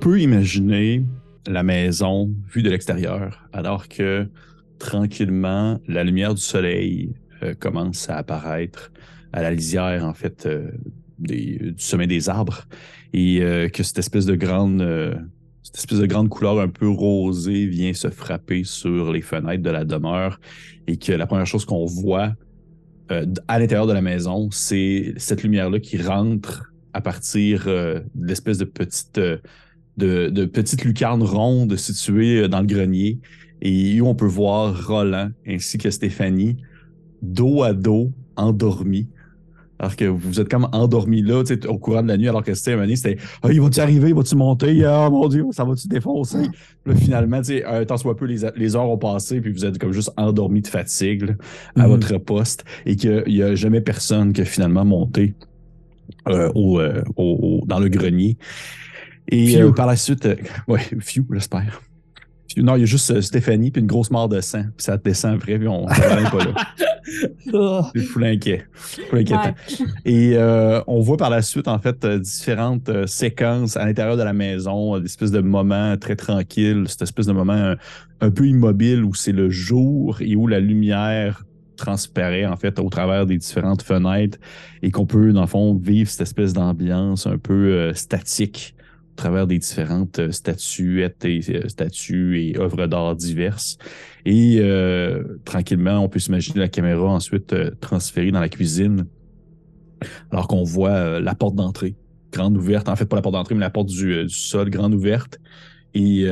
peut imaginer la maison vue de l'extérieur, alors que tranquillement, la lumière du soleil euh, commence à apparaître à la lisière, en fait, euh, du sommet des arbres, et euh, que cette espèce de grande, cette espèce de grande couleur un peu rosée vient se frapper sur les fenêtres de la demeure, et que la première chose qu'on voit à l'intérieur de la maison, c'est cette lumière-là qui rentre à partir de l'espèce de petite de, de petites lucarnes rondes situées dans le grenier et où on peut voir Roland ainsi que Stéphanie dos à dos endormis. Alors que vous êtes comme endormis là, au courant de la nuit, alors que c'était c'était Ah, il va-tu arriver, il va-tu monter? Ah, mon Dieu, ça va-tu défoncer? Là, finalement, un temps soit peu, les, les, heures ont passé, puis vous êtes comme juste endormis de fatigue à mhm. votre poste et qu'il n'y a jamais personne qui a finalement monté euh, euh, au, dans le grenier. Et euh, par la suite, ouais, few, j'espère. Non, il y a juste euh, Stéphanie puis une grosse mort de sang. Puis ça descend après, puis on ne pas là. C'est fou inquiet. Et euh, on voit par la suite, en fait, euh, différentes séquences à l'intérieur de la maison, des espèces de moments très tranquilles, cette espèce de moment un, peu immobile où c'est le jour et où la lumière transparaît en fait au travers des différentes fenêtres et qu'on peut dans le fond vivre cette espèce d'ambiance un peu statique travers des différentes euh, statuettes et euh, statues et œuvres d'art diverses. Et euh, tranquillement, on peut s'imaginer la caméra ensuite transférée dans la cuisine, alors qu'on voit la porte d'entrée, grande ouverte. En fait, pas la porte d'entrée, mais la porte du, sol, grande ouverte. Et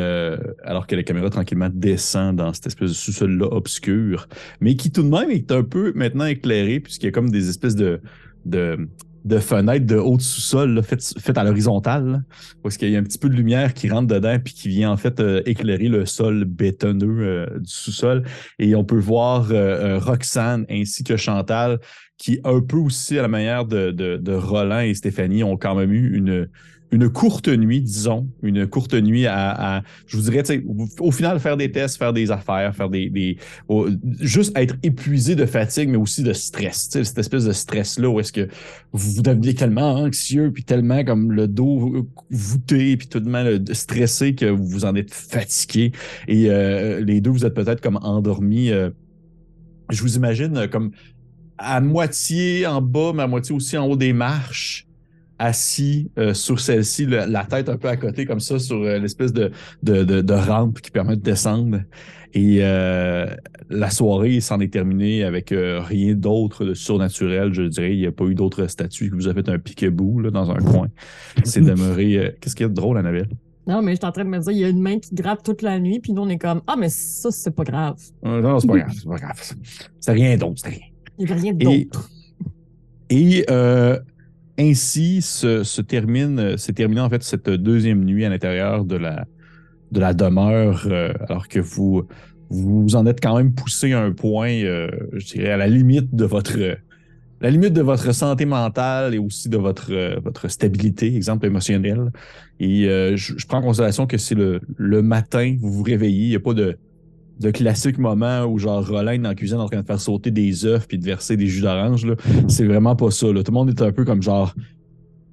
alors que la caméra tranquillement descend dans cette espèce de sous-sol-là obscur, mais qui tout de même est un peu maintenant éclairé, puisqu'il y a comme des espèces de, de de fenêtres de haut sous-sol faites, à l'horizontale, parce qu'il y a un petit peu de lumière qui rentre dedans puis qui vient en fait euh, éclairer le sol bétonneux euh, du sous-sol. Et on peut voir euh, Roxane ainsi que Chantal qui, un peu aussi à la manière de, de Roland et Stéphanie, ont quand même eu une, une courte nuit, disons, une courte nuit à, je vous dirais, au final, faire des tests, faire des affaires, faire des, juste être épuisé de fatigue, mais aussi de stress, cette espèce de stress-là où est-ce que vous deveniez tellement anxieux, puis tellement comme le dos voûté, puis tout de même stressé que vous en êtes fatigué. Et euh, les deux, vous êtes peut-être comme endormis. Euh, je vous imagine comme à moitié en bas, mais à moitié aussi en haut des marches assis euh, sur celle-ci, la tête un peu à côté comme ça, sur euh, l'espèce de, de, rampe qui permet de descendre. Et euh, la soirée s'en est terminée avec rien d'autre de surnaturel, je dirais. Il n'y a pas eu d'autres statues qui vous a fait un piquebou dans un coin. C'est demeuré... Qu'est-ce qu'il y a de drôle, Annabelle? Non, mais je suis en train de me dire, il y a une main qui gratte toute la nuit, puis nous, on est comme, ah, mais ça, c'est pas grave. non, c'est pas grave, c'est pas grave. C'est rien d'autre, c'est rien. Il n'y a rien d'autre. Et, ainsi se, termine, euh, en fait cette deuxième nuit à l'intérieur de la, de la demeure, euh, alors que vous, vous en êtes quand même poussé à un point, euh, je dirais, à la limite de votre, la limite de votre santé mentale et aussi de votre, votre stabilité, exemple émotionnel. Et je, prends en considération que c'est le, le matin, vous vous réveillez, il n'y a pas de, de classique moment où genre Roland est dans la cuisine en train de faire sauter des œufs puis de verser des jus d'orange. C'est vraiment pas ça. Là. Tout le monde est un peu comme genre.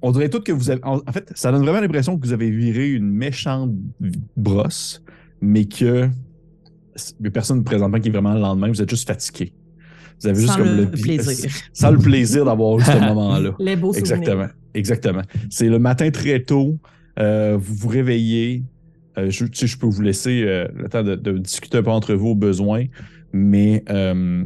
On dirait tout que vous avez. En fait, ça donne vraiment l'impression que vous avez viré une méchante brosse, mais que personne ne présentement qui est vraiment le lendemain, vous êtes juste fatigué. Vous avez juste comme le, plaisir. Sans le plaisir d'avoir eu ce moment-là. Les beaux Exactement. Exactement. C'est le matin très tôt. Euh, vous vous réveillez, euh, je, peux vous laisser euh, le temps de, discuter un peu entre vous au besoin, mais euh,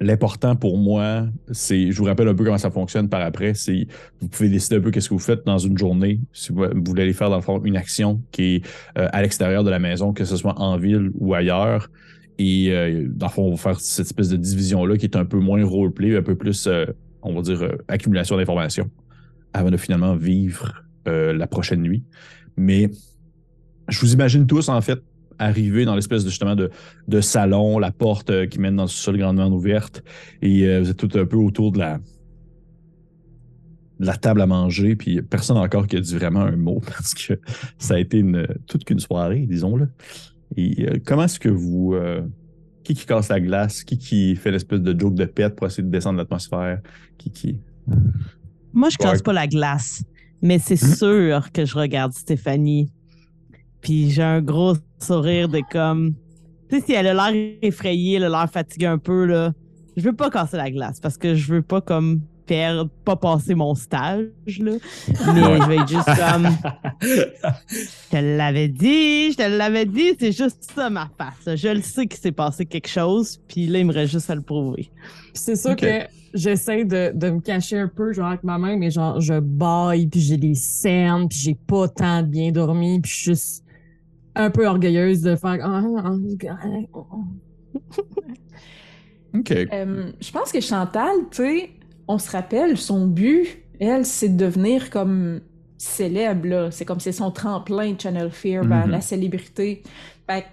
l'important pour moi, c'est, je vous rappelle un peu comment ça fonctionne par après, c'est vous pouvez décider un peu qu'est-ce que vous faites dans une journée, si vous, voulez aller faire dans le fond une action qui est à l'extérieur de la maison, que ce soit en ville ou ailleurs. Et dans le fond, on va faire cette espèce de division-là qui est un peu moins roleplay, un peu plus, on va dire, accumulation d'informations avant de finalement vivre la prochaine nuit. Mais je vous imagine tous, en fait, arriver dans l'espèce de justement de, de, salon, la porte euh, qui mène dans le sol grandement ouverte, et euh, vous êtes tout un peu autour de la, la table à manger, puis personne encore qui a dit vraiment un mot parce que ça a été une, toute qu'une soirée, disons-le. Et euh, comment est-ce que vous. qui qui casse la glace? Qui qui fait l'espèce de joke de pète pour essayer de descendre l'atmosphère? Qui qui? Moi, je casse pas la glace, mais c'est hmm? sûr que je regarde Stéphanie Puis j'ai un gros sourire de comme. Tu sais, si elle a l'air effrayée, elle a l'air fatiguée un peu, là. Je veux pas casser la glace parce que je veux pas comme perdre, pas passer mon stage, là. Mais je vais être juste comme. Je te l'avais dit, je te l'avais dit, c'est juste ça ma face. Je le sais qu'il s'est passé quelque chose, puis là, il me reste juste à le prouver. C'est sûr que j'essaie de, de me cacher un peu, genre avec ma main, mais genre je baille, puis j'ai des scènes, puis j'ai pas tant bien dormi, puis je suis juste un peu orgueilleuse de faire. Ah, ah, ah. OK. Euh, je pense que Chantal, tu sais, on se rappelle, son but, elle, c'est de devenir comme célèbre, là. C'est comme c'est son tremplin, Channel Fear, vers Mhm. la célébrité. Fait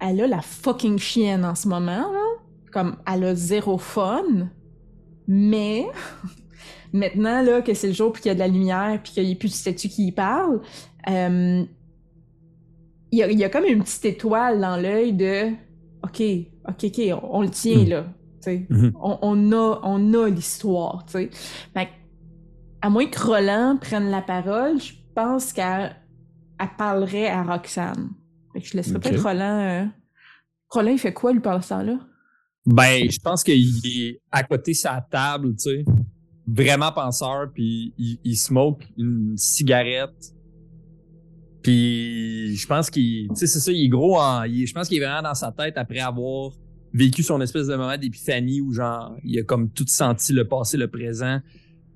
elle a la fucking chienne en ce moment, là. Comme, elle a zéro fun. Mais, maintenant, là, que c'est le jour, puis qu'il y a de la lumière, puis qu'il n'y a plus de statue qui y parle, euh, il y, a, il y a comme une petite étoile dans l'œil de OK, OK, OK, on, on le tient, Mhm. là. Mhm. On, on a, on a l'histoire, tu sais. Fait à moins que Roland prenne la parole, je pense qu'elle elle parlerait à Roxane. Fait que je laisserai peut-être Roland... euh, Roland, il fait quoi, lui, pendant ce temps-là? Ben, je pense qu'il est à côté de sa table, tu sais. Vraiment penseur, puis il, il smoke une cigarette. Puis je pense qu'il, tu sais, c'est ça, il est gros en, il je pense qu'il est vraiment dans sa tête après avoir vécu son espèce de moment d'épiphanie où genre, il a comme tout senti le passé, le présent.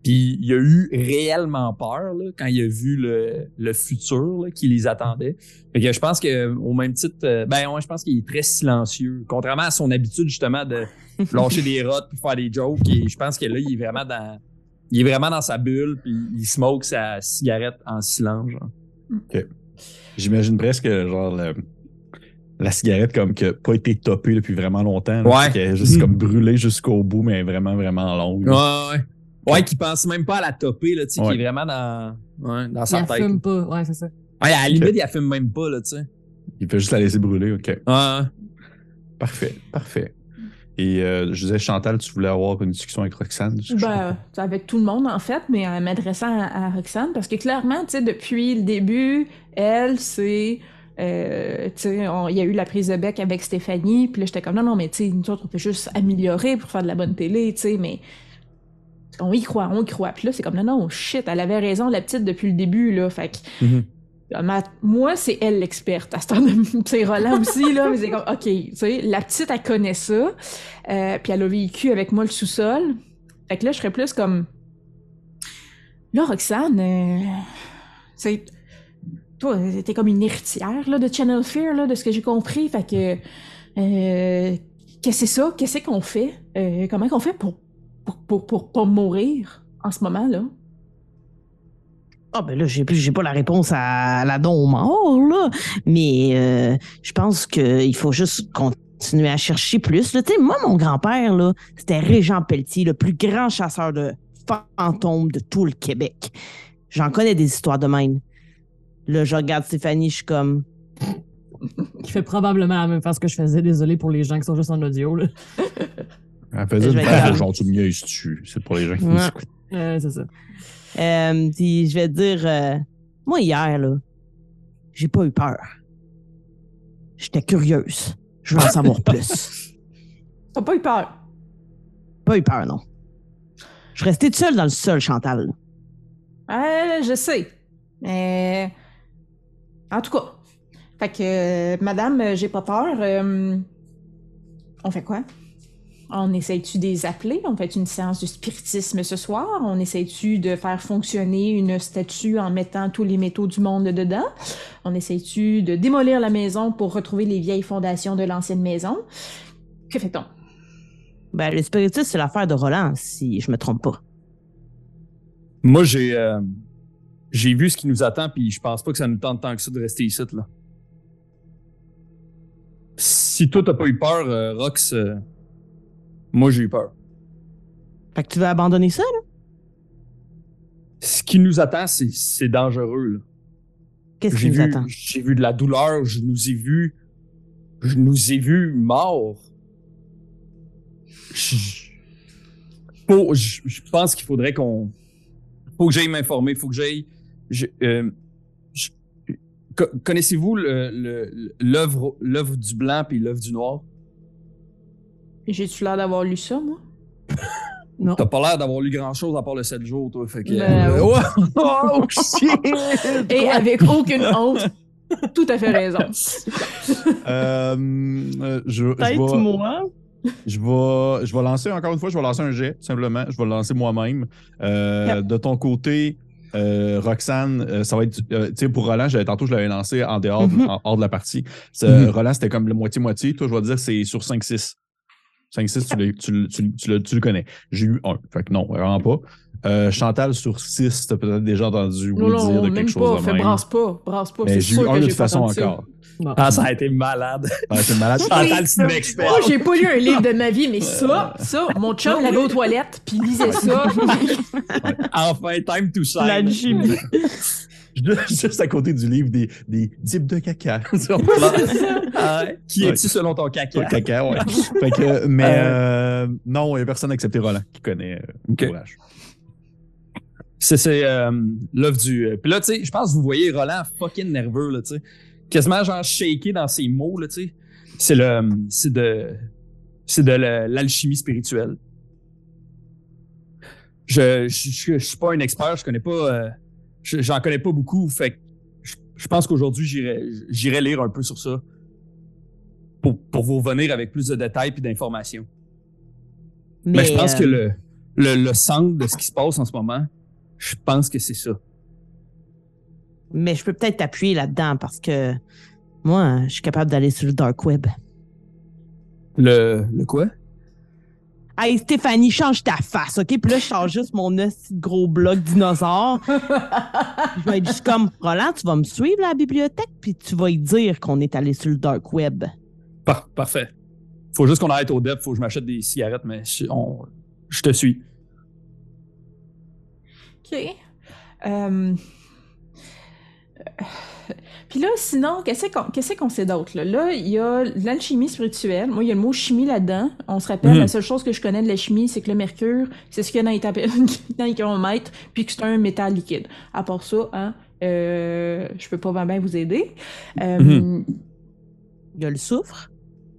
Puis il a eu réellement peur là, quand il a vu le, le futur là, qui les attendait. Fait que je pense que au même titre, euh, ben ouais, je pense qu'il est très silencieux, contrairement à son habitude justement de lâcher des rottes puis faire des jokes. Et je pense que là, il est vraiment dans, il est vraiment dans sa bulle puis il smoke sa cigarette en silence. genre. J'imagine presque, genre, le- la cigarette comme que pas été topée depuis vraiment longtemps. là, Ouais. qu'elle est juste comme brûlée jusqu'au bout, mais vraiment, vraiment longue. Ouais, ouais. Ouais, qui pense même pas à la topper, là, tu sais, Ouais. qui est vraiment dans, ouais, dans sa la tête. fume pas, ouais, c'est ça. Ouais, à la limite, il la fume même pas, là, tu sais. Il peut juste la laisser brûler, OK. Ouais. Parfait, parfait. Et euh, je disais, Chantal, tu voulais avoir une discussion avec Roxane? Ben, avec tout le monde, en fait, mais en m'adressant à, à Roxane, parce que clairement, tu sais, depuis le début, elle, c'est... euh, tu sais, on- il y a eu la prise de bec avec Stéphanie, puis là, j'étais comme, non, non, mais tu sais, nous autres, on peut juste améliorer pour faire de la bonne télé, tu sais, mais... On y croit, on y croit. Puis là, c'est comme, non, non, shit, elle avait raison, la petite, depuis le début, là, fait que... Mhm. Moi, c'est elle l'experte. C'est Roland aussi, là, mais c'est comme, OK, la petite, elle connaît ça, euh, puis elle a vécu avec moi le sous-sol. Fait que là, je serais plus comme, là, Roxane, euh, sais, toi, t'es comme une héritière, là, de Channel Fear, là, de ce que j'ai compris, fait que, euh, qu'est-ce que c'est ça? Qu'est-ce qu'on fait? Euh, comment qu'on fait pour, pour, pour, pour pas mourir en ce moment, là? Ah ben là, j'ai j'ai pas la réponse à la don aux morts, là. Mais euh, je pense qu'il faut juste continuer à chercher plus. là. Tu sais, moi, mon grand-père, là, c'était Régent Pelletier, le plus grand chasseur de fantômes de tout le Québec. J'en connais des histoires de même. Là, je regarde Stéphanie, je suis comme. Qui fait probablement la même face que je faisais, désolé pour les gens qui sont juste en audio, là. Elle faisait faire calmer. genre, tu me dessus. C'est pour les gens qui nous écoutent. Euh, c'est ça. Euh, puis je vais te dire, euh, moi hier, là, j'ai pas eu peur. J'étais curieuse. Je veux en savoir plus. T'as pas eu peur? Pas eu peur, non. Je toute seule dans le sol, Chantal. Euh, je sais. Mais. En tout cas. Fait que, euh, madame, j'ai pas peur. On fait quoi? On essaye-tu de les appeler? On fait une séance de spiritisme ce soir? On essaye-tu de faire fonctionner une statue en mettant tous les métaux du monde dedans? On essaye-tu de démolir la maison pour retrouver les vieilles fondations de l'ancienne maison? Que fait-on? Ben, le spiritisme, c'est l'affaire de Roland, si je me trompe pas. Moi, j'ai euh, j'ai vu ce qui nous attend, puis je pense pas que ça nous tente tant que ça de rester ici, là. Si toi, t'as pas eu peur, euh, Rox, euh, moi, j'ai eu peur. Fait que tu veux abandonner ça, là? Ce qui nous attend, c'est c'est dangereux, là. Qu'est-ce qui nous vu, attend? j'ai vu de la douleur, je nous ai vus, je nous ai vus morts. Je, je- je pense qu'il faudrait qu'on, faut que j'aille m'informer, faut que j'aille, je- euh, connaissez-vous le- le- l'œuvre l'œuvre du blanc puis l'œuvre du noir? J'ai-tu l'air d'avoir lu ça, moi? Non. T'as pas l'air d'avoir lu grand-chose à part le 7 jours, toi. Fait que, Ben, euh, ouais. oh, shit! Et avec aucune honte, tout à fait raison. Euh, euh, je, Peut-être moi. je, vais, je vais lancer, encore une fois, je vais lancer un jet, simplement. Je vais le lancer moi-même. Euh, Yep. De ton côté, euh, Roxane, euh, ça va être. euh, tu sais, pour Roland, j'avais- tantôt, je l'avais lancé en dehors, Mhm. en- hors de la partie. Mhm. Roland, c'était comme le moitié-moitié. Toi, je vais te dire, c'est sur 5-6. 5-6, tu, tu, le- tu, le- tu le- tu le connais. J'ai eu un. Fait que non, vraiment pas. Euh, Chantal, sur 6, t'as peut-être déjà entendu oui Non, non, dire de même quelque pas. chose de Fais même. brasse pas. Brasse pas. Mais j'ai eu un de toute pas façon ça. encore. Ah, ça a été malade. Ouais, c'est malade. Chantal, c'est une experte. Moi, j'ai pas lu un livre de ma vie, mais ça, ça, mon chum l'avait aux toilettes, puis il lisait ça. Enfin, time to shine. L'alchimie. Juste à côté du livre des, des types de caca. Ah. Qui Ouais. es-tu selon ton caca? le caca, ouais. Fait que, mais euh, non, il n'y a personne excepté Roland qui connaît euh, Ok. l'ouvrage. C'est, c'est euh, l'œuvre du. euh, Puis là, tu sais, je pense que vous voyez Roland fucking nerveux, là, tu sais. Quasiment genre shaké dans ses mots, là, tu sais. C'est le. C'est de. C'est de la- l'alchimie spirituelle. Je, je, je, je suis pas un expert, je connais pas. euh, j'en connais pas beaucoup, fait que je, pense qu'aujourd'hui, j'irai, lire un peu sur ça. Pour, pour vous revenir avec plus de détails puis d'informations. Mais, je pense euh, que le, le, le centre de ce qui se passe en ce moment, je pense que c'est ça. Mais je peux peut-être t'appuyer là-dedans parce que moi, je suis capable d'aller sur le dark web. Le, le quoi? Hey Stéphanie, change ta face, OK? Puis là, je change juste mon gros bloc dinosaure. je vais être juste comme Roland, tu vas me suivre à la bibliothèque, puis tu vas y dire qu'on est allé sur le dark web. Par- parfait. Faut juste qu'on arrête au dep, faut que je m'achète des cigarettes, mais je, on- je te suis. OK. Euh, Puis là, sinon, qu'est-ce qu'on qu'est-ce qu'on sait d'autre? Là? Là, il y a l'alchimie spirituelle. Moi, il y a le mot chimie là-dedans. On se rappelle, Mhm. la seule chose que je connais de la chimie, c'est que le mercure, c'est ce qu'il y a dans les, dans les kilomètres, puis que c'est un métal liquide. À part ça, hein, euh, je peux pas vraiment vous aider. Euh, Mhm. Il y a le soufre.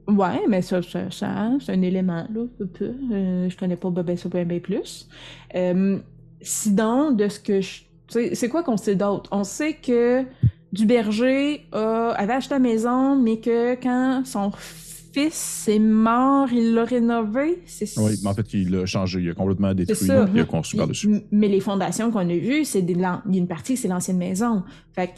Ouais, mais ça, ça, ça, c'est un élément, là, peu, peu. Euh, je connais pas ben, ça plus. Euh, sinon, de ce que je... tu sais, C'est quoi qu'on sait d'autre? On sait que Duberger a, avait acheté la maison, mais que quand son fils est mort, il l'a rénové. C'est Oui, mais en fait, il l'a changé. Il a complètement détruit. ça. Il a construit par-dessus. Mais les fondations qu'on a vues, c'est des lan- il y a une partie, c'est l'ancienne maison. Fait que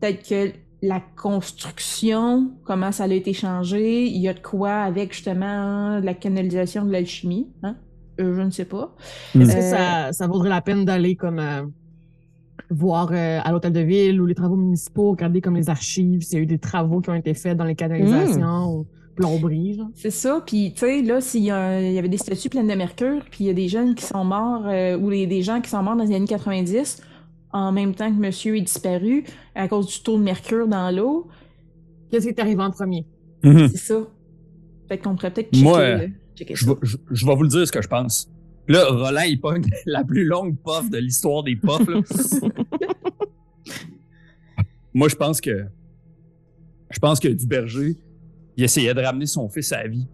peut-être que la construction, comment ça a été changé, il y a de quoi avec justement la canalisation de l'alchimie. Hein? Euh, je ne sais pas. Est-ce que Euh, ça, ça vaudrait la peine d'aller comme euh, voir euh, à l'hôtel de ville ou les travaux municipaux, regarder comme les archives, s'il y a eu des travaux qui ont été faits dans les canalisations ou plomberies, genre? C'est ça. Puis, tu sais, là, s'il y, avait des statues pleines de mercure, puis il y a des jeunes qui sont morts, euh, ou les- des gens qui sont morts dans les années 90, en même temps que monsieur est disparu à cause du taux de mercure dans l'eau, Qu'est-ce qui est arrivé en premier? c'est ça. Fait qu'on pourrait peut-être checker, Moi, euh, checker Je ça. vais, je, je vais vous le dire ce que je pense. Là, Roland, il pogne la plus longue puff de l'histoire des puffs. là. Moi, je pense que. Je pense que Duberger, il essayait de ramener son fils à la vie.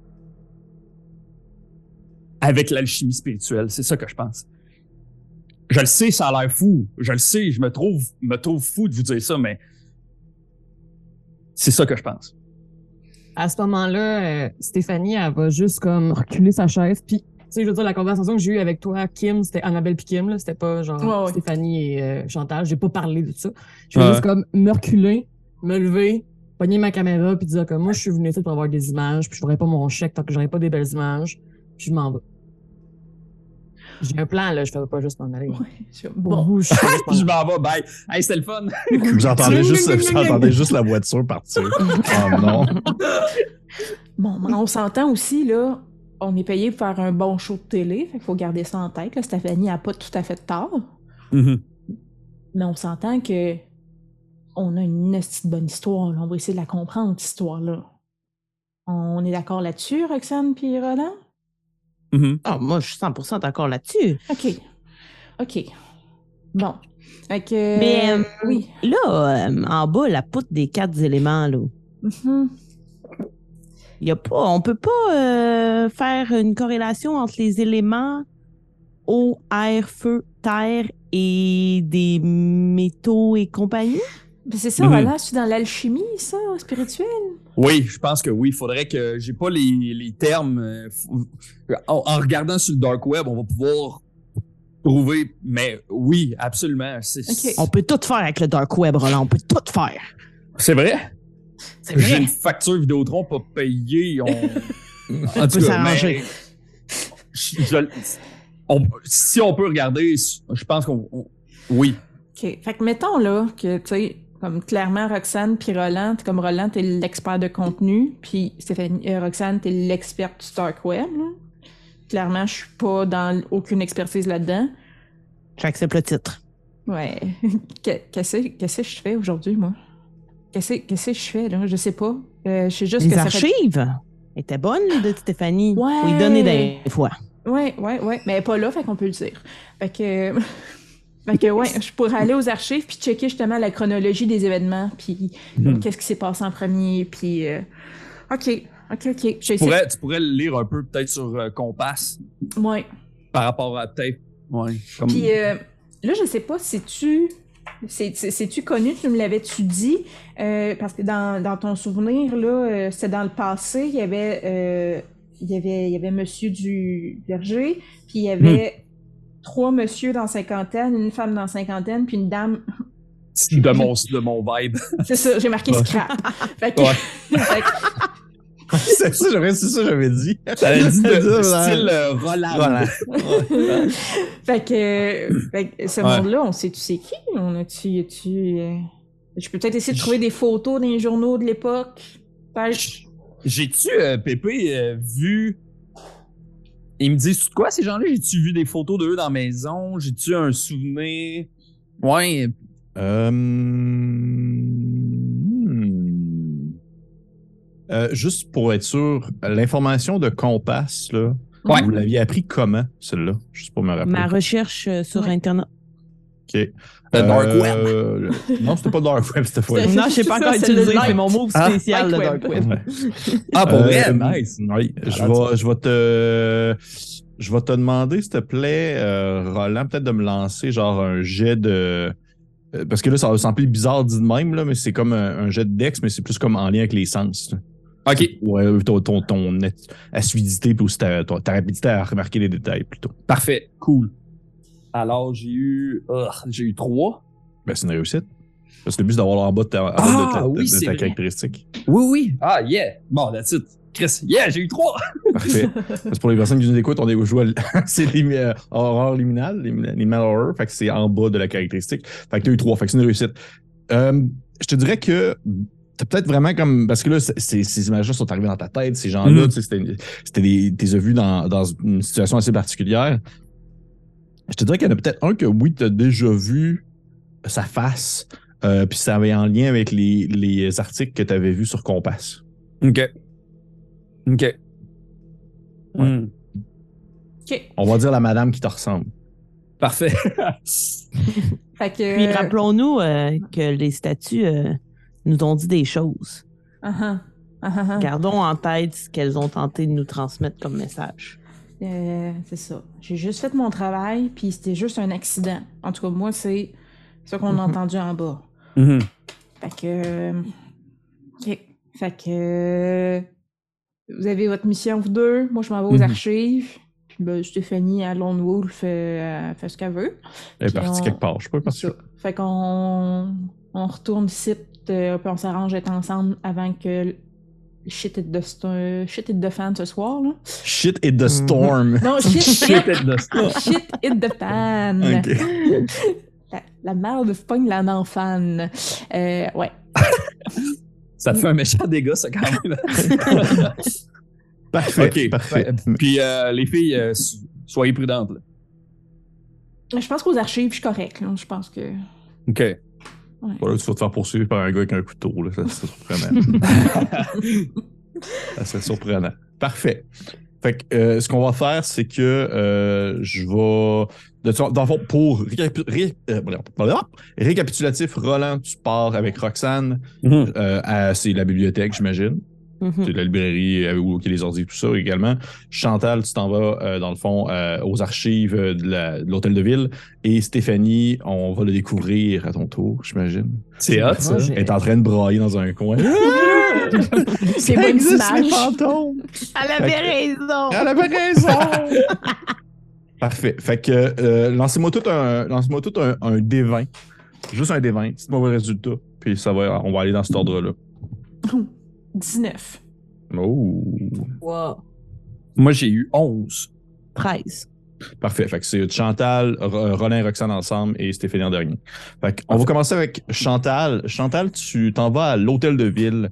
Avec l'alchimie spirituelle. C'est ça que je pense. Je le sais, ça a l'air fou. Je le sais, je me trouve, me trouve fou de vous dire ça, mais. C'est ça que je pense. À ce moment-là, euh, Stéphanie, elle va juste comme reculer sa chaise. Puis, sais, je veux dire, la conversation que j'ai eue avec toi, Kim, c'était Annabelle puis Kim, là. C'était pas genre Ouais, ouais. Stéphanie et euh, Chantal. J'ai pas parlé de ça. Je vais juste comme me reculer, me lever, pogner ma caméra puis dire que moi, je suis venu ici pour avoir des images, puis je ferai pas mon chèque tant que j'aurai pas des belles images. Puis je m'en vais. J'ai un plan, là. Je fais pas juste m'en aller. Ouais, Bon. vous, je m'en Je aller. m'en vais, bye. Hey, c'était le fun. Vous entendez juste, vous entendez juste la voiture partir. Oh non. Bon, mais on s'entend aussi, là, on est payé pour faire un bon show de télé, fait qu'il faut garder ça en tête. Là. Stéphanie a pas tout à fait de tort, mais on s'entend que on a une petite bonne histoire, là. on va essayer de la comprendre, cette histoire-là. On est d'accord là-dessus, Roxane puis Roland? Mhm. Ah, moi, je suis 100% d'accord là-dessus. OK. OK. Bon. Fait que. Mais, euh, oui. Là, euh, en bas, la poutre des quatre éléments, là. Mhm. Y a pas, on peut pas euh, faire une corrélation entre les éléments eau, air, feu, terre et des métaux et compagnie? Ben, c'est ça, Mhm. voilà, c'est dans l'alchimie, ça, spirituelle. Oui, je pense que oui. Il faudrait que j'ai pas les, les termes. euh, En, en regardant sur le dark web, on va pouvoir trouver. Mais oui, absolument. C'est Ok. On peut tout faire avec le dark web, Roland. On peut tout faire. c'est vrai? J'ai une facture Vidéotron pas payée. On, en je- je- on- si on peut regarder, je pense qu'on. on- oui. OK. Fait que mettons, là, que, tu sais, comme clairement, Roxane puis Roland, t'es comme Roland, t'es l'expert de contenu, puis Stéphanie, euh, Roxane, t'es l'experte du dark web, là. Clairement, je suis pas dans aucune expertise là-dedans. J'accepte le titre. Ouais. Que- Qu'est-ce qu'est-ce que je fais aujourd'hui, moi? Qu'est-ce qu'est-ce que je fais, là? Je sais pas. Euh, je sais juste Les que ça fait... archives étaient bonnes, de Stéphanie. Ouais. Faut y donner des fois. Ouais, ouais, ouais. Mais elle est pas là, fait qu'on peut le dire. Fait que... fait que, ouais, je pourrais aller aux archives puis checker justement la chronologie des événements, puis Mhm. qu'est-ce qui s'est passé en premier, puis... euh, OK, OK, OK. Tu pourrais, tu pourrais le lire un peu peut-être sur euh, Compass Ouais. par rapport à peut-être. Ouais. Comme... Puis euh, là, je sais pas si tu... C'est- c'est- C'est-tu connu, tu me l'avais-tu dit? Euh, parce que dans, dans ton souvenir, là, euh, c'était dans le passé, il y avait... euh, il y avait, il y avait Monsieur du Verger, puis il y avait trois monsieur dans cinquantaine, une femme dans cinquantaine, puis une dame. de mon, de mon vibe. C'est ça, j'ai marqué Ouais. scrap. Fait que, Ouais. fait que- c'est ça, j'aurais- c'est ça j'avais dit. Ça a dit de, de style euh, Roland. Voilà. fait que, fait que ce Ouais. monde-là, on sait tu sais qui? On a-tu, a-tu, euh, Je peux peut-être essayer de trouver des photos dans les journaux de l'époque. J'ai-tu, euh, Pépé, euh, vu. Ils me disent quoi ces gens-là? J'ai-tu vu des photos d'eux dans la maison? J'ai-tu un souvenir? Ouais. Euh, Euh, juste pour être sûr, l'information de Compass, là, Ouais. vous l'aviez appris comment, celle-là? Juste pour me rappeler. Ma recherche euh, sur Ouais. Internet. OK. Le dark Euh, web. le- Non, c'était pas dark web cette fois. C'était- Non, je sais pas encore le utiliser. C'est mon move Ah, spécial, le light dark web. web. Ah, pour vrai? Euh, Nice. Oui, je Ah, vais, je vais te. Je vais te demander, s'il te plaît, euh, Roland, peut-être de me lancer genre un jet de. Parce que là, ça va sembler bizarre dit de même, là, mais c'est comme un, un jet de dex, mais c'est plus comme en lien avec les sens. là. OK. Ouais, ton, ton, ton assiduité puis aussi ta, ta- ta rapidité à remarquer les détails plutôt. Parfait. Cool. Alors, j'ai eu. J'ai eu trois. Ben, c'est une réussite. Parce que le but, c'est d'avoir en bas de ta, en bas Ah, de ta, oui, de caractéristique. Oui, oui. Ah, yeah. Bon, that's it. Chris, yeah, j'ai eu trois. Parfait. Parce que pour les personnes qui nous écoutent, on est joué à c'est euh, horreur liminale, liminal liminal horror, fait que c'est en bas de la caractéristique. Fait que t'as eu trois, fait que c'est une réussite. Euh, je te dirais que t'as peut-être vraiment comme. Parce que là, ces images-là sont arrivées dans ta tête, ces gens-là, tu sais, c'était des. T'es vu dans, dans une situation assez particulière. Je te dirais qu'il y en a peut-être un que oui, t'as déjà vu sa face, euh, puis ça avait en lien avec les, les articles que t'avais vus sur Compass. OK. OK. Ouais. Hmm. OK. On va dire la madame qui te ressemble. Parfait. Fait que. Puis rappelons-nous euh, que les statues euh, nous ont dit des choses. Ah, ah. Gardons en tête ce qu'elles ont tenté de nous transmettre comme message. Euh, c'est ça. J'ai juste fait mon travail, puis c'était juste un accident. En tout cas, moi, c'est ça qu'on a Mhm. entendu en bas. Mhm. Fait que. euh, OK. Fait que. euh, Vous avez votre mission, vous deux. Moi, je m'en vais aux Mhm. archives. Puis ben, Stéphanie à Lone Wolf euh, fait ce qu'elle veut. Elle est partie on- quelque part. Je sais pas parce C'est ça. Fait qu'on on retourne ici, euh, puis on s'arrange d'être ensemble avant que le shit hit the, sto- shit hit the fan ce soir. Là. Shit it the storm. Non, shit, Shit the start. shit hit the fan. La, la merde pogne la non-fan. Euh, ouais. Ça te fait un méchant dégât, ça, quand même. Parfait. OK. Parfait. Puis, euh, les filles, euh, so- soyez prudentes. là. Je pense qu'aux archives, je suis correct. là. Je pense que. OK. Ouais. Voilà, tu vas te faire poursuivre par un gars avec un couteau. Là. Ça serait surprenant. ça serait surprenant. Parfait. Fait que euh, ce qu'on va faire, c'est que euh, je vais. Dans le fond, pour récapi- ré- euh, récapitulatif, Roland, tu pars avec Roxane. Mhm. euh, à- c'est la bibliothèque, j'imagine. Mhm. C'est la librairie euh, où il y a les ordi, tout ça également. Chantal, tu t'en vas, euh, dans le fond, euh, aux archives euh, de de l'hôtel de ville. Et Stéphanie, on va le découvrir à ton tour, j'imagine. C'est hot, ça. Elle est en train de brailler dans un coin. C'est pas une! Elle avait raison! Elle avait raison! Parfait. Fait que euh, lancez-moi tout un lancez-moi tout un, un D20. Juste un D20. Dites-moi vos résultats. Puis ça va, on va aller dans cet ordre-là. 19. Oh. Wow. Moi, j'ai eu 11. 13. Parfait. Fait que c'est Chantal, Ro- Roland et Roxane ensemble et Stéphanie en dernier. Fait qu'on va commencer avec Chantal. Chantal, tu t'en vas à l'hôtel de ville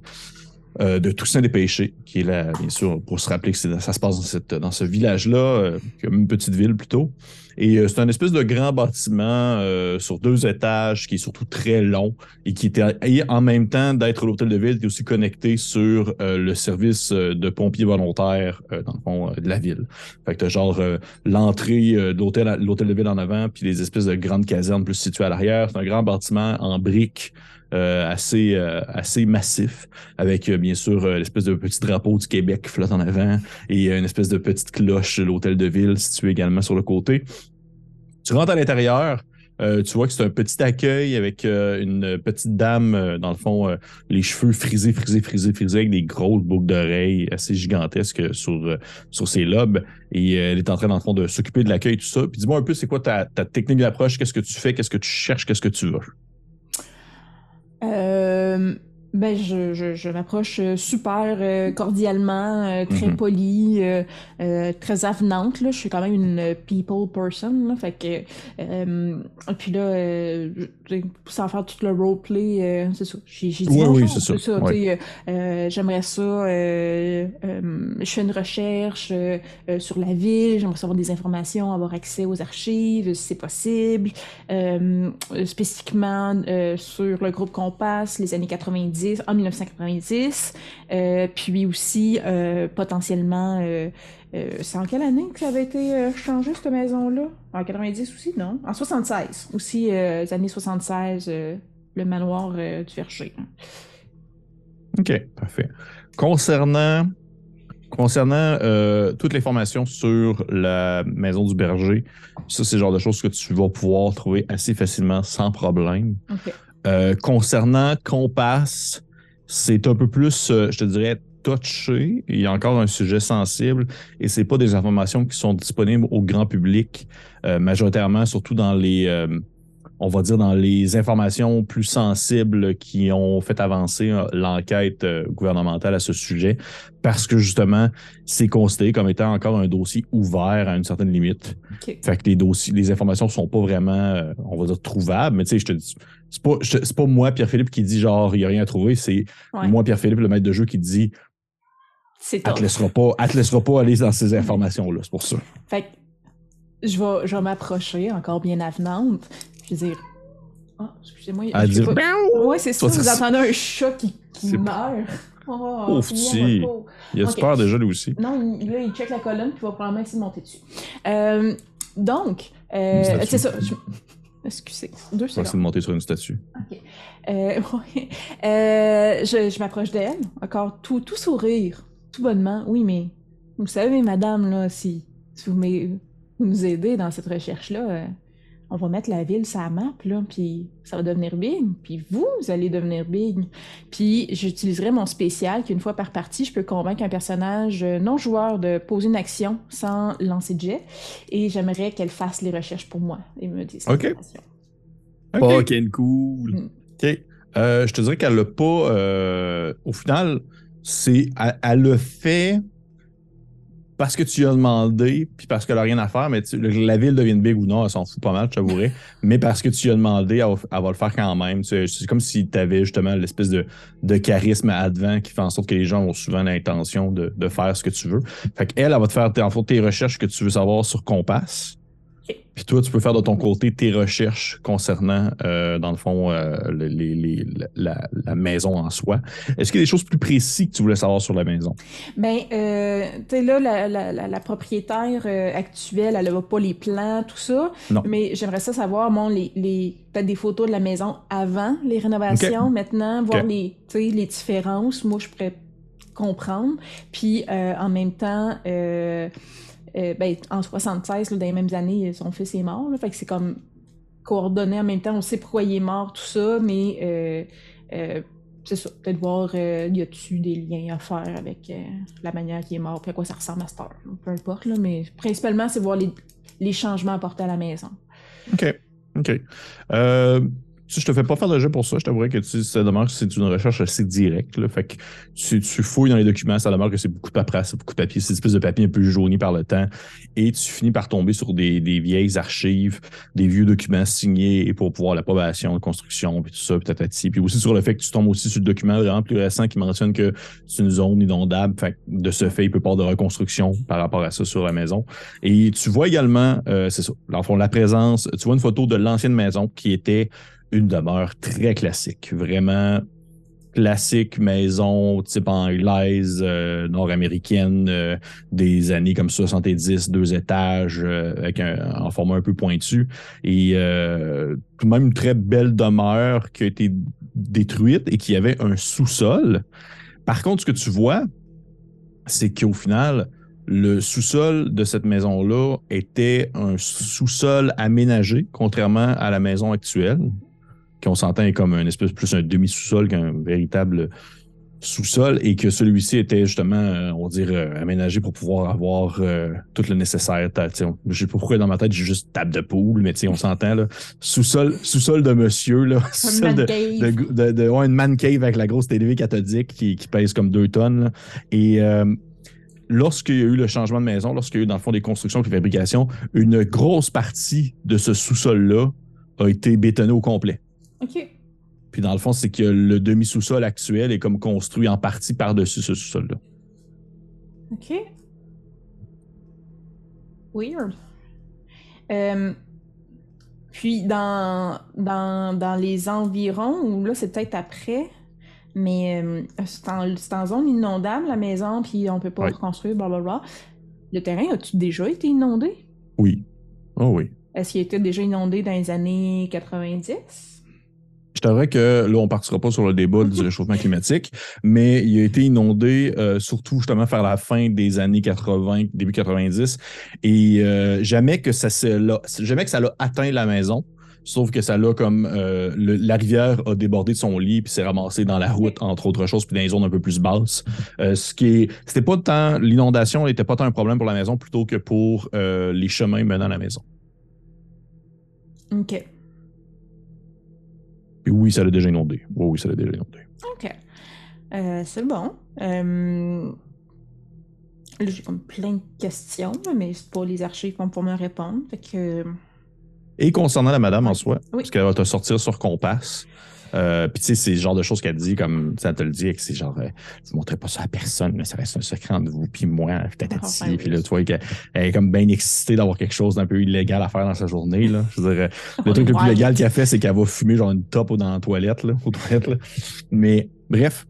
euh, de Toussaint des Péchés, qui est là, bien sûr, pour se rappeler que ça se passe dans, cette, dans ce village-là, euh, comme une petite ville plutôt. Et euh, c'est un espèce de grand bâtiment euh, sur deux étages qui est surtout très long et qui était et en même temps d'être l'hôtel de ville, qui est aussi connecté sur euh, le service de pompiers volontaires dans le fond de la ville. Fait que genre l'entrée de l'hôtel l'hôtel de ville en avant, puis les espèces de grandes casernes plus situées à l'arrière. C'est un grand bâtiment en briques euh, assez, euh, assez massif, avec euh, bien sûr l'espèce de petit drapeau du Québec qui flotte en avant et une espèce de petite cloche de l'hôtel de ville située également sur le côté. Tu rentres à l'intérieur, tu vois que c'est un petit accueil avec une petite dame, dans le fond, les cheveux frisés, frisés, frisés, frisés, avec des grosses boucles d'oreilles assez gigantesques sur, sur ses lobes. Et elle est en train, dans le fond, de s'occuper de l'accueil, tout ça. Puis dis-moi un peu, c'est quoi ta technique d'approche? Qu'est-ce que tu fais? Qu'est-ce que tu cherches? Qu'est-ce que tu veux? Euh, ben, je, je, je m'approche euh, super euh, cordialement, euh, très Mhm. polie, euh, très avenante. Là. Je suis quand même une people person. Là, fait que, euh, puis là, euh, sans faire tout le roleplay, euh, c'est ça. J'ai, dit Oui, oui, c'est ça, euh, j'aimerais ça. euh, euh, je fais une recherche sur la ville. J'aimerais savoir des informations, avoir accès aux archives, si c'est possible. Spécifiquement sur le groupe Compass, les années 90, en 1990, euh, puis aussi potentiellement, euh, c'est en quelle année que ça avait été euh, changé cette maison-là? En 90 aussi, non? En 76, aussi euh, les années 76, euh, le manoir du Verger. OK, parfait. Concernant, concernant euh, toute l'information sur la maison du berger, ça, c'est le genre de choses que tu vas pouvoir trouver assez facilement sans problème. Ok. Euh, concernant Compass, c'est un peu plus, je te dirais, touché. Il y a encore un sujet sensible et c'est pas des informations qui sont disponibles au grand public, euh, majoritairement, surtout dans les, euh, on va dire, dans les informations plus sensibles qui ont fait avancer euh, l'enquête gouvernementale à ce sujet, parce que justement, c'est considéré comme étant encore un dossier ouvert à une certaine limite. Ok. Fait que les dossiers, les informations sont pas vraiment, on va dire, trouvables. Mais tu sais, je te dis, c'est pas, pas moi, Pierre-Philippe, qui dit genre, il y a rien à trouver. C'est Ouais. moi, Pierre-Philippe, le maître de jeu, qui dit, C'est elle te top. laissera pas, elle te laissera pas aller dans ces informations-là. C'est pour ça. Fait que je vais, je vais m'approcher, encore bien avenante. Je vais dire. Ah, excusez-moi. Elle je dit, pas- Ouais, c'est ça. Vous entendez un chat qui, qui meurt. Oh, petit. pauvre. Il a Ok. peur déjà, lui aussi. Non, il, là, il check la colonne, puis il va probablement essayer de monter dessus. Euh, donc, euh, c'est ça. je- Excusez, deux essayer de secondes. monter sur une statue. Euh, ouais. Euh, je je m'approche d'elle, encore tout, tout sourire, tout bonnement. Oui, mais vous savez, madame, là, si, si vous, vous nous aidez dans cette recherche-là, euh, on va mettre la ville sur la map, là, puis ça va devenir big, puis vous, vous allez devenir big. Puis j'utiliserai mon spécial, qu'une fois par partie, je peux convaincre un personnage euh, non-joueur de poser une action sans lancer de jet, et j'aimerais qu'elle fasse les recherches pour moi et me dise Ok. OK. Fucking cool. Mm. OK. Euh, je te dirais qu'elle l'a pas. euh, au final, c'est. Elle, elle le fait parce que tu lui as demandé, puis parce qu'elle a rien à faire, mais tu- la ville devienne big ou non, elle s'en fout pas mal, je t'avouerais. mais parce que tu lui as demandé, elle va, elle va le faire quand même. Tu sais, C'est comme si tu avais justement l'espèce de, de charisme advent qui fait en sorte que les gens ont souvent l'intention de, de faire ce que tu veux. Fait qu'elle, elle va te faire en fait, tes recherches que tu veux savoir sur Compass. Puis toi, tu peux faire de ton côté tes recherches concernant, euh, dans le fond, euh, le- les- les- la, la maison en soi. Est-ce qu'il y a des choses plus précises que tu voulais savoir sur la maison? Ben, euh, tu sais, là, la, la, la, la propriétaire actuelle, elle n'a pas les plans, tout ça. Non. Mais j'aimerais ça savoir, bon, les, les, peut-être des photos de la maison avant les rénovations, maintenant, voir Ok. les, les différences. Moi, je pourrais comprendre. Puis, en même temps, euh, ben, en 76, là, dans les mêmes années, son fils est mort. Fait que c'est comme coordonné en même temps. On sait pourquoi il est mort, tout ça, mais euh, euh, c'est ça. Peut-être voir, y a-tu des liens à faire avec la manière qu'il est mort, puis à quoi ça ressemble à cette heure. Peu importe, là, mais principalement, c'est voir les, les changements apportés à la maison. OK. OK. Je te fais pas faire de jeu pour ça. Je t'avouerais que tu, ça demeure que c'est une recherche assez directe. Fait que tu, tu fouilles dans les documents, ça demeure que c'est beaucoup de paperasse, beaucoup de papier, c'est une espèce de papier un peu jauni par le temps. Et tu finis par tomber sur des, des vieilles archives, des vieux documents signés pour pouvoir l'approbation de construction, puis tout ça, puis tatati. Puis aussi sur le fait que tu tombes aussi sur le document vraiment plus récent qui mentionne que c'est une zone inondable. Fait que de ce fait, il peut pas avoir de reconstruction par rapport à ça sur la maison. Et tu vois également, euh, c'est ça, dans fond, la présence, tu vois une photo de l'ancienne maison qui était une demeure très classique, vraiment classique maison type anglaise, euh, nord-américaine, euh, des années comme 70, deux étages, euh, avec un, en format un peu pointu. Et tout de même une très belle demeure qui a été détruite et qui avait un sous-sol. Par contre, ce que tu vois, c'est qu'au final, le sous-sol de cette maison-là était un sous-sol aménagé, contrairement à la maison actuelle, qu'on s'entend est comme un espèce plus un demi-sous-sol qu'un véritable sous-sol, et que celui-ci était justement, euh, on va dire, euh, aménagé pour pouvoir avoir euh, tout le nécessaire. On- Je sais pas pourquoi dans ma tête j'ai juste table de poule, mais on s'entend là. Sous-sol, sous-sol de monsieur là, sous-sol de, de, de, de- ouais, une man cave avec la grosse télé cathodique qui, qui pèse comme deux tonnes. là. Et lorsqu'il y a eu le changement de maison, lorsqu'il y a eu dans le fond des constructions et fabrications, une grosse partie de ce sous-sol-là a été bétonné au complet. OK. Puis dans le fond, c'est que le demi-sous-sol actuel est comme construit en partie par-dessus ce sous-sol-là. OK. Weird. Euh, puis dans, dans, dans les environs, ou là c'est peut-être après, mais euh, c'est en, c'est en zone inondable la maison, puis on peut pas Ouais. reconstruire, blablabla. Le terrain a-tu déjà été inondé? Oui. Oh oui. Est-ce qu'il était déjà inondé dans les années 90? Je t'avouerais que là, on partira pas sur le débat du réchauffement climatique, mais il a été inondé euh, surtout justement vers la fin des années 80, début 90, et euh, jamais que ça l'a- jamais que ça l'a atteint la maison. Sauf que ça l'a comme euh, la rivière a débordé de son lit puis s'est ramassé dans la route entre autres choses puis dans les zones un peu plus basses. Ce qui c'était pas tant l'inondation n'était pas tant un problème pour la maison plutôt que pour les chemins menant à la maison. OK. Puis oui, ça l'a déjà inondé. Oui, oui, ça l'a déjà inondé. OK. Euh, c'est bon. Euh, Là, j'ai comme plein de questions, mais c'est pas les archives qui vont pouvoir me répondre. Fait que. Et concernant la madame en soi, Oui. parce qu'elle va te sortir sur Compass. Euh, puis tu sais, c'est le genre de choses qu'elle dit, comme ça te le dit, que c'est genre, euh, vous montrez pas ça à personne, mais ça reste un secret entre vous, puis moi, tatati. Ah, ben puis là, tu vois qu'elle elle est comme bien excitée d'avoir quelque chose d'un peu illégal à faire dans sa journée. Là. Je veux dire, euh, le truc le plus légal qu'elle fait, c'est qu'elle va fumer genre une top dans la toilette, là, aux toilettes. là. Mais bref,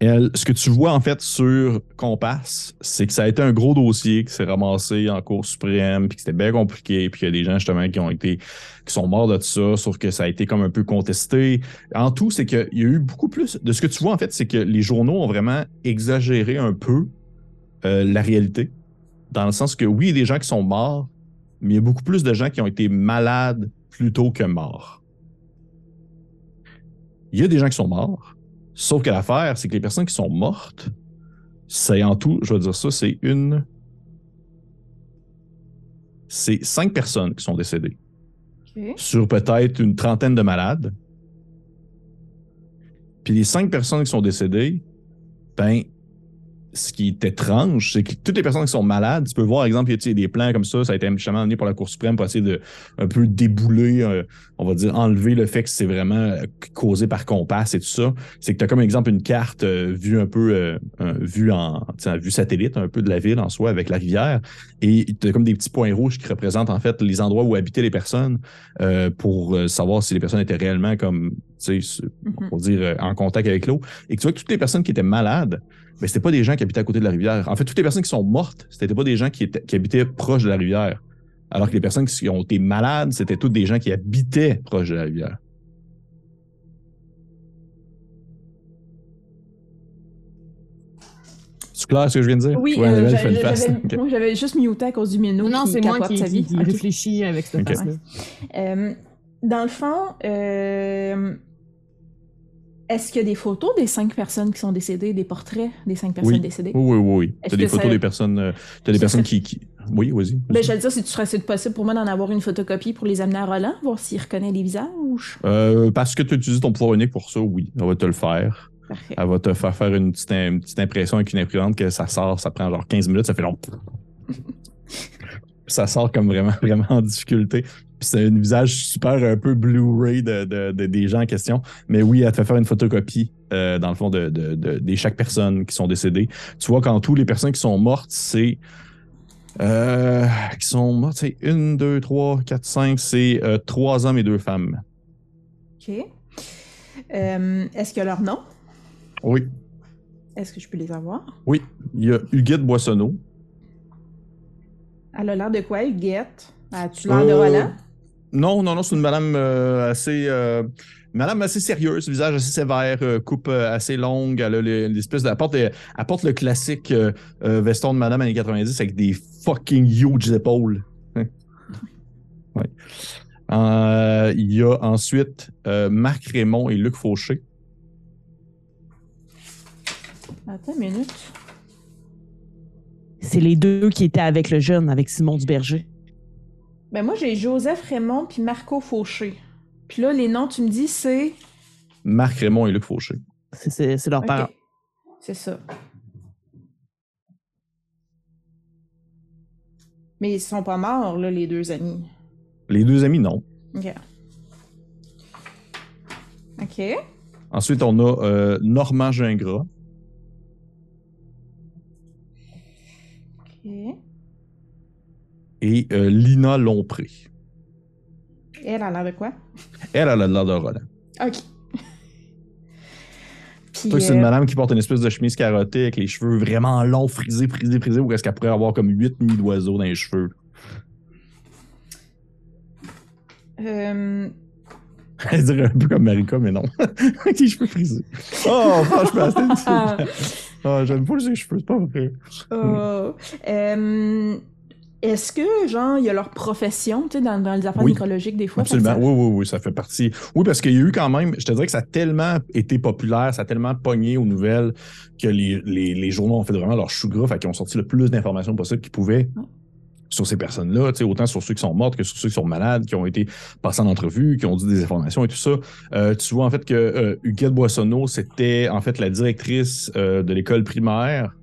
ce que tu vois en fait sur Compass, c'est que ça a été un gros dossier qui s'est ramassé en Cour suprême, puis que c'était bien compliqué, puis qu'il y a des gens justement qui ont été qui sont morts de ça, sauf que ça a été comme un peu contesté. En tout, c'est qu'il y a eu beaucoup plus. De ce que tu vois en fait, c'est que les journaux ont vraiment exagéré un peu euh, la réalité, dans le sens que oui, il y a des gens qui sont morts, mais il y a beaucoup plus de gens qui ont été malades plutôt que morts. Il y a des gens qui sont morts, sauf que l'affaire, c'est que les personnes qui sont mortes, c'est en tout, je vais dire ça, c'est une. C'est cinq personnes qui sont décédées sur peut-être une trentaine de malades. Puis les cinq personnes qui sont décédées, ben, ce qui est étrange, c'est que toutes les personnes qui sont malades, tu peux voir, par exemple, il y a des plans comme ça, ça a été justement amené pour la Cour suprême pour essayer de un peu débouler, euh, on va dire, enlever le fait que c'est vraiment euh, causé par compasse et tout ça. C'est que tu as comme exemple une carte euh, vue un peu, euh, vue en vue satellite, un peu de la ville en soi avec la rivière. Et tu as comme des petits points rouges qui représentent en fait les endroits où habitaient les personnes pour savoir si les personnes étaient réellement comme, tu sais, Mhm. pour dire, en contact avec l'eau. Et que tu vois que toutes les personnes qui étaient malades, mais c'était pas des gens qui habitaient à côté de la rivière. En fait, toutes les personnes qui sont mortes, c'était pas des gens qui, étaient, qui habitaient proche de la rivière. Alors que les personnes qui ont été malades, c'était toutes des gens qui habitaient proche de la rivière. C'est clair ce que je viens de dire? Oui, Tu vois, euh, j'avais fait une face. j'avais- Ok. moi, j'avais juste muté à cause du minot. Non, c'est moi qui, sa vie. qui, qui Ok. réfléchis avec cette Ok. face-là. Euh, dans le fond, euh, est-ce qu'il y a des photos des cinq personnes qui sont décédées, des portraits des cinq personnes Oui. décédées? Oui, oui, oui. Est-ce T'as des photos ça- des personnes. euh, T'as des personnes serait- qui, qui. Oui, vas-y. Ben, vas-y. j'allais dire, si tu serais possible pour moi d'en avoir une photocopie pour les amener à Roland, voir s'il reconnaît les visages? Euh, parce que tu utilises ton pouvoir unique pour ça, oui. On va te le faire. Parfait. Elle va te faire faire une petite, une petite impression avec une imprimante que ça sort, ça prend genre 15 minutes, ça fait long. ça sort comme vraiment, vraiment en difficulté. Puis c'est un visage super un peu Blu-ray de, de- de- des gens en question. Mais oui, elle te fait faire une photocopie, euh, dans le fond, de, chaque personne qui sont décédées. Tu vois, quand tous les personnes qui sont mortes, c'est. Euh, qui sont mortes, c'est une, deux, trois, quatre, cinq, c'est euh, trois hommes et deux femmes. OK. Euh, est-ce qu'il y a leur nom? Oui, Est-ce que je peux les avoir? oui. Il y a Huguette Boissonneau. Elle a l'air de quoi, Huguette? As-tu l'air de Euh, Roland? Non, non, non, c'est une madame euh, assez. euh, madame assez sérieuse, visage assez sévère, euh, coupe euh, assez longue. Elle a le- l'espèce de. Elle porte, elle porte le classique euh, euh, veston de madame années 90 avec des fucking huge épaules. ouais. Euh, Il y a ensuite euh, Marc Raymond et Luc Fauché. Attends une minute. C'est les deux qui étaient avec le jeune, avec Simon Duberger. Ben moi, j'ai Joseph Raymond puis Marco Fauché. Puis là, les noms, tu me dis, c'est... Marc Raymond et Luc Fauché. C'est- leur Ok. parent. C'est ça. Mais ils sont pas morts, là, les deux amis. Les deux amis, non. OK. OK. Ensuite, on a euh, Normand Gingras. Et euh, Lina Lompré. Elle a l'air de quoi? Elle, elle a l'air de Roland. OK. C'est euh, une madame qui porte une espèce de chemise carottée avec les cheveux vraiment longs, frisés, frisés, frisés, ou est-ce qu'elle pourrait avoir comme huit nids d'oiseaux dans les cheveux? euh, Elle dirait un peu comme Marika, mais non. avec les cheveux frisés. Oh, franchement, c'était une Ah. J'aime pas ses cheveux, c'est pas vrai. oh, euh, Est-ce que, genre, il y a leur profession, tu sais, dans, dans les affaires Oui. nécrologiques, des fois? Absolument. ça- Oui, oui, oui, ça fait partie. Oui, parce qu'il y a eu quand même, je te dirais que ça a tellement été populaire, ça a tellement pogné aux nouvelles que les, les, les journaux ont fait vraiment leur chou gras, fait qu'ils ont sorti le plus d'informations possible qu'ils pouvaient. Sur ces personnes-là, tu sais, autant sur ceux qui sont morts que sur ceux qui sont malades, qui ont été passés en entrevue, qui ont dit des informations et tout ça. Euh, tu vois en fait que euh, Huguette Boissonneau, c'était en fait la directrice euh, de l'école primaire.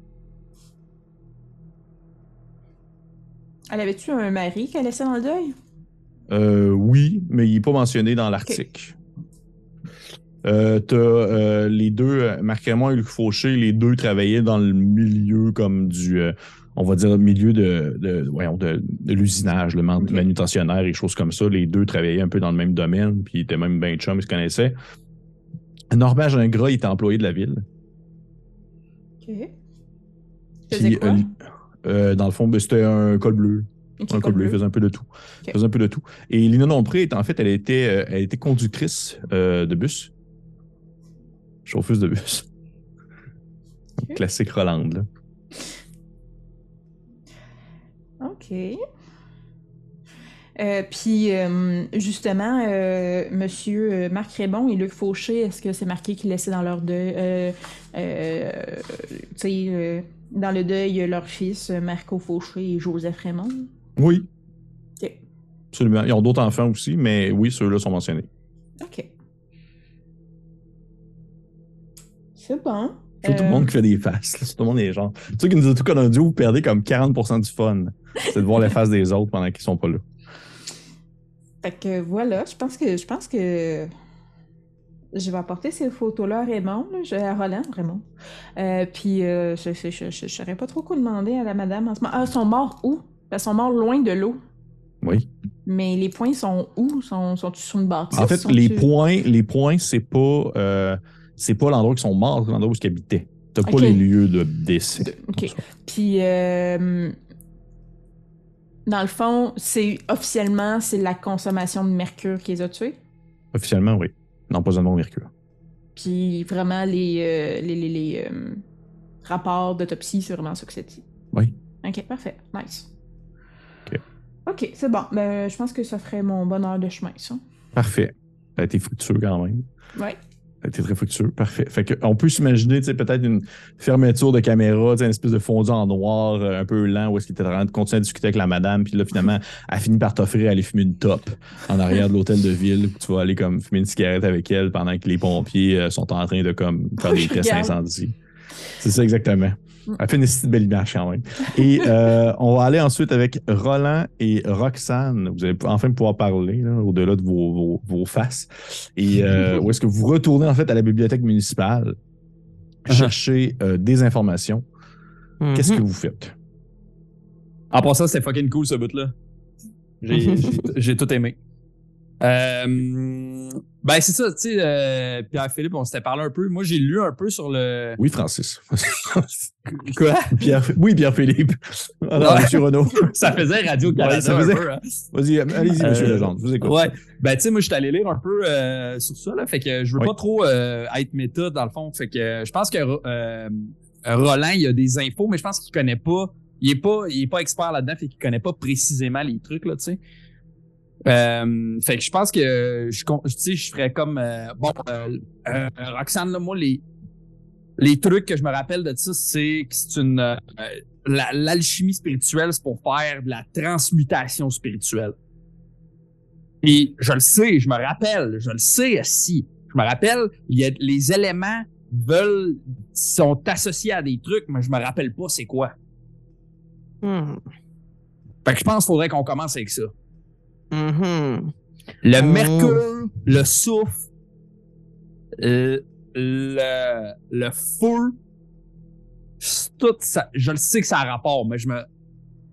Elle avait-tu un mari qu'elle laissait dans le deuil? Euh, oui, mais il n'est pas mentionné dans l'article. T'as les deux, Marc Raymond et Luc Fauché, les deux travaillaient dans le milieu comme du, on va dire, milieu de, de, voyons, de, de l'usinage, le manutentionnaire et choses comme ça. Les deux travaillaient un peu dans le même domaine, puis ils étaient même bien chums, ils se connaissaient. Norbert Gingras, il était employé de la ville. OK. Faisait Puis, quoi? euh, euh, dans le fond, ben, c'était un col bleu. Un col bleu, il faisait un peu de tout. Il faisait un peu de tout. Et Lina Nompré, en fait, elle était, euh, elle était conductrice euh, de bus. Chauffeuse de bus. Classique Rolande, là. OK. Euh, Puis, euh, justement, euh, Monsieur euh, Marc Rébon et Luc Fauché, est-ce que c'est marqué qu'ils laissaient dans leur deuil, dans le deuil, leur fils, Marco Fauché et Joseph Raymond? Oui, OK. absolument. Ils ont d'autres enfants aussi, mais oui, ceux-là sont mentionnés. OK. C'est bon. Tout le Euh. monde qui fait des faces. là. Tout le monde est genre. Tu sais qui nous a tout audio, vous perdez comme 40% du fun. C'est de voir les faces des autres pendant qu'ils sont pas là. Fait que voilà, je pense que je pense que je vais apporter ces photos-là à Raymond, là, à Roland, Raymond. Euh, puis euh, je, je saurais pas trop quoi demander à la madame en ce moment. Ah, ils sont morts où? Ils sont morts loin de l'eau. Oui. Mais les points sont où? Sont, sont sur une bâtisse? En fait, les points, les points, c'est pas, euh, c'est pas l'endroit où ils sont morts, c'est l'endroit où ils habitaient. T'as pas les lieux de décès. OK. Puis, euh, dans le fond, c'est officiellement, c'est la consommation de mercure qui les a tués? Officiellement, oui. L'empoisonnement au mercure. Puis, vraiment, les, euh, les, les, les, euh, rapports d'autopsie, c'est vraiment ça que c'est dit. Oui. OK, parfait. Nice. OK. OK, c'est bon. Ben, je pense que ça ferait mon bonheur de chemin, ça. Parfait. Ça a été fructueux quand même. Ouais. Été très fructueux. Parfait. Fait que, on peut s'imaginer, peut-être une fermeture de caméra, une espèce de fondu en noir, euh, un peu lent, où est-ce qu'il était en train de continuer à discuter avec la madame, puis là, finalement, elle finit par t'offrir d'aller fumer une top en arrière de l'hôtel de ville, où tu vas aller comme fumer une cigarette avec elle pendant que les pompiers euh, sont en train de comme faire des tests regarde. incendie. C'est ça exactement. Elle fait une belle image quand même. Et euh, on va aller ensuite avec Roland et Roxane. Vous allez enfin pouvoir parler là, au-delà de vos, vos, vos faces. Et euh, où est-ce que vous retournez en fait à la bibliothèque municipale chercher euh, des informations. Qu'est-ce que Mhm. vous faites? En passant, c'était fucking cool ce bout-là. J'ai, j'ai, j'ai tout aimé. Euh, ben, c'est ça, tu sais, euh, Pierre-Philippe, on s'était parlé un peu. Moi, j'ai lu un peu sur le. Oui, Francis. Quoi? Pierre, oui, Pierre-Philippe. Alors, Ouais. Monsieur Renaud. ça faisait Radio-Canada Ouais, ça un faisait- peu, hein. Vas-y, allez-y, Monsieur Euh, Legendre. Je vous écoute. Ouais. Ben, tu sais, moi, je suis allé lire un peu euh, sur ça, là. Fait que je veux Oui. pas trop euh, être méta, dans le fond. Fait que euh, je pense que euh, Roland, il a des infos, mais je pense qu'il connaît pas. Il est pas, il est pas expert là-dedans, fait qu'il connaît pas précisément les trucs, là, tu sais. Euh, fait que je pense que je, sais, je ferais comme euh, bon, euh, euh, Roxane, là, moi, les, les trucs que je me rappelle de ça, c'est que c'est une la- l'alchimie spirituelle, c'est pour faire de la transmutation spirituelle. Et je le sais, je me rappelle, je le sais si. Je me rappelle, il y a, les éléments veulent sont associés à des trucs, mais je me rappelle pas c'est quoi. Hmm. Fait que je pense qu'il faudrait qu'on commence avec ça. Mhm. Le Oh. mercure, le souffle, le, le, le feu, tout ça. Je le sais que ça a rapport, mais je me.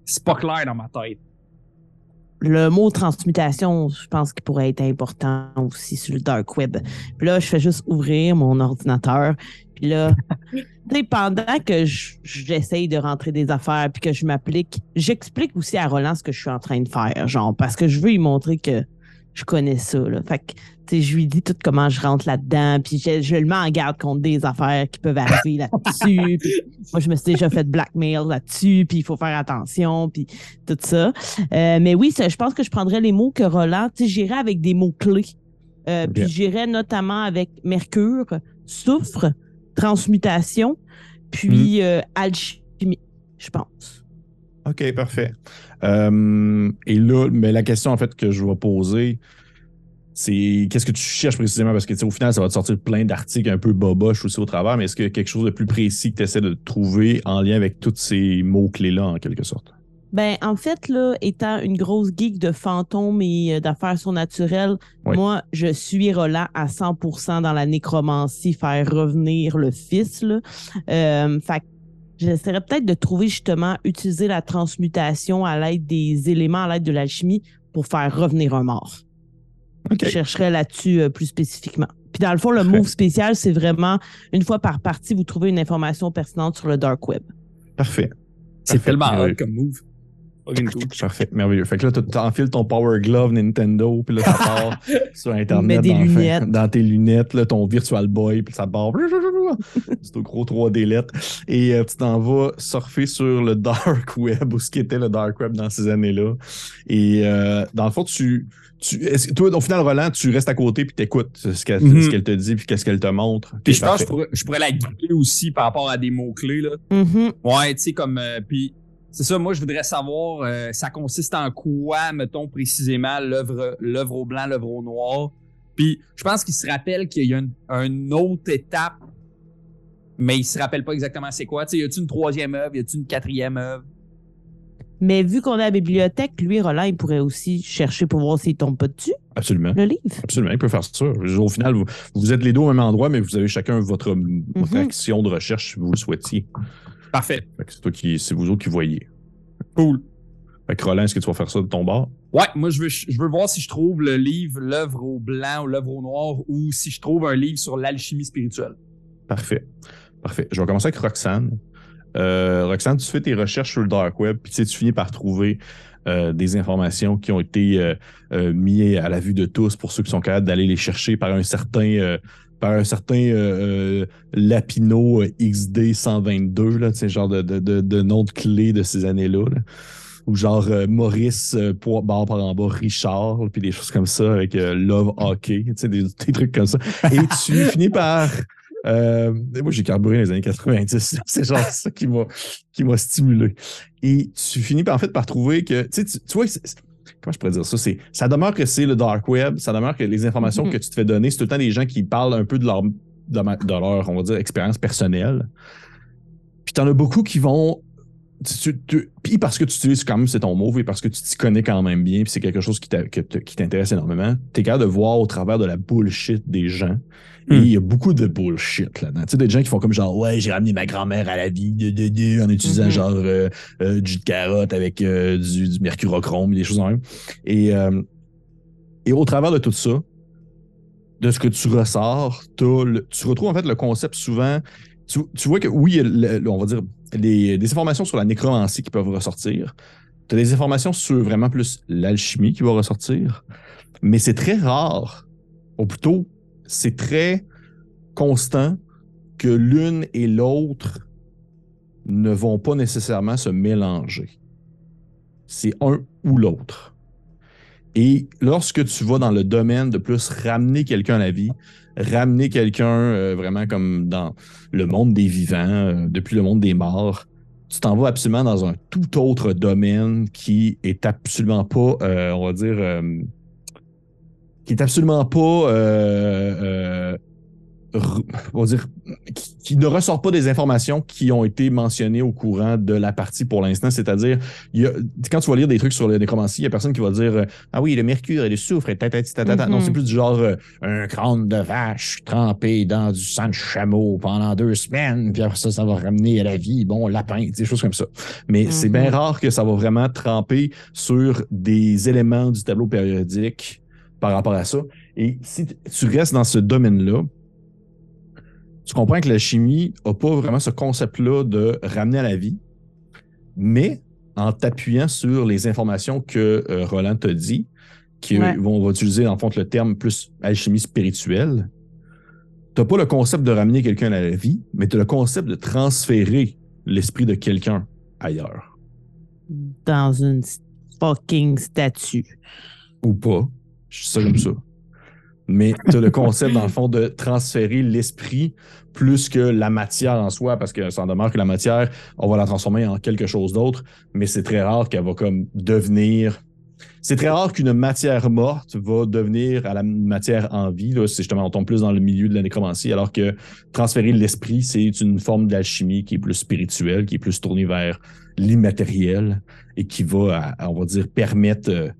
C'est pas clair dans ma tête. Le mot transmutation, je pense qu'il pourrait être important aussi sur le dark web. Puis là, je fais juste ouvrir mon ordinateur. Puis là, pendant que je- j'essaye de rentrer des affaires puis que je m'applique, j'explique aussi à Roland ce que je suis en train de faire, genre, parce que je veux lui montrer que je connais ça, là. Fait que, je lui dis tout comment je rentre là-dedans, puis je, je le mets en garde contre des affaires qui peuvent arriver là-dessus. Moi, je me suis déjà fait blackmail là-dessus, puis il faut faire attention, puis tout ça. Euh, mais oui, ça, je pense que je prendrais les mots que Roland, tu sais, j'irais avec des mots-clés. Euh, Puis j'irais notamment avec mercure, soufre, transmutation, puis euh, alchimie, je pense. OK, parfait. Euh, et là, mais la question en fait que je vais poser, c'est qu'est-ce que tu cherches précisément? Parce que tu sais, au final, ça va te sortir plein d'articles un peu boboches aussi au travers, mais est-ce qu'il y a quelque chose de plus précis que tu essaies de trouver en lien avec tous ces mots-clés-là, en quelque sorte? Ben, en fait, là, étant une grosse geek de fantômes et euh, d'affaires surnaturelles, Oui. moi, je suis Roland à 100% dans la nécromancie, faire revenir le fils, là. Euh, fait que j'essaierais peut-être de trouver justement, utiliser la transmutation à l'aide des éléments, à l'aide de l'alchimie pour faire revenir un mort. Je chercherais là-dessus euh, plus spécifiquement. Puis dans le fond, le Parfait. move spécial, c'est vraiment, une fois par partie, vous trouvez une information pertinente sur le dark web. Parfait. C'est tellement hot comme move. Fucking cool. Parfait, merveilleux. Fait que là, tu t'enfiles ton Power Glove Nintendo, puis là, ça part sur Internet. Mets des dans, lunettes. dans tes lunettes, là, ton Virtual Boy, puis ça part. C'est au gros 3D lettres. Et euh, tu t'en vas surfer sur le Dark Web, ou ce qui était le Dark Web dans ces années-là. Et euh, dans le fond, tu. tu toi, au final, Roland, tu restes à côté, puis t'écoutes ce qu'elle Mhm. ce qu'elle te dit, puis qu'est-ce qu'elle te montre. Puis je pense que je pourrais, je pourrais la guider aussi par rapport à des mots-clés, là. Mhm. Ouais, tu sais, comme. euh, puis c'est ça, moi, je voudrais savoir, euh, ça consiste en quoi, mettons, précisément, l'œuvre l'œuvre au blanc, l'œuvre au noir. Puis je pense qu'il se rappelle qu'il y a une, une autre étape mais il se rappelle pas exactement c'est quoi. Tu sais, y a-tu une troisième œuvre, y a-tu une quatrième œuvre? Mais vu qu'on est à la bibliothèque, lui, Roland, il pourrait aussi chercher pour voir s'il tombe pas dessus, Absolument. le livre. Absolument, il peut faire ça. Au final, vous, vous êtes les deux au même endroit, mais vous avez chacun votre, votre Mhm. action de recherche si vous le souhaitiez. Parfait. C'est toi qui, c'est vous autres qui voyez. Cool. Fait que Roland, est-ce que tu vas faire ça de ton bord? Ouais, moi, je veux, je veux voir si je trouve le livre, l'œuvre au blanc ou l'œuvre au noir, ou si je trouve un livre sur l'alchimie spirituelle. Parfait. Parfait. Je vais commencer avec Roxane. Euh, Roxane, tu fais tes recherches sur le dark web, puis tu sais, tu finis par trouver euh, des informations qui ont été euh, mises à la vue de tous pour ceux qui sont capables d'aller les chercher par un certain par un certain euh, euh, Lapino euh, XD 122, là, genre de, de, de, nom de clé de ces années-là. là. Ou genre euh, Maurice pour- barre par en bas Richard, puis des choses comme ça avec Love Hockey, des, des trucs comme ça. Et tu finis par euh, moi, j'ai carburé dans les années 90. C'est genre ça qui m'a, stimulé. Et tu finis par, en fait par trouver que, tu tu, vois, comment je pourrais dire ça? C'est, ça demeure que c'est le dark web, ça demeure que les informations Mhm. que tu te fais donner, c'est tout le temps des gens qui parlent un peu de leur, de, ma- de leur on va dire, expérience personnelle. Puis t'en as beaucoup qui vont. Tu- tu- tu- puis parce que tu utilises quand même c'est ton move et parce que tu t'y connais quand même bien, puis c'est quelque chose qui t'intéresse énormément, t'es capable de voir au travers de la bullshit des gens. Et Hmm. il y a beaucoup de bullshit là-dedans. Tu sais, des gens qui font comme genre, ouais, j'ai ramené ma grand-mère à la vie de, de, de, en utilisant Mhm. genre euh, euh, du jus de carotte avec euh, du, du mercurochrome, des choses en même. Et, et au travers de tout ça, de ce que tu ressors, le- tu retrouves en fait le concept souvent. Tu, vois que oui, on va dire des informations sur la nécromancie qui peuvent ressortir. Tu as des informations sur vraiment plus l'alchimie qui va ressortir. Mais c'est très rare, ou plutôt, c'est très constant que l'une et l'autre ne vont pas nécessairement se mélanger. C'est un ou l'autre. Et lorsque tu vas dans le domaine de plus ramener quelqu'un à la vie, ramener quelqu'un euh, vraiment comme dans le monde des vivants, euh, depuis le monde des morts, tu t'en vas absolument dans un tout autre domaine qui est absolument pas, euh, on va dire, qui est absolument pas, on va dire, qui, qui ne ressort pas des informations qui ont été mentionnées au courant de la partie pour l'instant. C'est-à-dire, quand tu vas lire des trucs sur les nécromancie, il y a personne qui va dire euh, Ah oui, le mercure et le soufre et tatati tatata. Non, Mhm. c'est plus du genre euh, un crâne de vache trempé dans du sang de chameau pendant deux semaines, puis après ça, ça va ramener à la vie, bon, lapin, des choses comme ça. Mais c'est Mhm. bien rare que ça va vraiment tremper sur des éléments du tableau périodique par rapport à ça. Et si tu restes dans ce domaine-là, tu comprends que la chimie n'a pas vraiment ce concept-là de ramener à la vie, mais en t'appuyant sur les informations que euh, Roland t'a dit, qui Ouais. va utiliser en fond le terme plus alchimie spirituelle, tu n'as pas le concept de ramener quelqu'un à la vie, mais tu as le concept de transférer l'esprit de quelqu'un ailleurs. Dans une fucking statue. Ou pas. Je suis ça comme ça. Mais tu as le concept, dans le fond, de transférer l'esprit plus que la matière en soi, parce que ça en demeure que la matière, on va la transformer en quelque chose d'autre, mais c'est très rare qu'elle va comme devenir. C'est très rare qu'une matière morte va devenir à la matière en vie. Justement, on tombe plus dans le milieu de la nécromancie, alors que transférer l'esprit, c'est une forme d'alchimie qui est plus spirituelle, qui est plus tournée vers l'immatériel et qui va, on va dire, permettre.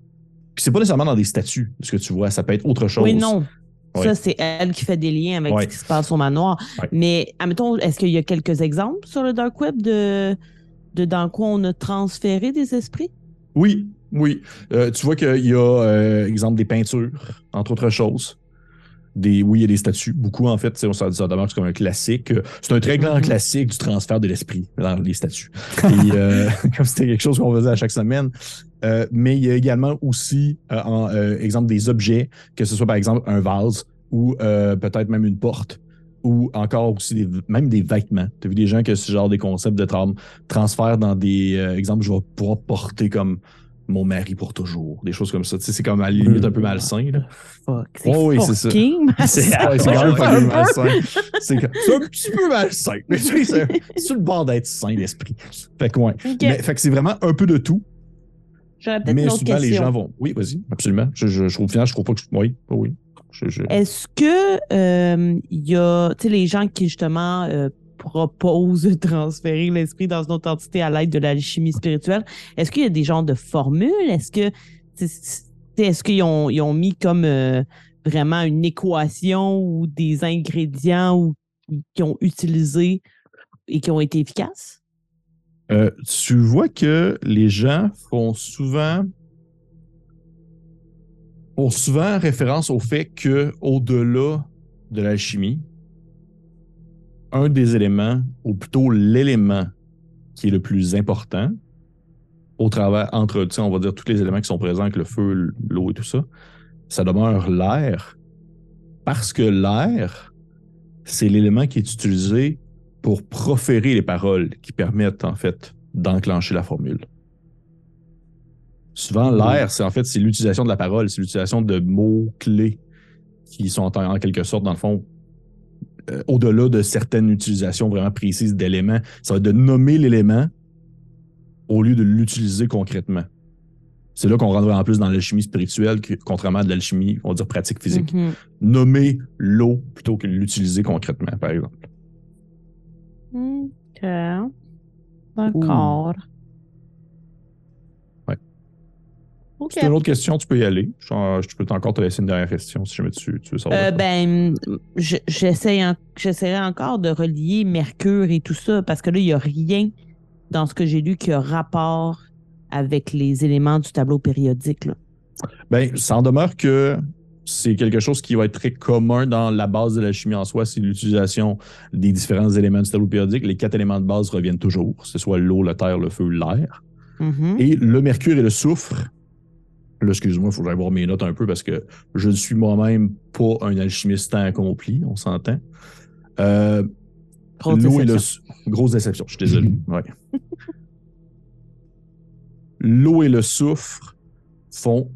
C'est pas nécessairement dans des statues, ce que tu vois, ça peut être autre chose. Oui, non. Ouais. Ça, c'est elle qui fait des liens avec Ouais. ce qui se passe au manoir. Ouais. Mais, admettons, est-ce qu'il y a quelques exemples sur le Dark Web de, de dans quoi on a transféré des esprits? Oui, oui. Euh, tu vois qu'il y a, euh, exemple, des peintures, entre autres choses. Des, oui, il y a des statues, beaucoup en fait, ça, ça demeure comme un classique. C'est un très grand Mhm. classique du transfert de l'esprit dans les statues. Et, euh, comme c'était quelque chose qu'on faisait à chaque semaine. Euh, mais il y a également aussi, euh, en, exemple, des objets, que ce soit par exemple un vase ou peut-être même une porte ou encore aussi des, même des vêtements. Tu as vu des gens que ce genre des concepts de tra- transfert dans des exemples, je vais pouvoir porter comme mon mari pour toujours, des choses comme ça. Tu sais, c'est comme à la limite un peu malsain. Là. Fuck. C'est Oh oui, c'est ça. C'est malsain. c'est quand même un malsain. C'est petit peu malsain. Mais tu sais, c'est le bord d'être sain l'esprit. Fait que, ouais. Mais, fait que c'est vraiment un peu de tout. J'aurais peut-être Mais une autre souvent, les gens vont. Oui, vas-y, absolument. Je, je, je, final, je trouve pas que. Oui, oui. Je, je- Est-ce que euh, il y a, tu sais, les gens qui justement euh, propose de transférer l'esprit dans une autre entité à l'aide de l'alchimie spirituelle. Est-ce qu'il y a des genres de formules? Est-ce que est-ce qu'ils ont, ils ont mis comme euh, vraiment une équation ou des ingrédients ou qui ont utilisé et qui ont été efficaces? Euh, tu vois que les gens font souvent font souvent référence au fait que au-delà de l'alchimie, un des éléments, ou plutôt l'élément qui est le plus important, au travers entre, on va dire tous les éléments qui sont présents avec le feu, l'eau et tout ça, ça demeure l'air, parce que l'air, c'est l'élément qui est utilisé pour proférer les paroles qui permettent en fait d'enclencher la formule. Souvent, l'air, c'est en fait c'est l'utilisation de la parole, c'est l'utilisation de mots clés qui sont en, en quelque sorte dans le fond euh, au-delà de certaines utilisations vraiment précises d'éléments. Ça va être de nommer l'élément au lieu de l'utiliser concrètement. C'est là qu'on rendrait en plus dans l'alchimie spirituelle, que- contrairement à de l'alchimie, on va dire pratique physique. Mhm. Nommer l'eau plutôt que l'utiliser concrètement, par exemple. OK. D'accord. OK. Si tu as une autre question, tu peux y aller. Je, je peux encore te laisser une dernière question si jamais tu, tu veux savoir. Euh, ben, je- j'essaie en- j'essaierai encore de relier Mercure et tout ça parce que là, il n'y a rien dans ce que j'ai lu qui a rapport avec les éléments du tableau périodique. Là. Ben, ça en demeure que c'est quelque chose qui va être très commun dans la base de la chimie en soi, c'est l'utilisation des différents éléments du tableau périodique. Les quatre éléments de base reviennent toujours, que ce soit l'eau, la terre, le feu, l'air. Mhm. Et le mercure et le soufre, là, excuse-moi, il faut que j'aille voir mes notes un peu parce que je ne suis moi-même pas un alchimiste tant accompli, on s'entend. Euh, L'eau et le grosse déception, je suis désolé. Ouais. L'eau et le soufre font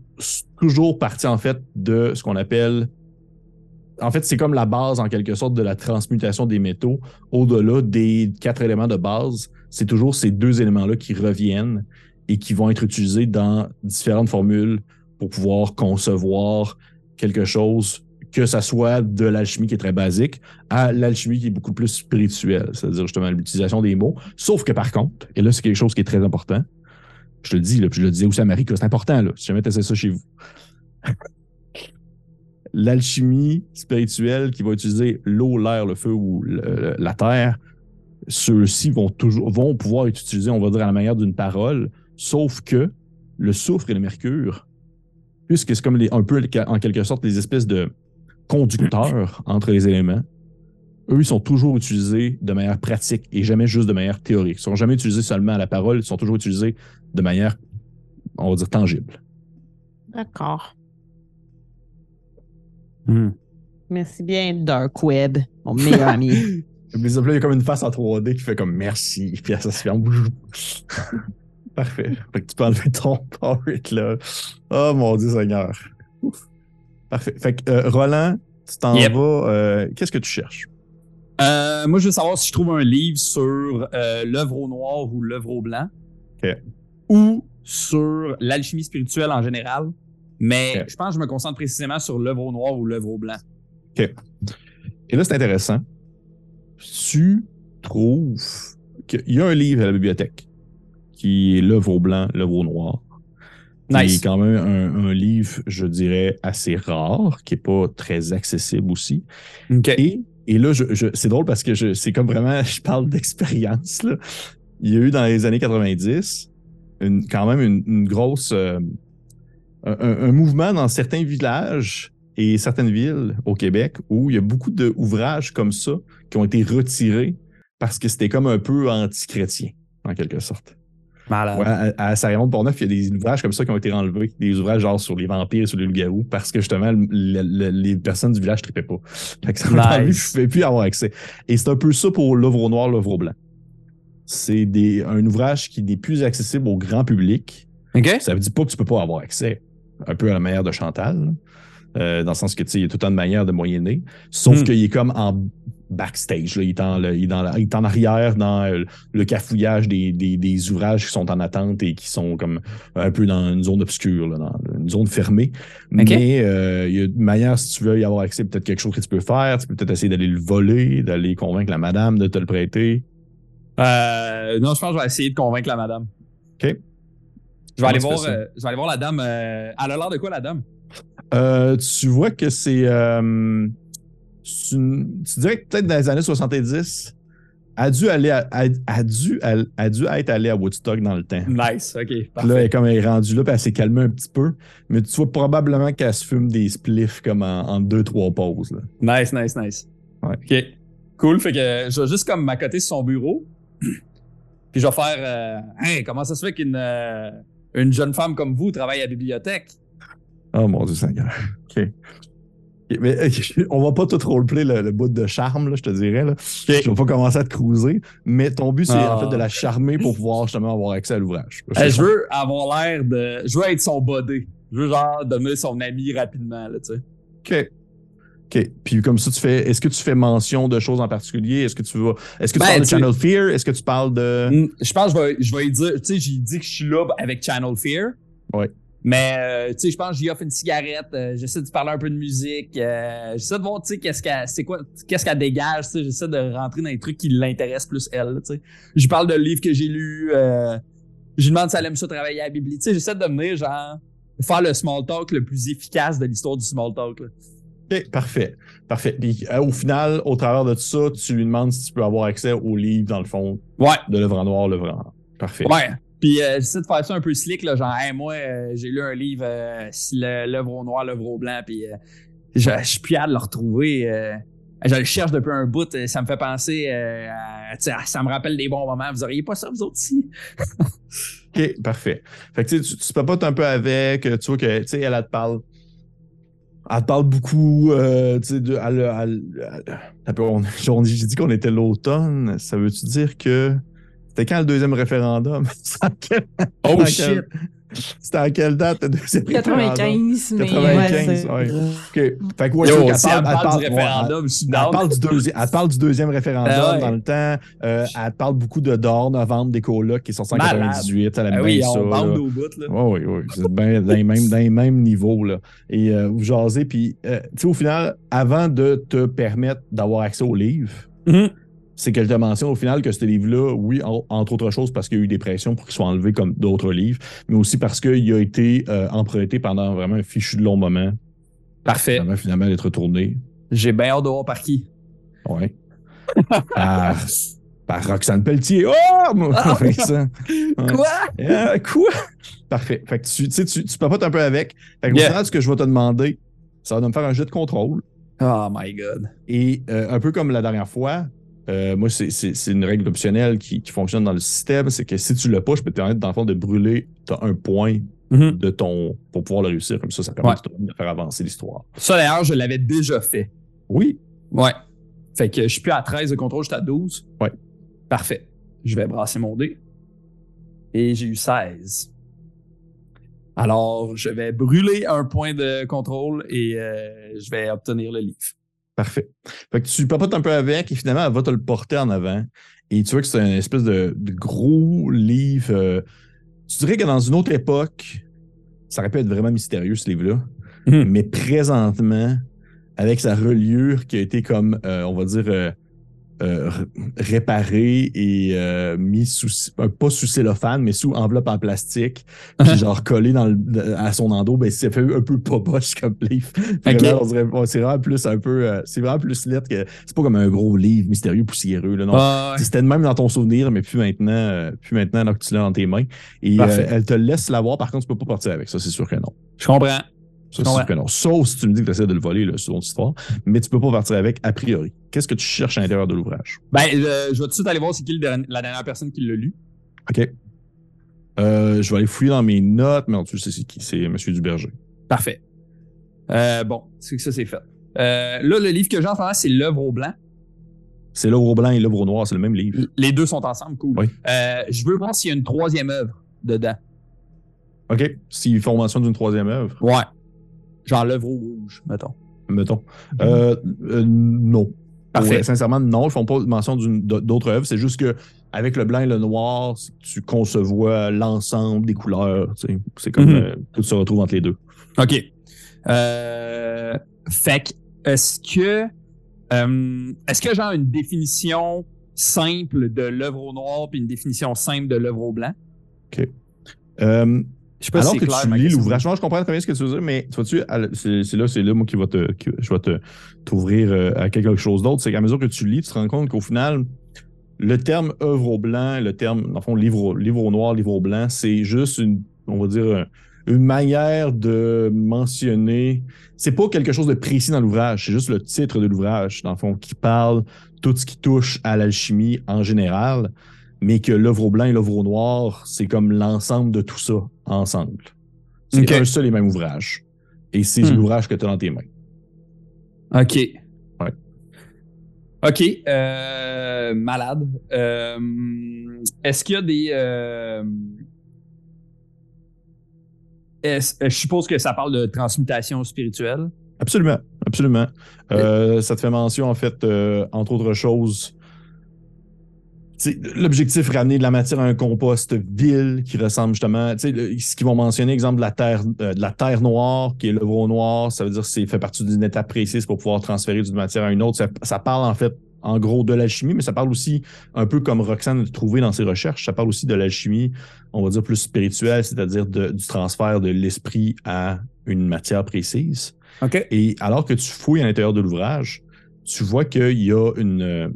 toujours partie en fait de ce qu'on appelle en fait, c'est comme la base en quelque sorte de la transmutation des métaux. Au-delà des quatre éléments de base, c'est toujours ces deux éléments-là qui reviennent et qui vont être utilisés dans différentes formules pour pouvoir concevoir quelque chose, que ça soit de l'alchimie qui est très basique à l'alchimie qui est beaucoup plus spirituelle, c'est-à-dire justement l'utilisation des mots. Sauf que par contre, et là c'est quelque chose qui est très important, je te le dis, je le disais aussi à Marie, que c'est important, là, si jamais tu ça chez vous. L'alchimie spirituelle qui va utiliser l'eau, l'air, le feu ou la terre, ceux-ci vont toujours vont pouvoir être utilisés, on va dire, à la manière d'une parole, sauf que le soufre et le mercure, puisque c'est comme les, un peu en quelque sorte des espèces de conducteurs entre les éléments, eux, ils sont toujours utilisés de manière pratique et jamais juste de manière théorique. Ils sont jamais utilisés seulement à la parole, ils sont toujours utilisés de manière, on va dire, tangible. D'accord. Hmm. Merci bien, Dark Web, mon meilleur ami. Il y a comme une face en 3D qui fait comme merci, puis ça se fait en bouge. Parfait. Fait que tu peux enlever ton power là. Oh mon Dieu Seigneur. Ouf. Parfait. Fait que euh, Roland, tu t'en Yep. vas. euh, Qu'est-ce que tu cherches? Euh, moi, je veux savoir si je trouve un livre sur l'œuvre au noir ou l'œuvre au blanc. Ok. Ou sur l'alchimie spirituelle en général. Mais Ok. je pense que je me concentre précisément sur l'œuvre au noir ou l'œuvre au blanc. Et là, c'est intéressant. Tu trouves qu'il y a un livre à la bibliothèque qui est l'œuvre au blanc, l'œuvre au noir. Qui Nice. est quand même un, un livre, je dirais, assez rare, qui est pas très accessible aussi. Et, et là, je, je- c'est drôle parce que je, c'est comme vraiment, je parle d'expérience. là. Il y a eu dans les années 90 une, quand même une, une grosse. euh, un, un- un mouvement dans certains villages et certaines villes au Québec où il y a beaucoup d'ouvrages comme ça qui ont été retirés parce que c'était comme un peu anti-chrétien, en quelque sorte. Malade. Ouais, à, à Saint-Raymond-de-Portneuf, il y a des ouvrages comme ça qui ont été enlevés. Des ouvrages genre sur les vampires, sur les loups-garous, parce que justement, le- le- les personnes du village ne tripaient pas. Fait que ça m'a enlevé, Nice. je ne pouvais plus avoir accès. Et c'est un peu ça pour l'œuvre au noir, l'œuvre au blanc. C'est des- un ouvrage qui n'est plus accessible au grand public. Ça ne veut dire pas que tu peux pas avoir accès. Un peu à la manière de Chantal. Euh, dans le sens que tu sais, il y a tout un de manière de moyenner. Sauf Hmm. qu'il est comme en. Backstage. là. Il, est en, le- il est dans la- il est en arrière dans euh, le cafouillage des, des- des ouvrages qui sont en attente et qui sont comme un peu dans une zone obscure, là, dans une zone fermée. Mais euh, il y a une manière, si tu veux y avoir accès, peut-être quelque chose que tu peux faire. Tu peux peut-être essayer d'aller le voler, d'aller convaincre la madame de te le prêter. Euh, non, je pense que je vais essayer de convaincre la madame. OK. Je vais, aller voir, euh, je vais aller voir la dame. euh, elle a l'air de quoi, la dame? Euh, tu vois que c'est. Une- tu dirais que peut-être dans les années 70, a dû aller à- a, a dû, a, a dû être allé à Woodstock dans le temps. Nice, ok. Parfait. Là, elle, comme elle est rendue là, puis elle s'est calmée un petit peu. Mais tu vois probablement qu'elle se fume des spliffs comme en, en deux, trois pauses. là. Nice, nice, nice. Ouais. Ok. Cool. Fait que je vais juste comme m'accoter sur son bureau. Puis je vais faire euh, Hey, comment ça se fait qu'une euh, une jeune femme comme vous travaille à la bibliothèque? Oh mon Dieu Seigneur. OK. Mais on va pas tout roleplay le, le bout de charme, là, je te dirais. Là. Je vais pas commencer à te cruiser. Mais ton but, c'est Ah. en fait de la charmer pour pouvoir justement avoir accès à l'ouvrage. Euh, je veux avoir l'air de. Je veux être son body. Je veux genre devenir son ami rapidement, là, tu sais. OK. OK. Puis comme ça, tu fais. Est-ce que tu fais mention de choses en particulier? Est-ce que tu vas. Est-ce que tu Ben, parles de Channel Fear? Est-ce que tu parles de. Mm, Je pense que je vais, je vais dire, tu sais, j'ai dit que je suis là avec Channel Fear. Ouais. Mais, euh, tu sais, je pense que j'y offre une cigarette, euh, j'essaie de parler un peu de musique, euh, j'essaie de voir, tu sais, qu'est-ce qu'elle, c'est quoi, qu'est-ce qu'elle dégage, tu sais, j'essaie de rentrer dans les trucs qui l'intéressent plus elle, tu sais. Je lui parle de livres que j'ai lus, je lui demande si elle aime ça travailler à la bibliothèque, tu sais, j'essaie de devenir, genre, faire le small talk le plus efficace de l'histoire du small talk, là. OK, parfait. Parfait. Puis euh, au final, au travers de tout ça, tu lui demandes si tu peux avoir accès au livre, dans le fond, Ouais. de l'œuvre en noir, l'œuvre en. Parfait. Ouais. Puis euh, j'essaie de faire ça un peu slick, genre, moi, euh, j'ai lu un livre, euh, si l'œuvre au noir, l'œuvre au blanc, puis euh, je suis plus de le retrouver. euh, je le cherche depuis un bout, euh, ça me fait penser, euh, à- ça me rappelle des bons moments. Vous auriez pas ça, vous autres, ici? OK, parfait. Fait que tu, tu, tu papotes un peu avec, euh, tu vois que, tu sais, elle, te parle. Elle te parle beaucoup, euh, tu sais, J'ai dit qu'on était l'automne. Ça veut-tu dire que. C'était quand le deuxième référendum? Oh shit! C'était à quelle date le deuxième référendum? 95, mais. 95, c'est- ouais. OK. Fait que, ouais, Yo, elle parle, du référendum, suis elle parle, du deuxi- elle parle du deuxième référendum Ah ouais. dans le temps. Euh, elle parle beaucoup de d'or novembre des colocs qui est sorti en Malade. 98. Elle aime Ah oui, bien ça. on là. bande au bout, là. Oui, oui, oui. C'est bien dans, les mêmes- dans les mêmes niveaux. Là. Et euh, vous jasez. Puis, euh, tu sais, au final, avant de te permettre d'avoir accès au livre, Mhm. C'est qu'elle te mentionne au final que ce livre-là, oui, en- entre autres choses, parce qu'il y a eu des pressions pour qu'il soit enlevé comme d'autres livres, mais aussi parce qu'il a été euh, emprunté pendant vraiment un fichu de long moment, Parfait. avant finalement d'être retourné. J'ai bien hâte de voir par qui. Ouais. par, par Roxane Pelletier. Oh! Oui, ça. Ouais. Quoi? Euh, quoi? Parfait. Fait que tu, tu sais, tu, papotes un peu avec. Fait que Yeah. au final, ce que je vais te demander, ça va de me faire un jeu de contrôle. Oh my god. Et euh, un peu comme la dernière fois, euh, moi, c'est- une règle optionnelle qui, qui fonctionne dans le système. C'est que si tu l'as pas, je peux te permettre, dans le fond, de brûler un point Mhm. de ton. pour pouvoir le réussir. Comme ça, ça permet Ouais. de faire avancer l'histoire. Ça, d'ailleurs, je l'avais déjà fait. Oui. Ouais. Fait que je suis plus à 13 de contrôle, je suis à 12. Ouais. Parfait. Je vais brasser mon dé. Et j'ai eu 16. Alors, je vais brûler un point de contrôle et euh, je vais obtenir le livre. Parfait. Fait que tu papotes un peu avec et finalement, elle va te le porter en avant. Et tu vois que c'est un espèce de, de gros livre. euh, tu dirais que dans une autre époque, ça aurait pu être vraiment mystérieux, ce livre-là. Mhm. Mais présentement, avec sa reliure qui a été comme, euh, on va dire, euh, euh, r- réparée et euh, mis sous, euh, pas sous cellophane, mais sous enveloppe en plastique, puis genre collé dans le, à son endos, ben c'est fait un peu pas boche comme livre. Vraiment, on dirait, ouais, c'est vraiment plus un peu, euh, c'est vraiment plus lettre que, c'est pas comme un gros livre mystérieux poussiéreux, là, non. Ah, ouais. C'était même dans ton souvenir, mais plus maintenant, euh, plus maintenant alors que tu l'as dans tes mains. Et euh, elle te laisse l'avoir, par contre, tu peux pas partir avec ça, c'est sûr que non. Je comprends. Ça, c'est Ouais. que non. Sauf si tu me dis que tu essaies de le voler, là, c'est une histoire. Mais tu peux pas partir avec a priori. Qu'est-ce que tu cherches à l'intérieur de l'ouvrage? Ben, euh, je vais tout de suite aller voir c'est qui dernier- la dernière personne qui l'a lu. OK. Euh, je vais aller fouiller dans mes notes, mais en dessous, c'est qui? C'est M. Duberger. Parfait. Euh, bon, c'est que ça, c'est fait. Là, le livre que j'ai en ce moment, c'est L'œuvre au blanc. C'est l'œuvre au blanc et l'œuvre au noir, c'est le même livre. Les deux sont ensemble, cool. Oui. Je veux voir s'il y a une troisième œuvre dedans. OK. S'ils font mention d'une troisième œuvre, Ouais. Genre l'œuvre au rouge, mettons. mettons. Euh, euh, non. Parfait. Ouais, sincèrement, non, ils font pas mention d'une- d'autres œuvres. C'est juste que avec le blanc et le noir, tu concevois l'ensemble des couleurs. tu sais. C'est comme Mhm. euh, tout se retrouve entre les deux. OK. Euh, fait que, est-ce que, est-ce que genre une définition simple de l'œuvre au noir puis une définition simple de l'œuvre au blanc? Euh, Je sais pas alors si que clair. tu lis l'ouvrage, je comprends très bien ce que tu veux dire, mais tu vois-tu, c'est là, c'est là moi qui va te, je vais te t'ouvrir euh, à quelque chose d'autre. C'est qu'à mesure que tu lis, tu te rends compte qu'au final, le terme œuvre au blanc, le terme, dans le fond, livre au, livre au noir, livre au blanc, c'est juste une, on va dire, un- une manière de mentionner. C'est pas quelque chose de précis dans l'ouvrage, c'est juste le titre de l'ouvrage, dans le fond, qui parle tout ce qui touche à l'alchimie en général, mais que l'œuvre au blanc et l'œuvre au noir, c'est comme l'ensemble de tout ça ensemble. C'est Ok. un seul et même ouvrage. Et c'est Hmm. l'ouvrage que tu as dans tes mains. OK. Ouais. OK. euh, malade. Euh, est-ce qu'il y a des. euh, je suppose que ça parle de transmutation spirituelle? Absolument, absolument. Ça te fait mention, en fait, entre autres choses. L'objectif, ramener de la matière à un compost vil qui ressemble justement, le- ce qu'ils vont mentionner, exemple de la terre, euh, de la terre noire, qui est l'œuvre au noir, ça veut dire que c'est fait partie d'une étape précise pour pouvoir transférer d'une matière à une autre. Ça, ça parle en fait, en gros, de l'alchimie, mais ça parle aussi, un peu comme Roxane a trouvé dans ses recherches, ça parle aussi de l'alchimie, on va dire plus spirituelle, c'est-à-dire du transfert de l'esprit à une matière précise. OK. Et alors que tu fouilles à l'intérieur de l'ouvrage, tu vois qu'il y a une.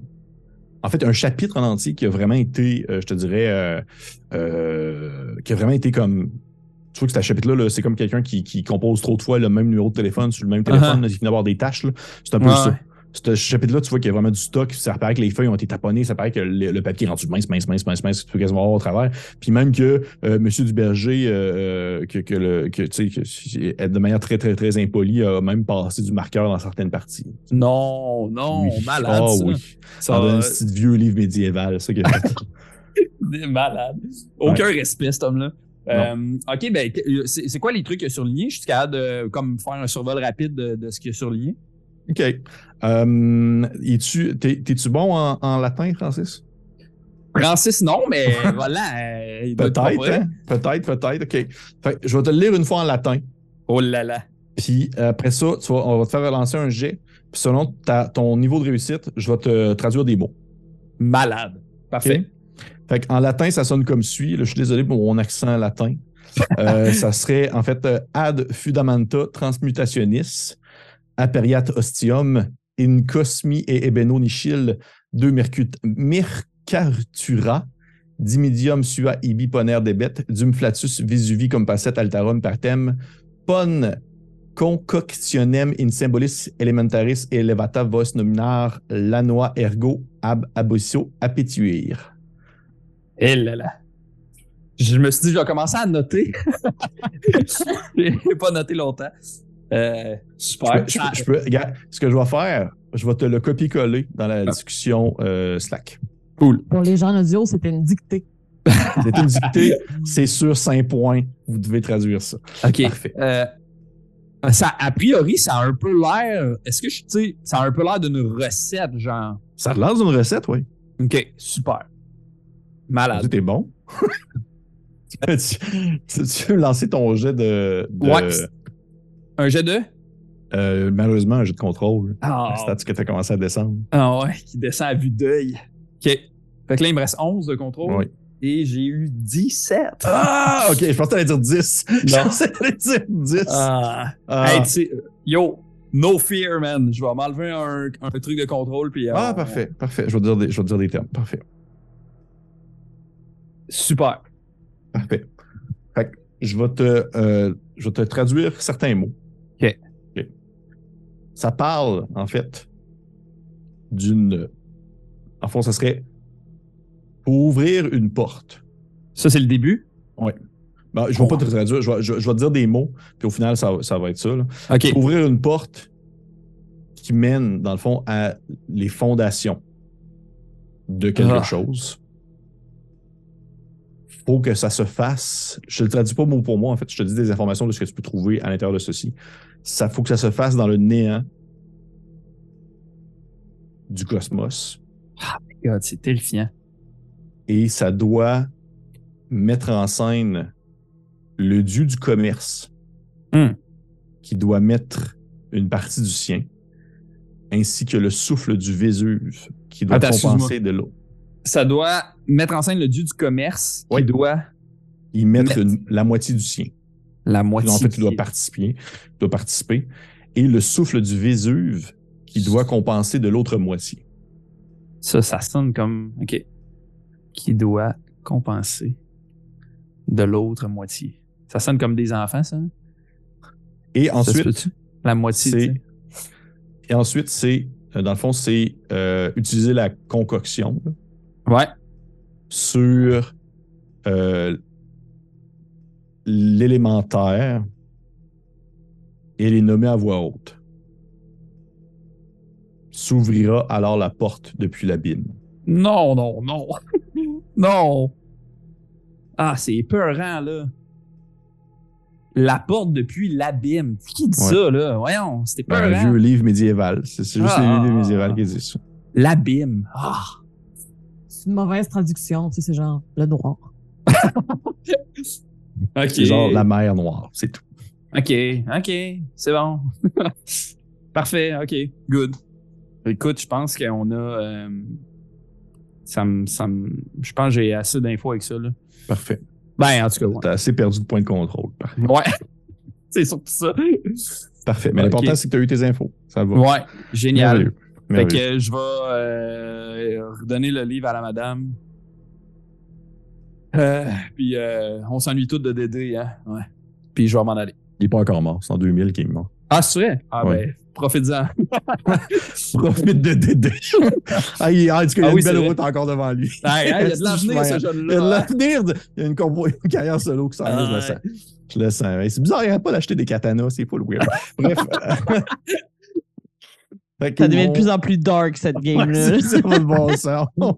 En fait, un chapitre en entier qui a vraiment été, euh, je te dirais, euh, euh, qui a vraiment été comme. Tu vois que ce chapitre-là, là, c'est comme quelqu'un qui, qui compose trop de fois le même numéro de téléphone sur le même téléphone, Uh-huh. là, il finit d'avoir des tâches. là. C'est un peu Ouais, ça. Ce chapitre-là, tu vois qu'il y a vraiment du stock. Ça paraît que les feuilles ont été taponnées. Ça paraît que le, le papier est rendu mince, mince, mince, mince, mince, que tu peux quasiment voir au travers. Puis même que euh, M. Duberger, euh, euh, que, que, le, que, tu sais, que, de manière très, très, très impolie, a même passé du marqueur dans certaines parties. Non, non, Oui. malade. Ah ça. oui. Ça, Dans un euh, petit vieux livre médiéval, ça qu'il a fait. malade. Aucun respect, cet homme-là. Euh, OK, ben, c'est quoi les trucs qu'il y a surlignés? Je suis capable de comme, faire un survol rapide de, de ce qu'il y a surligné. OK. Euh, es-tu, t'es, t'es-tu bon en, en latin, Francis? Francis, non, mais voilà. euh, il Peut-être, hein? Peut-être, peut-être. OK. Fait je vais te le lire une fois en latin. Oh là là. Puis après ça, tu vas- on va te faire relancer un jet. Puis selon ta- ton niveau de réussite, je vais te traduire des mots. Malade. Parfait. Fait qu'en latin, ça sonne comme suit. Là, je suis désolé pour mon accent latin. Euh, ça serait en fait euh, ad fundamenta transmutationis aperiat ostium in cosmi et ebeno nichil de mercut- mercatura dimidium sua ibi poner debet dum flatus visuvi compasset altarum partem pon concoctionem in symbolis elementaris elevata vos nominar lanoa ergo ab abitio appétuir. Eh là là. Je me suis dit, je vais commencer à noter. J'ai pas noté longtemps. Euh, Je super. peux, je peux- je peux- regarde, ce que je vais faire, je vais te le copier-coller dans la discussion euh, Slack. cool. Pour les gens en audio, c'était une dictée. C'est une dictée, c'est sur 5 points. Vous devez traduire ça. OK. Parfait. Euh, ça, a priori, ça a un peu l'air. Est-ce que je, tu sais, ça a un peu l'air d'une recette, genre? Ça te lance une recette, oui. OK, super. Malade. T'es bon. tu, tu- tu veux lancer ton jet de. de- Ouais. Un jet de? euh, malheureusement, un jet de contrôle. Ah, C'est que tu as commencé à descendre. ah ouais, qui descend à vue d'œil. OK. Fait que là, il me reste 11 de contrôle. Oui. Et j'ai eu 17. Ah, ok, je pensais que t'allais dire 10. Je Non. pensais que t'allais dire 10. Ah. Ah. Hey, tu sais, yo, no fear, man. Je vais m'enlever un, un truc de contrôle. Puis, Ah, on- parfait, parfait. Je vais, te dire des, je vais te dire des termes. Parfait, Super. parfait. Fait que je vais te, euh, je vais te traduire certains mots. OK. OK. Ça parle, en fait, d'une. En fond, ça serait pour ouvrir une porte. Ça, c'est le début? Ben, je ne vais pas te traduire, je vais, je- je vais te dire des mots, puis au final, ça, ça va être ça. là. OK. Ouvrir une porte qui mène, dans le fond, à les fondations de quelque Ah. chose. Faut que ça se fasse. Je te le traduis pas mot pour mot, en fait. Je te dis des informations de ce que tu peux trouver à l'intérieur de ceci. Ça faut que ça se fasse dans le néant du cosmos God, c'est terrifiant. et ça doit mettre en scène le dieu du commerce Hmm. qui doit mettre une partie du sien, ainsi que le souffle du Vésuve qui doit Attends, compenser de l'autre. Ça doit mettre en scène le dieu du commerce qui Oui. doit Il mettre Mettre. la moitié du sien. la moitié. En fait, il doit participer, il doit participer. Et le souffle du Vésuve qui doit compenser de l'autre moitié. Ça, ça sonne comme. OK. Qui doit compenser de l'autre moitié. Ça sonne comme des enfants, ça? Et Ça ensuite? La moitié, et ensuite, c'est, euh, dans le fond, c'est euh, utiliser la concoction là, Ouais. sur euh, l'élémentaire et les nommer à voix haute. S'ouvrira alors la porte depuis l'abîme. Non, non, non. non. Ah, c'est épeurant, là. La porte depuis l'abîme. Qui dit Ouais. ça, là? Voyons, c'est Un épeurant. vieux livre médiéval. C'est juste Ah. les livres médiévaux qui disent ça. L'abîme. Ah. C'est une mauvaise traduction, tu sais, c'est genre le noir. OK. C'est genre la mer noire, c'est tout. OK, OK, c'est bon. Parfait, OK, good. Écoute, je pense qu'on a... euh, ça me, ça me- je pense que j'ai assez d'infos avec ça, là. Parfait. Ben, en tout cas, ouais. T'as assez perdu de points de contrôle. Ouais. c'est surtout ça. Parfait. Mais l'important, c'est que tu as eu tes infos. Ça va. Ouais, génial. Merveilleux. Fait Merveilleux. que je vais euh, redonner le livre à la madame. Euh, puis euh, on s'ennuie tous de Dédé, hein? Ouais. Puis je vais m'en aller. Il n'est pas encore mort. C'est en 2000 qu'il est mort. Ah, c'est vrai? Ah Ouais. ben, profite-en. Profite de Dédé. ah, il, en tout cas, il y a Ah une oui, belle route encore devant lui. Il y a de l'avenir, ce Il y a de jeune-là. l'avenir. de- Il y a une, compo- une carrière solo qui s'en je le sens. Je le sens. C'est bizarre, il n'y a pas d'acheter des katanas. C'est full weird. Bref. Fait Ça devient de plus en plus dark, cette Ouais, game-là. c'est ça, pas de bon sens.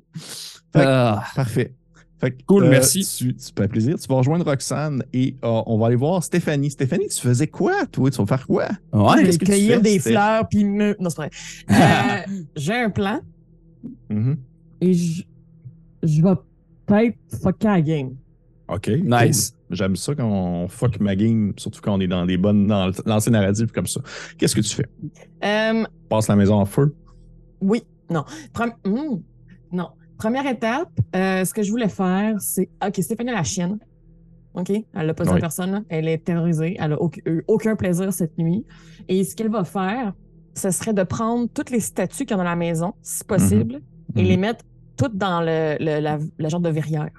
Ah, Parfait. Fait que, Cool, euh, merci. Tu, tu fais plaisir. Tu vas rejoindre Roxane et euh, on va aller voir Stéphanie. Stéphanie, tu faisais quoi, toi? Tu vas faire quoi? ouais. que tu cueillir fais, des Steph? fleurs puis me. Non, c'est pas vrai. Euh, J'ai un plan Mhm. et je, je vais peut-être fucker la game. OK. Nice. cool. J'aime ça quand on fuck ma game, surtout quand on est dans des bonnes, dans l'ancien narratif comme ça. Qu'est-ce que tu fais? Euh, Passe la maison en feu? oui, non. Prem- hmm, non. Première étape, euh, ce que je voulais faire, c'est. OK, Stéphanie a la chienne. OK? Elle n'a pas dit à Oui. personne. là. Elle est terrorisée. Elle n'a eu aucun plaisir cette nuit. Et ce qu'elle va faire, ce serait de prendre toutes les statues qu'il y a dans la maison, si possible, et les mettre toutes dans le, le- la, la genre de verrière.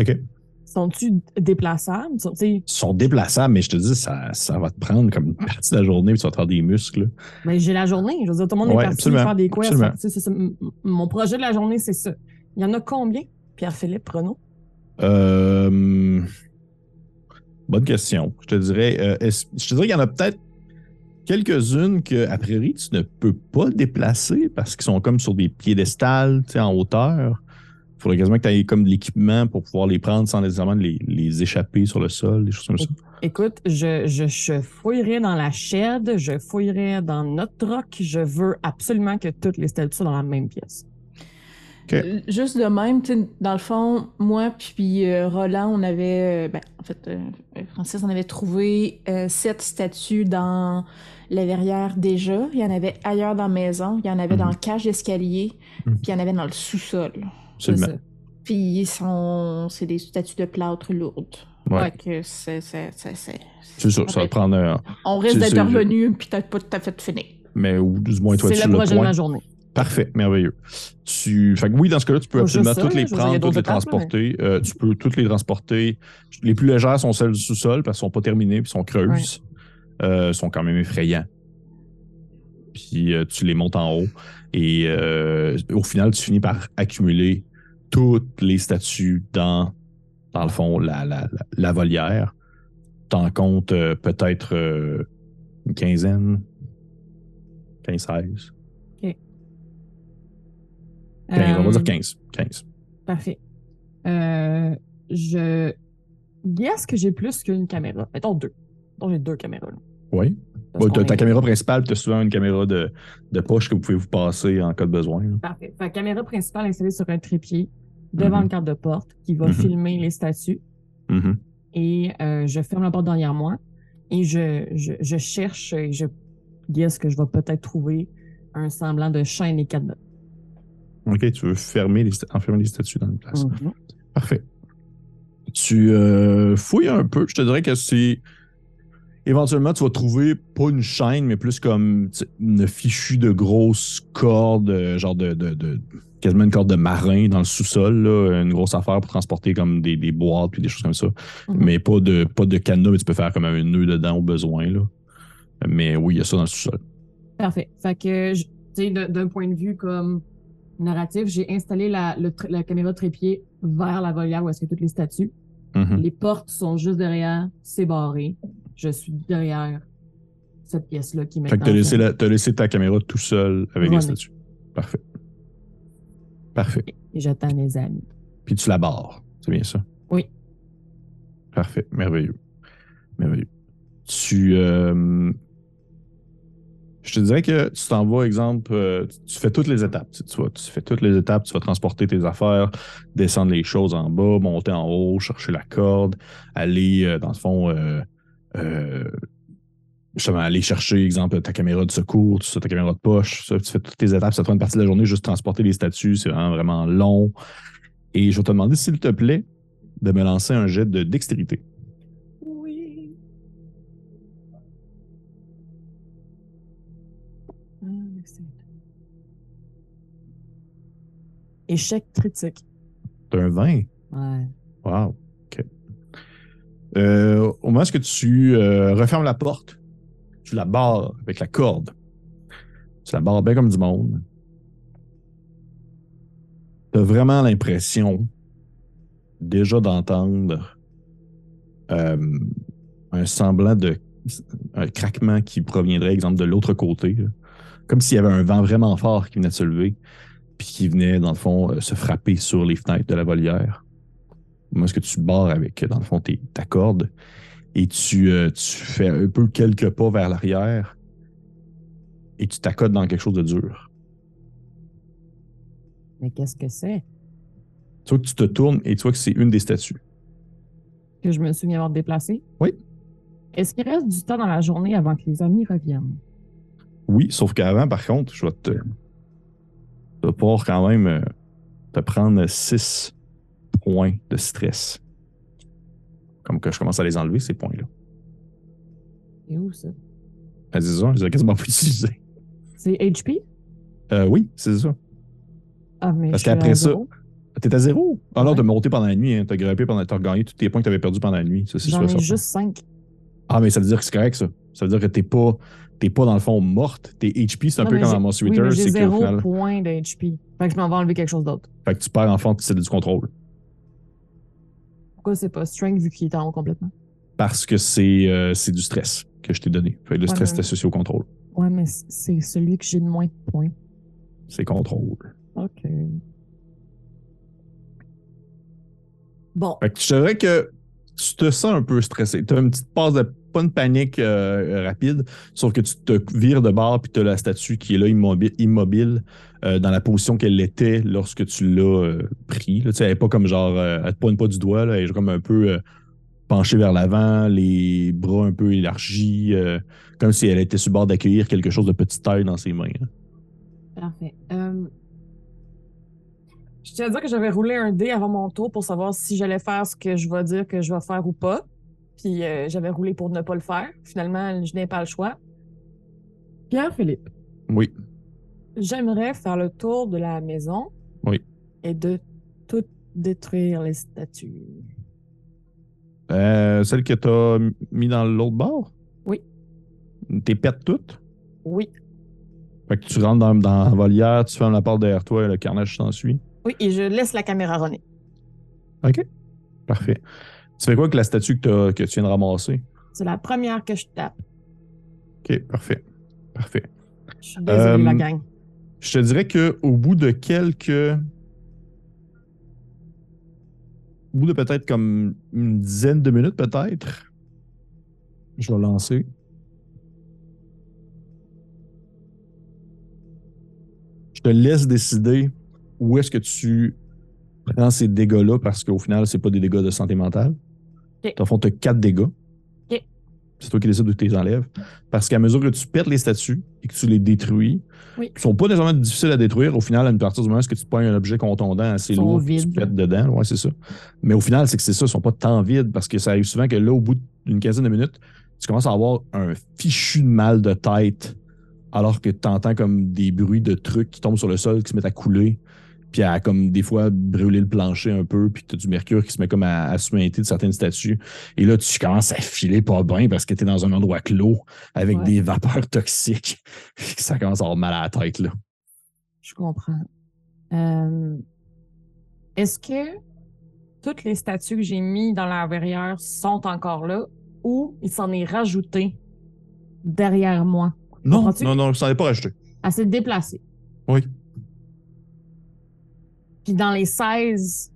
OK. Sont-tu déplaçables? Sont- Ils sont déplaçables, mais je te dis, ça, ça va te prendre comme une partie de la journée, puis tu vas te faire des muscles. Ben, j'ai la journée. Je veux dire, tout le monde Ouais, est parti faire des quests. Mon projet de la journée, c'est ça. Il y en a combien? Pierre-Philippe Renaud? Euh, bonne question. Je te dirais, euh, je te dirais qu'il y en a peut-être quelques-unes que, a priori, tu ne peux pas déplacer parce qu'ils sont comme sur des piédestals, en hauteur. Il faudrait quasiment que tu aies comme de l'équipement pour pouvoir les prendre sans nécessairement les, les échapper sur le sol, des choses comme ça. Écoute, je, je, je fouillerai dans la shed, je fouillerai dans notre truck. Je veux absolument que toutes les statues soient dans la même pièce. Juste de même, dans le fond, moi puis euh, Roland, on avait, euh, ben, en fait, euh, Francis, on avait trouvé euh, sept statues dans la verrière déjà. Il y en avait ailleurs dans la maison. Il y en avait dans Mhm. le cage d'escalier. Mhm. Puis il y en avait dans le sous-sol. C'est Absolument. Puis ils sont, c'est des statues de plâtre lourdes. Ouais. Que c'est, c'est, c'est, c'est- C'est sûr, ça va prendre un. On risque C'est- d'être c'est- revenu, puis peut-être pas tout à fait fini. Mais ou du moins, toi, C'est tu le le projet de point. ma journée. Parfait, merveilleux. Tu... Fait que oui, dans ce cas-là, tu peux absolument ça, toutes les prendre, toutes les transporter. Euh, tu peux toutes les transporter. Les plus légères sont celles du sous-sol parce qu'elles sont pas terminées puis sont creuses. Euh, sont quand même effrayants. Puis euh, tu les montes en haut. Et euh, au final, tu finis par accumuler toutes les statues dans, dans le fond, la, la, la, la volière. T'en comptes euh, peut-être euh, une quinzaine, 15-16. 15, on va Euh, dire 15. 15. Parfait. Euh, je. Est-ce que j'ai plus qu'une caméra? Mettons deux. Mettons, j'ai deux caméras. là. Oui. Ta caméra principale, tu as souvent une caméra de, de poche que vous pouvez vous passer en cas de besoin. là. Parfait. Fait, caméra principale installée sur un trépied devant Mhm. le cadre de porte qui va Mhm. filmer les statues. Mhm. Et euh, je ferme la porte derrière moi et je, je, je cherche et je guess que je vais peut-être trouver un semblant de chaîne et cadenas. OK, tu veux fermer les, enfermer les statues dans une place. Mhm. Parfait. Tu euh, fouilles un peu. Je te dirais que c'est. Éventuellement, tu vas trouver pas une chaîne, mais plus comme une fichue de grosses cordes, euh, genre de, de, de- quasiment une corde de marin dans le sous-sol, là, une grosse affaire pour transporter comme des, des boîtes puis des choses comme ça. Mhm. Mais pas de pas de cadenas, mais tu peux faire comme un nœud dedans au besoin. Là. Mais oui, il y a ça dans le sous-sol. Parfait. Fait que, tu sais, d'un point de vue comme narratif, j'ai installé la, le tr- la caméra de trépied vers la volière où est-ce que toutes les statues. Mhm. Les portes sont juste derrière, c'est barré. Je suis derrière cette pièce-là qui Fait maintenant... que t'as laissé, la- laissé ta caméra tout seul avec les Runner. statues. Parfait. Parfait. Et j'attends mes amis. Puis tu la barres. C'est bien ça? Oui. Parfait. Merveilleux. Merveilleux. Tu. euh, je te dirais que tu t'en vas, exemple, euh, tu fais toutes les étapes. Tu, vois, tu fais toutes les étapes, tu vas transporter tes affaires, descendre les choses en bas, monter en haut, chercher la corde, aller, euh, dans le fond, justement, aller chercher, exemple, ta caméra de secours, tout ça, ta caméra de poche. Ça, tu fais toutes tes étapes, ça te prend une partie de la journée, juste transporter les statues, c'est vraiment, vraiment long. Et je vais te demander, s'il te plaît, de me lancer un jet de dextérité. Oui. Ah, merci. Échec critique. T'as un 20. Ouais. Wow. Euh, au moment où tu euh, refermes la porte, tu la barres avec la corde. Tu la barres bien comme du monde. Tu as vraiment l'impression déjà d'entendre euh, un semblant de un craquement qui proviendrait, exemple, de l'autre côté. Comme s'il y avait un vent vraiment fort qui venait de se lever, puis qui venait, dans le fond, se frapper sur les fenêtres de la volière. Moi, ce que tu barres avec, dans le fond, tes- ta corde et tu, euh, tu fais un peu quelques pas vers l'arrière et tu t'accotes dans quelque chose de dur? Mais qu'est-ce que c'est? Tu vois que tu te tournes et tu vois que c'est une des statues. Que je me souviens avoir déplacé? Oui. Est-ce qu'il reste du temps dans la journée avant que les amis reviennent? Oui, sauf qu'avant, par contre, je vais te. Tu vas pouvoir quand même euh, te prendre 6 points de stress. Comme que je commence à les enlever, ces points-là. C'est où ça? Ah, C'est ça, je les ai quasiment pas utilisés. C'est HP? Euh, oui, c'est ça. Ah, mais Parce qu'après ça. T'es à zéro? Ah non, Ouais. t'as monté pendant la nuit, hein. t'as grimpé pendant. T'as regagné tous tes points que t'avais perdus pendant la nuit. Ça, c'est J'en ai juste 5. Ah, mais ça veut dire que c'est correct, ça. Ça veut dire que t'es pas, t'es pas dans le fond morte. T'es HP, c'est un peu comme dans Monster Oui, Eater, mais j'ai zéro final. point de HP. Fait que je m'en vais enlever quelque chose d'autre. Fait que tu perds en fond, c'est du contrôle. Pourquoi c'est pas Strength vu qu'il est en haut complètement? Parce que c'est euh, c'est du stress que je t'ai donné. Fait le Ouais, stress mais- est associé au contrôle. Ouais, mais c'est celui que j'ai de moins de points. C'est contrôle. OK. Bon, Fait que je dirais que tu te sens un peu stressé. Tu as une petite passe de pas une panique euh, rapide, sauf que tu te vires de bord puis tu as la statue qui est là immobile, immobile euh, dans la position qu'elle était lorsque tu l'as euh, pris. Là, elle n'est pas comme genre, euh, elle te pointe pas du doigt, elle est comme un peu euh, penchée vers l'avant, les bras un peu élargis, euh, comme si elle était sur le bord d'accueillir quelque chose de petite taille dans ses mains. parfait. Euh, Je tiens à dire que j'avais roulé un dé avant mon tour pour savoir si j'allais faire ce que je vais dire que je vais faire ou pas. Puis euh, j'avais roulé pour ne pas le faire. Finalement, je n'ai pas le choix. Pierre-Philippe, Oui. j'aimerais faire le tour de la maison. Oui. Et de tout détruire les statues. Euh, celle que tu as mis dans l'autre bord? Oui. T'es pètes toutes? Oui. Fait que tu rentres dans, dans la volière, tu fermes la porte derrière toi et le carnage s'ensuit. Oui, et je laisse la caméra runner. OK. Parfait. Tu fais quoi avec la statue que, tu viens de ramasser? C'est la première que je tape. OK, parfait. Parfait. Je suis désolé, euh, la gang. Je te dirais qu'au bout de quelques. Au bout de peut-être comme une dizaine de minutes, peut-être, je vais lancer. Je te laisse décider où est-ce que tu prends ces dégâts-là parce qu'au final, c'est pas des dégâts de santé mentale. Ok. Dans le fond, tu as quatre dégâts. Ok. C'est toi qui décides de tu les enlèves. Parce qu'à mesure que tu pètes les statues et que tu les détruis, Oui. ils sont pas nécessairement difficiles à détruire. Au final, à une partir du moment où tu pognes un objet contondant assez lourd, tu pètes dedans? Ouais, c'est ça. Mais au final, c'est que c'est ça, ils sont pas tant vides parce que ça arrive souvent que là, au bout d'une quinzaine de minutes, tu commences à avoir un fichu de mal de tête alors que tu entends comme des bruits de trucs qui tombent sur le sol, qui se mettent à couler, puis à comme des fois brûler le plancher un peu, puis tu as du mercure qui se met comme à, à suinter de certaines statues. Et là, tu commences à filer pas bien parce que tu es dans un endroit clos avec Ouais. des vapeurs toxiques. ça commence à avoir mal à la tête, là. Je comprends. Euh, Est-ce que toutes les statues que j'ai mis dans la verrière sont encore là ou il s'en est rajouté derrière moi? Non, non, non, ça n'est pas rajouté. Elle s'est déplacée. Oui. Puis dans les 16,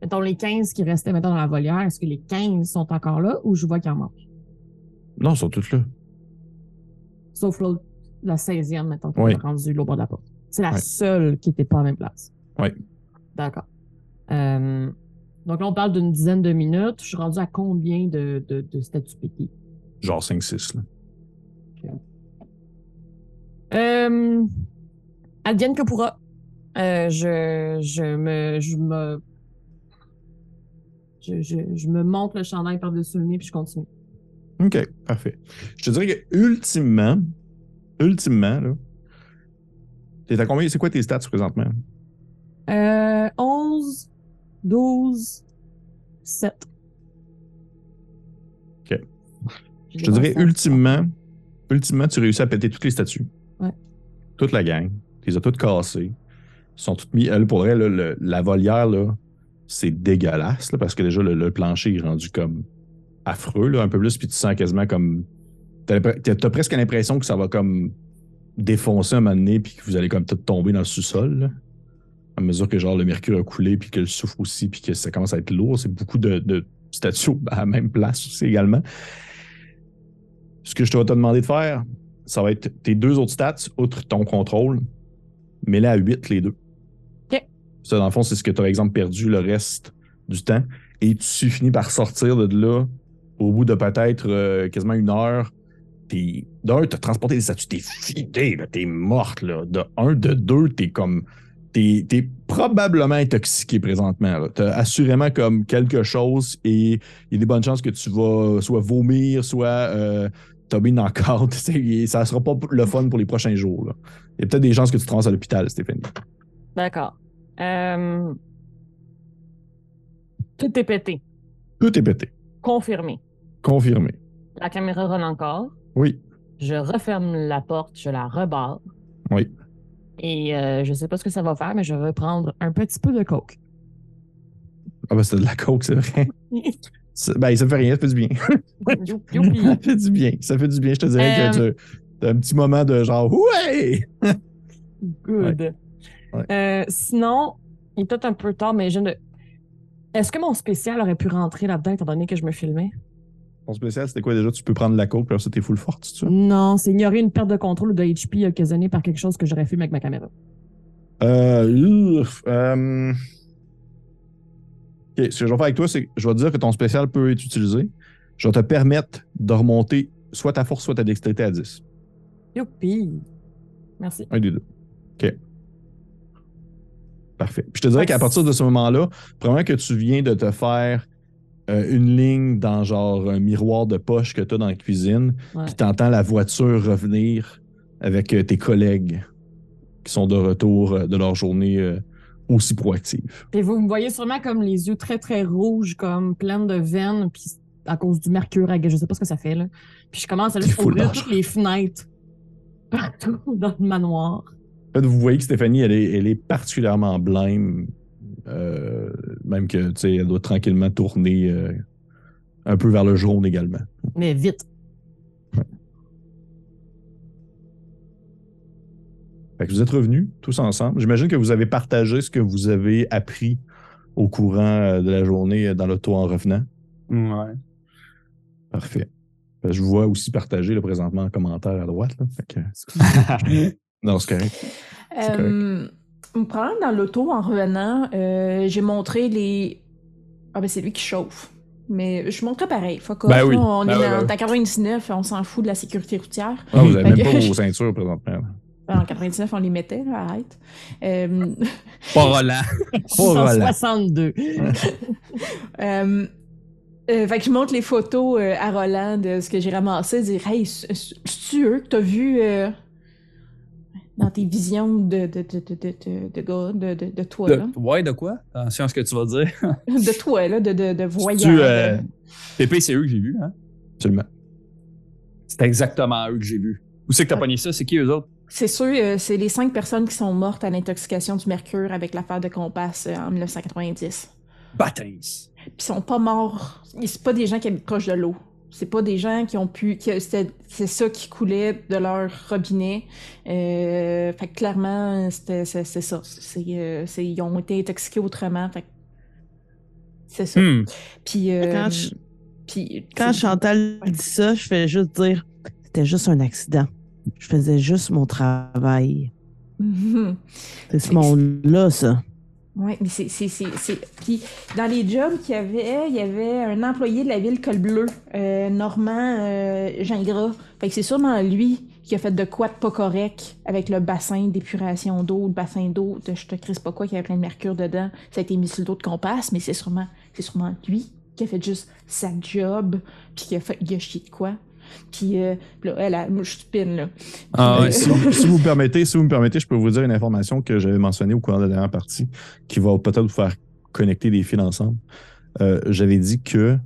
mettons les 15 qui restaient mettons, dans la volière, est-ce que les 15 sont encore là ou je vois qu'il en manque? Non, ils sont toutes là. Sauf l'autre, la 16e, mettons, qui est rendue au bord de la porte. C'est la seule qui n'était pas à la même place. Oui. D'accord. Euh, donc là, on parle d'une dizaine de minutes. Je suis rendu à combien de, de, de statues pétées? Genre 5-6, là. Euh, advienne que pourra. Euh, je, je me, je me, je, je, je me monte le chandail par-dessus le nez puis je continue. OK, parfait. Je te dirais que ultimement, ultimement, là, t'es à combien? C'est quoi tes stats présentement? Euh, 11, 12, 7. OK. Je te dirais ultimement, ultimement, tu réussis à péter toutes les statues. Ouais. Toute la gang. Tu les as toutes cassées. Sont toutes mis. Elle, pour vrai, la volière, là, c'est dégueulasse, parce que déjà, le, plancher est rendu comme affreux, un peu plus, puis tu sens quasiment comme. T'as t'as presque l'impression que ça va comme défoncer un moment donné, puis que vous allez comme tout tomber dans le sous-sol. À mesure que genre le mercure a coulé, puis que le souffle aussi, puis que ça commence à être lourd. C'est beaucoup de, de statues à la même place aussi également. Ce que je te vais te demander de faire, ça va être tes deux autres stats, outre ton contrôle, mais là à 8 les deux. Ça, dans le fond, c'est ce que tu as, exemple, perdu le reste du temps. Et tu finis par sortir de là au bout de peut-être euh, quasiment une heure. T'es- D'un, tu as transporté des statues, t'es fidé, là, t'es morte. Là. De un, de deux, t'es comme. T'es es probablement intoxiqué présentement. Tu as assurément comme quelque chose et il y a des bonnes chances que tu vas soit vomir, soit euh, tomber une encore. Ça sera pas le fun pour les prochains jours. là. Il y a peut-être des chances que tu te à l'hôpital, Stéphanie. D'accord. Euh, tout est pété. Tout est pété. Confirmé. Confirmé. La caméra run encore. Oui. Je referme la porte, je la rebarre. Oui. Et euh, je sais pas ce que ça va faire, mais je vais prendre un petit peu de coke. Ah, ben, c'est de la coke, c'est vrai. Ben, ça fait rien, ça fait du bien. Ça fait du bien. Ça fait du bien. Je te dirais que tu as un petit moment de genre, ouais! Good. Ouais. Euh, sinon, il est peut-être un peu tard, mais je ne. Est-ce que mon spécial aurait pu rentrer là-dedans étant donné que je me filmais? Ton spécial, c'était quoi déjà? Tu peux prendre la coke, puis t'es full forte, tu Non, c'est ignorer une perte de contrôle ou de HP occasionnée par quelque chose que j'aurais filmé avec ma caméra. Euh, ouf, euh, OK, ce que je vais faire avec toi, c'est que je vais te dire que ton spécial peut être utilisé. Je vais te permettre de remonter soit ta force, soit ta dextérité à 10. Youpi! Merci. Un des deux. OK. Parfait. Puis je te dirais qu'à partir de ce moment-là, probablement que tu viens de te faire euh, une ligne dans genre un miroir de poche que tu as dans la cuisine, Ouais. puis tu entends la voiture revenir avec euh, tes collègues qui sont de retour euh, de leur journée aussi proactive. Puis vous me voyez sûrement comme les yeux très très rouges, comme pleines de veines, puis à cause du mercure, à- je sais pas ce que ça fait là. Puis je commence à ouvrir toutes les fenêtres partout dans le manoir. En fait, vous voyez que Stéphanie, elle est, elle est particulièrement blême. euh, même que, tu sais, elle doit tranquillement tourner euh, un peu vers le jaune également. Mais vite. Fait que vous êtes revenus tous ensemble. J'imagine que vous avez partagé ce que vous avez appris au courant euh, de la journée dans l'auto en revenant. Ouais. Parfait. Je vous vois aussi partager le présentement en commentaire à droite. Là. Fait que- non, c'est correct. Euh, probablement dans l'auto, en revenant, euh, j'ai montré les. Ah, ben c'est lui qui chauffe. Mais je montrais pareil. Fuck off. Ben oui. on Ben est oui, dans, ben oui. dans 99, on s'en fout de la sécurité routière. Ah, vous avez même pas vos ceintures présentement. En 99, on les mettait, là, arrête. Euh, Pas Roland. Voilà. 162. Euh, euh, fait que je montre les photos euh, à Roland de ce que j'ai ramassé, dire Hey, c'est-tu eux que t'as vu euh, dans tes visions de, de, de, de, de, de, de gars, de, de, de toi, De- là? ouais, de quoi? Attention à ce que tu vas dire. De toi, là, de, de, de voyage. Tu, euh, Pépé, c'est eux que j'ai vus, hein? Absolument. C'est exactement eux que j'ai vus. Où c'est que t'as Ouais. pogné ça? C'est qui eux autres? C'est sûr, euh, c'est les cinq personnes qui sont mortes à l'intoxication du mercure avec l'affaire de Compass euh, en 1990. Baptins. Puis ils sont pas morts. C'est pas des gens qui habitent proche de l'eau. C'est pas des gens qui ont pu. qui- c'était- C'est ça qui coulait de leur robinet. Euh, fait que clairement, c'était- c'est c'est ça. C'est, euh, c'est- ils ont été intoxiqués autrement. Fait que c'est ça. Hmm. Puis. euh, Quand je- puis Quand Chantal dit ça, je fais juste dire c'était juste un accident. Je faisais juste mon travail. C'est ce monde-là, ça. Ouais, mais c'est, Puis dans les jobs qu'il y avait, il y avait un employé de la ville Col Bleu, euh, Normand euh, Gingras. Fait que c'est sûrement lui qui a fait de quoi de pas correct avec le bassin d'épuration d'eau, le bassin d'eau de je te crisse pas quoi, qui avait plein de mercure dedans. Ça a été mis sur le dos de compasse, mais c'est sûrement, c'est sûrement lui qui a fait juste sa job, puis qui a, fait, il a de quoi. Puis euh, là, elle, a- moi, je stupide, là. Ah Euh, ouais. si, vous, si vous permettez, si vous me permettez, je peux vous dire une information que j'avais mentionnée au cours de la dernière partie, qui va peut-être vous faire connecter des fils ensemble. Euh, j'avais dit que,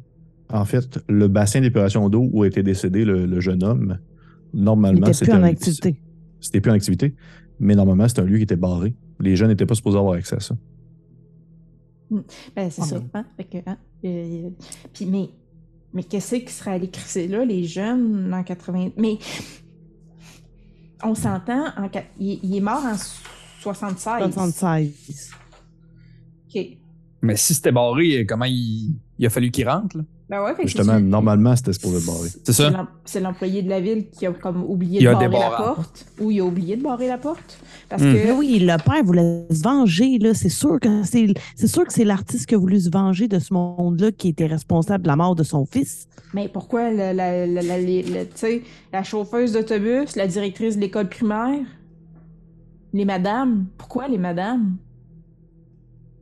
en fait, le bassin d'épuration d'eau où était décédé le, le jeune homme, normalement, était c'était plus en un- activité. C'était plus en activité, mais normalement, c'était un lieu qui était barré. Les jeunes n'étaient pas supposés avoir accès à ça. Ben, c'est Ah, ça. Hein? Fait que, hein, euh, puis, mais, mais qu'est-ce qui serait allé crisser là, les jeunes, en 80... Mais on s'entend, en... il, il est mort en 76. 76. OK. Mais si c'était barré, comment il, il a fallu qu'il rentre? là? Ben ouais, fait Justement, normalement, c'était supposé être barré. C'est c'est ça? C'est l'employé de la ville qui a comme oublié Il de a barrer la porte. Ou il a oublié de barrer la porte. Parce Hmm. Mais que... oui, le père voulait se venger, là. C'est sûr que c'est, c'est sûr que c'est l'artiste qui a voulu se venger de ce monde-là qui était responsable de la mort de son fils. Mais pourquoi la, la, la, la, les- le- tu sais, la chauffeuse d'autobus, la directrice de l'école primaire, les madames, pourquoi les madames?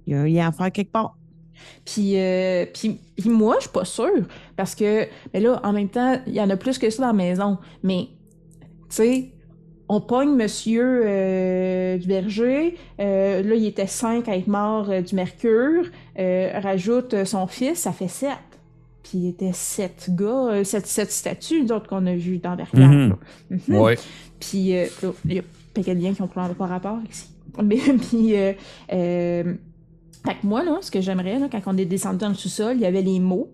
Il y a un lien à faire quelque part. Puis, euh, puis, puis moi, je suis pas sûre. Parce que, mais là, en même temps, il y en a plus que ça dans la maison. Mais, tu sais, on pogne monsieur euh, du berger. euh, là, il était cinq à être mort du mercure. rajoute son fils, ça fait sept. Puis il était sept gars, sept, sept statues, d'autres qu'on a vues dans Verclair. Mhm. Mhm. Ouais. Puis, il y a pas de liens qui ont pas rapport ici. Mais, puis, fait que moi, là, ce que j'aimerais, là, quand on est descendu dans le sous-sol, il y avait les mots.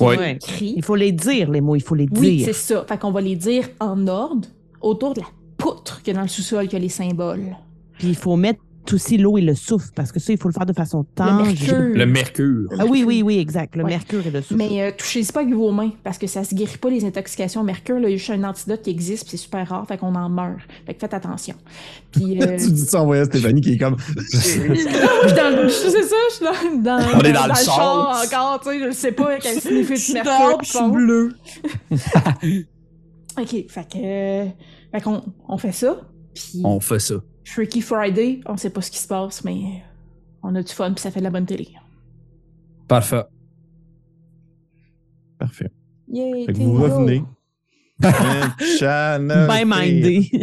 Ouais. écrits. Il faut les dire, les mots, il faut les Oui, dire. c'est ça. Fait qu'on va les dire en ordre autour de la poutre qu'il y a dans le sous-sol, qui a les symboles. Puis il faut mettre aussi l'eau et le souffle, parce que ça, il faut le faire de façon tangible. mercure. Le mercure. Ah oui, oui, oui, exact. Le Ouais. mercure et le souffle. Mais euh, touchez-y pas avec vos mains, parce que ça se guérit pas les intoxications au mercure. Là, il y a juste un antidote qui existe, puis c'est super rare, fait qu'on en meurt. Fait que faites attention. Puis, euh, tu dis ça en voyant Stéphanie qui est comme. Je suis dans le- je- c'est ça, je suis dans, dans, On est dans le char encore, tu sais, je sais pas quel signifie dehors, mercure. je suis bleu. Ok, fait que, euh, fait qu'on on fait ça, puis On fait ça. Freaky Friday, on sait pas ce qui se passe, mais on a du fun, puis ça fait de la bonne télé. Parfait. Parfait. Yay, Fait que vous revenez. Bien mindé.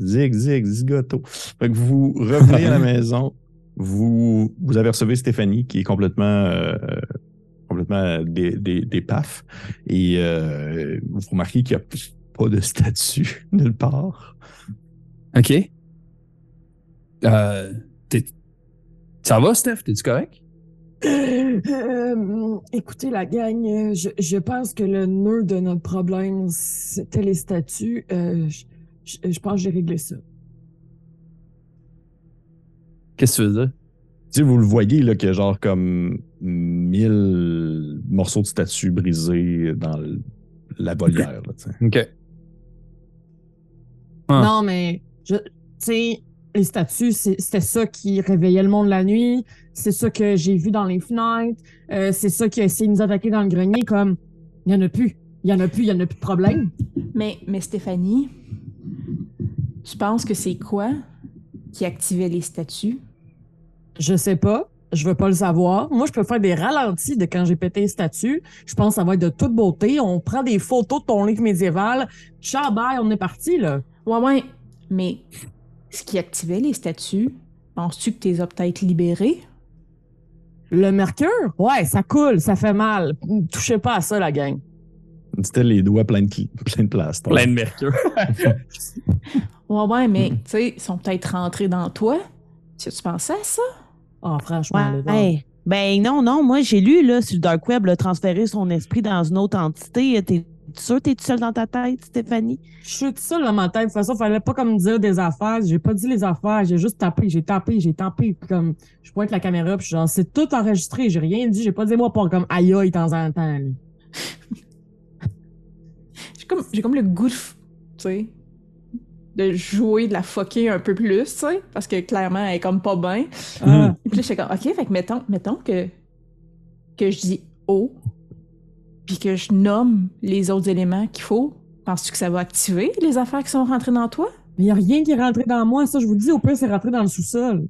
Zig, zig, zigoto. Fait que vous revenez à la maison. Vous, vous apercevez Stéphanie qui est complètement, euh, complètement des, des, des paf. Et euh, vous remarquez qu'il n'y a pas de statue nulle part. OK. Euh, t'es- Ça va, Steph? T'es-tu correct? Euh, écoutez, la gang, je, je pense que le nœud de notre problème, c'était les statuts. Euh, je, je- je pense que j'ai réglé ça. Qu'est-ce que tu veux dire? Tu sais, vous le voyez, là, qu'il y a genre comme mille morceaux de statues brisés dans le- la volière. Là, tu sais. OK. Ah. Non, mais tu sais, les statues, c'est- c'était ça qui réveillait le monde la nuit. C'est ça que j'ai vu dans les fenêtres. Euh, c'est ça qui a essayé de nous attaquer dans le grenier. Comme, il y en a plus. Il y en a plus, il y en a plus de problème. Mais, mais Stéphanie, tu penses que c'est quoi qui activait les statues? Je sais pas. Je veux pas le savoir. Moi, je peux faire des ralentis de quand j'ai pété les statues. Je pense que ça va être de toute beauté. On prend des photos de ton livre médiéval. Ciao, bye, on est parti, là. Ouais, ouais. Mais ce qui activait les statues, penses-tu que tu les as peut-être libérées? Le mercure? Ouais, ça coule, ça fait mal. Touchez pas à ça, la gang. C'était les doigts pleins de, plein de plastique. Plein de mercure. Ouais, ouais, mais tu sais, ils sont peut-être rentrés dans toi. Tu tu pensais à ça? Ah, franchement, Ouais. Hey, Ben non, non, moi j'ai lu là, sur le Dark Web, là, transférer son esprit dans une autre entité. T'es sûr que t'es tout seul dans ta tête, Stéphanie? Je suis tout seul dans ma tête. De toute façon, fallait pas comme dire des affaires. J'ai pas dit les affaires. J'ai juste tapé. J'ai tapé. J'ai tapé. Puis comme, je pointe la caméra. Puis genre, c'est tout enregistré. J'ai rien dit. J'ai pas dit moi pour comme aïe aïe de temps en temps. J'ai comme, j'ai comme le goût de, f- tu sais, de jouer, de la fucker un peu plus, tu sais, parce que clairement, elle est comme pas bien. Ah. Et puis là, j'étais comme, OK, fait que mettons, mettons que, que je dis oh, puis que je nomme les autres éléments qu'il faut. Penses-tu que ça va activer les affaires qui sont rentrées dans toi? Mais y a rien qui est rentré dans moi. Ça, je vous dis, au pire, c'est rentré dans le sous-sol.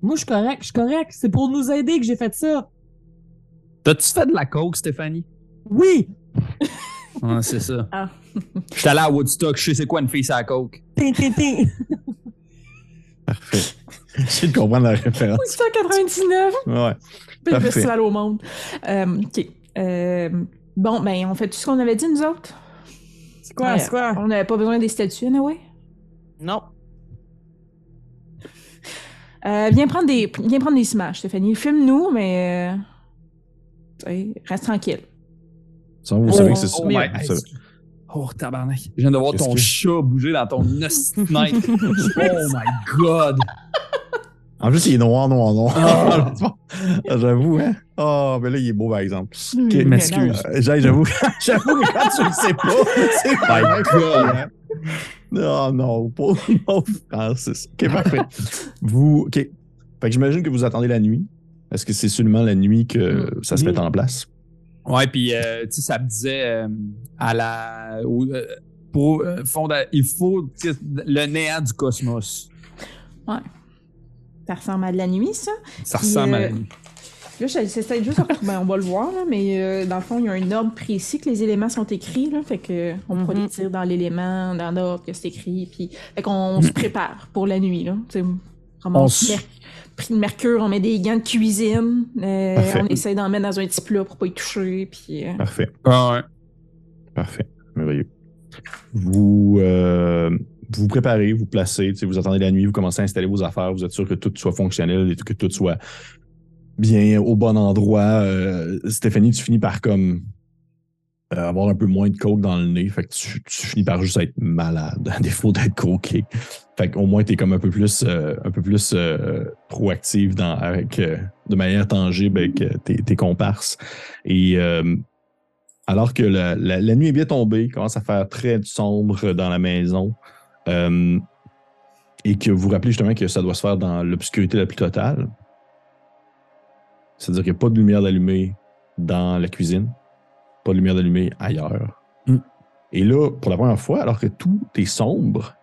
Moi, je suis correct. Je suis correct. C'est pour nous aider que j'ai fait ça. T'as-tu fait de la coke, Stéphanie? Oui. Ouais, c'est ça. Ah. J'étais allé à Woodstock, je sais c'est quoi une fille à coke. Tin, tin, tin. Parfait. J'essaie de comprendre la référence. 199! Ouais. Puis le Parfait. festival au monde. Euh, OK. Euh, bon, ben, on fait tout ce qu'on avait dit, nous autres. C'est quoi? Ouais. C'est quoi? On n'avait pas besoin des statues, anyway. Non. Euh, viens prendre des, viens prendre des images, Stéphanie. Filme-nous, mais. euh, reste tranquille. Ça, vous savez que c'est ça. Oh, Oh, tabarnak. Je viens de voir ton que- chat bouger dans ton fenêtre. oh my god. En plus, il est noir, noir, noir. Ah. Ah, J'avoue, hein? Oh, mais là, il est beau, par exemple. Ok, Je m'excuse. J'avoue, j'avoue que quand tu le sais pas, c'est My pas hein? Non, non, pas non, Francis. Ok, parfait. Vous, ok. Fait que j'imagine que vous attendez la nuit. Est-ce que c'est seulement la nuit que ça se met en place? Ouais, puis euh, tu sais, ça me disait euh, à la. euh, pour, euh, fonda- il faut le néant du cosmos. Ça ressemble à de la nuit, ça. Ça Puis, ressemble à euh, la nuit. Là, j'essaie juste. Ben, on va le voir, là, mais euh, dans le fond, il y a un ordre précis que les éléments sont écrits. Là, fait que on pourra Mhm. les tirer dans l'élément, dans l'ordre que c'est écrit. Puis, fait qu'on se prépare pour la nuit. Là. Tu sais, vraiment, On pris de mercure, on met des gants de cuisine. euh, on essaie d'en mettre dans un petit plat pour pas y toucher. Puis, euh, Parfait. Ah ouais. Parfait. Merveilleux. Vous euh, vous préparez, vous placez, vous attendez la nuit, vous commencez à installer vos affaires, vous êtes sûr que tout soit fonctionnel et que tout soit bien au bon endroit. Euh, Stéphanie, tu finis par comme euh, avoir un peu moins de coke dans le nez. Fait que tu, finis par juste être malade, à défaut d'être croqué. Fait moins, tu es comme un peu plus, euh, un peu plus euh, proactive dans, avec, de manière tangible avec tes, comparses. Et alors que la, la- nuit est bien tombée, commence à faire très sombre dans la maison, euh, et que vous vous rappelez justement que ça doit se faire dans l'obscurité la plus totale. C'est-à-dire qu'il n'y a pas de lumière d'allumée dans la cuisine, pas de lumière d'allumée ailleurs. Mm. Et là, pour la première fois, alors que tout est sombre,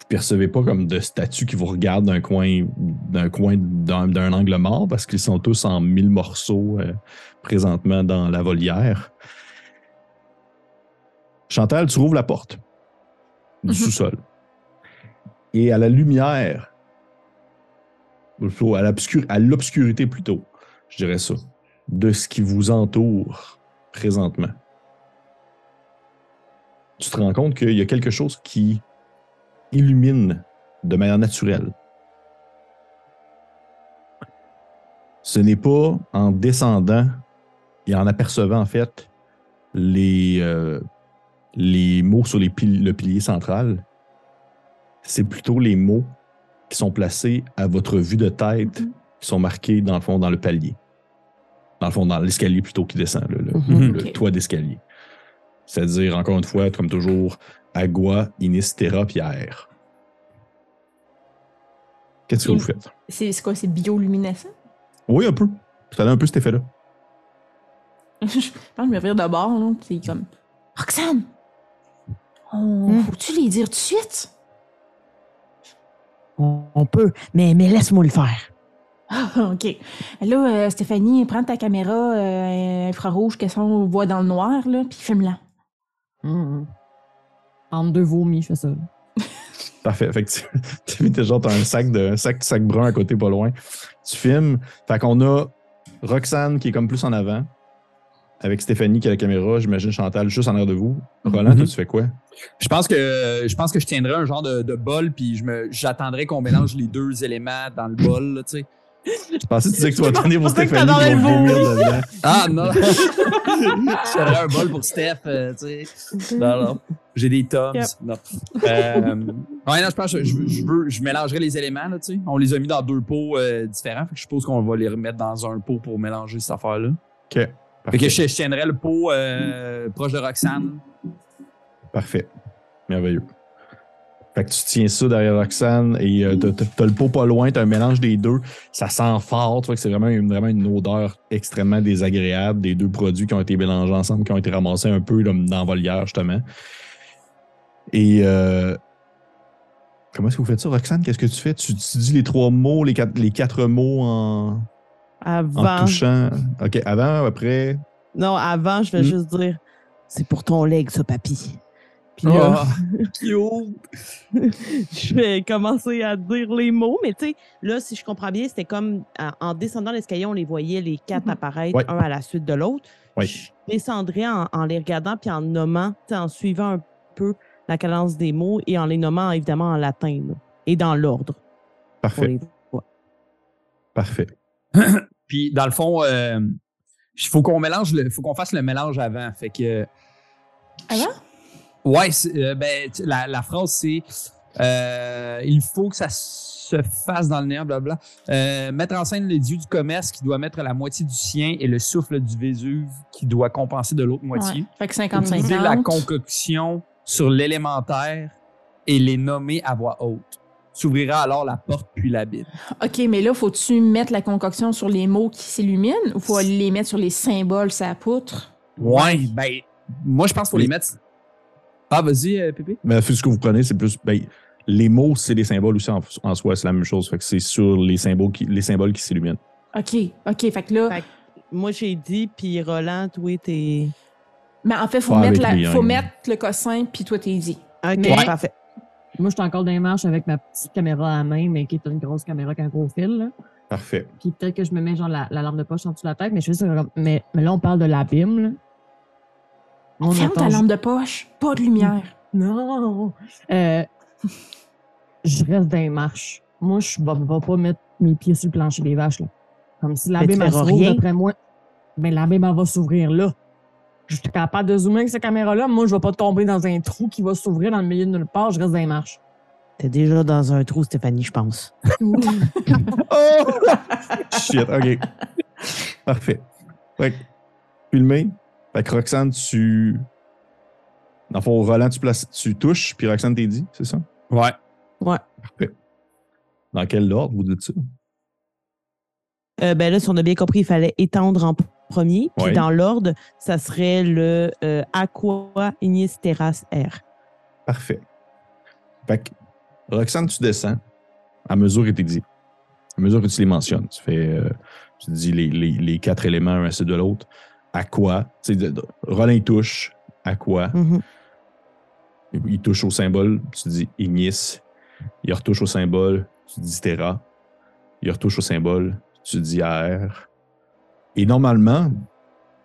vous percevez pas comme de statues qui vous regardent d'un coin, d'un coin, d'un angle mort, parce qu'ils sont tous en mille morceaux euh, présentement dans la volière. Chantal, tu rouvres la porte du Mhm. sous-sol. Et à la lumière, plutôt à l'obscurité plutôt, je dirais ça, de ce qui vous entoure présentement, tu te rends compte qu'il y a quelque chose qui illumine de manière naturelle. Ce n'est pas en descendant et en apercevant en fait les, euh, les mots sur les pil- le pilier central, c'est plutôt les mots qui sont placés à votre vue de tête, qui sont marqués dans le fond dans le palier. Dans le fond, dans l'escalier plutôt qui descend, le, le- Mhm. le toit d'escalier. C'est-à-dire, encore une fois, comme toujours, Agua, Inis, Terra, Pierre. Qu'est-ce que vous faites? C'est c'est quoi, c'est bioluminescent? Oui, un peu. Ça a un peu cet effet-là. je pense que je me vire de bord, là. C'est comme. Roxane! On... Hmm. Faut-tu les dire tout de suite? On, on peut, mais, mais laisse-moi le faire. Ah, OK. Là, euh, Stéphanie, prends ta caméra euh, infrarouge que ça on voit dans le noir, là, puis filme-la. Hum. Entre deux vomis, je fais ça. Parfait. Fait que tu, tu déjà t'as un sac de un sac, sac brun à côté, pas loin. Tu filmes. Fait qu'on a Roxane qui est comme plus en avant. Avec Stéphanie qui a la caméra, j'imagine Chantal juste en arrière de vous. Roland, Mhm. toi, tu fais quoi? Je pense que je pense que je tiendrais un genre de, de bol, puis je me j'attendrais qu'on mélange les deux éléments dans le bol, là, tu sais. Je pensais que tu disais que tu vas tenir pour que Stéphanie dedans. Ah non! je tiendrais un bol pour Steph, euh, tu sais. Non, non. J'ai des. Yep. Non. Euh, ouais, non, je pense que je, je veux, je mélangerais les éléments, là, tu sais. On les a mis dans deux pots euh, différents, fait que je suppose qu'on va les remettre dans un pot pour mélanger cette affaire-là. OK. Fait que je, je tiendrais le pot euh, proche de Roxane. Parfait. Merveilleux. Fait que tu tiens ça derrière Roxane et euh, t'as- le pot pas loin, t'as un mélange des deux. Ça sent fort, tu vois que c'est vraiment, une- vraiment une odeur extrêmement désagréable des deux produits qui ont été mélangés ensemble, qui ont été ramassés un peu là, dans volière, justement. Et euh, comment est-ce que vous faites ça, Roxane? Qu'est-ce que tu fais? Tu, tu dis les trois mots, les quatre, les quatre mots en, en Avant. touchant. OK, avant, après? Non, avant, je vais Hmm. juste dire c'est pour ton leg, ça, papy. Puis là, cute! je vais commencer à dire les mots, mais tu sais, là, si je comprends bien, c'était comme en, en descendant l'escalier, on les voyait les quatre Mhm. apparaître Ouais. un à la suite de l'autre. Ouais. Je descendrais en, en les regardant puis en nommant, en suivant un peu la cadence des mots et en les nommant évidemment en latin là, et dans l'ordre. Parfait. Parfait. Puis dans le fond, euh, il faut qu'on mélange le, faut qu'on fasse le mélange avant. Fait que Avant? ouais, c'est, euh, ben la, la phrase c'est euh, il faut que ça se fasse dans le néant, blabla. Euh, mettre en scène le dieu du commerce qui doit mettre la moitié du sien et le souffle du Vésuve qui doit compenser de l'autre moitié. Ouais. Fait que 50-50. Utiliser la concoction sur l'élémentaire et les nommer à voix haute. S'ouvrira alors la porte puis l'abîme. OK, mais là, faut-tu mettre la concoction sur les mots qui s'illuminent ou faut les mettre sur les symboles, sa poutre? Ouais, ben, moi, je pense qu'il faut les mettre. Ah, vas-y, euh, Pépé. Mais ce que vous prenez, c'est plus. ben, les mots, c'est des symboles aussi en, en soi, c'est la même chose. Fait que c'est sur les symboles qui, les symboles qui s'illuminent. OK, OK. Fait que là, Fait que moi, j'ai dit, puis Roland, toi, t'es. mais en fait, faut, mettre, la, lui, hein. faut mettre le cossin puis toi, t'es dit. Ok, Mais- parfait. Moi, je suis encore dans les marches avec ma petite caméra à la main, mais qui est une grosse caméra avec un gros fil. Là. Parfait. Puis peut-être que je me mets genre la, la lampe de poche en dessous de la tête, mais je fais ça comme- Mais, mais là, on parle de l'abîme. là. On Ferme entend- ta lampe de poche, pas de lumière. Non! Euh, je reste dans les marches. Moi, je ne vais pas mettre mes pieds sur le plancher des vaches. Là. Comme si l'abîme s'ouvre après moi. Mais l'abîme elle va s'ouvrir là. Je suis capable de zoomer avec cette caméra-là. Moi, je ne vais pas tomber dans un trou qui va s'ouvrir dans le milieu de nulle part. Je reste dans les marches. T'es déjà dans un trou, Stéphanie, je pense. Oh! Shit, OK. Parfait. Fait que, filmé. Fait que Roxane, tu. Dans le fond, Roland, tu, places, tu touches, puis Roxane t'es dit, c'est ça? Ouais. Parfait. Dans quel ordre vous dites ça? Euh, ben là, si on a bien compris, il fallait étendre en premier. Puis dans l'ordre, ça serait le euh, Aqua Ignis Terras R. Parfait. Fait que, Roxane, tu descends à mesure que tu dit. À mesure que tu les mentionnes. Tu fais. euh, tu dis les, les- les quatre éléments un à de l'autre. À quoi? Tu sais, de- de- Roland, il touche. À quoi? Mhm. Il touche au symbole, tu dis Ignis. Il retouche au symbole, tu dis Terra. Il retouche au symbole, tu dis AR. Et normalement,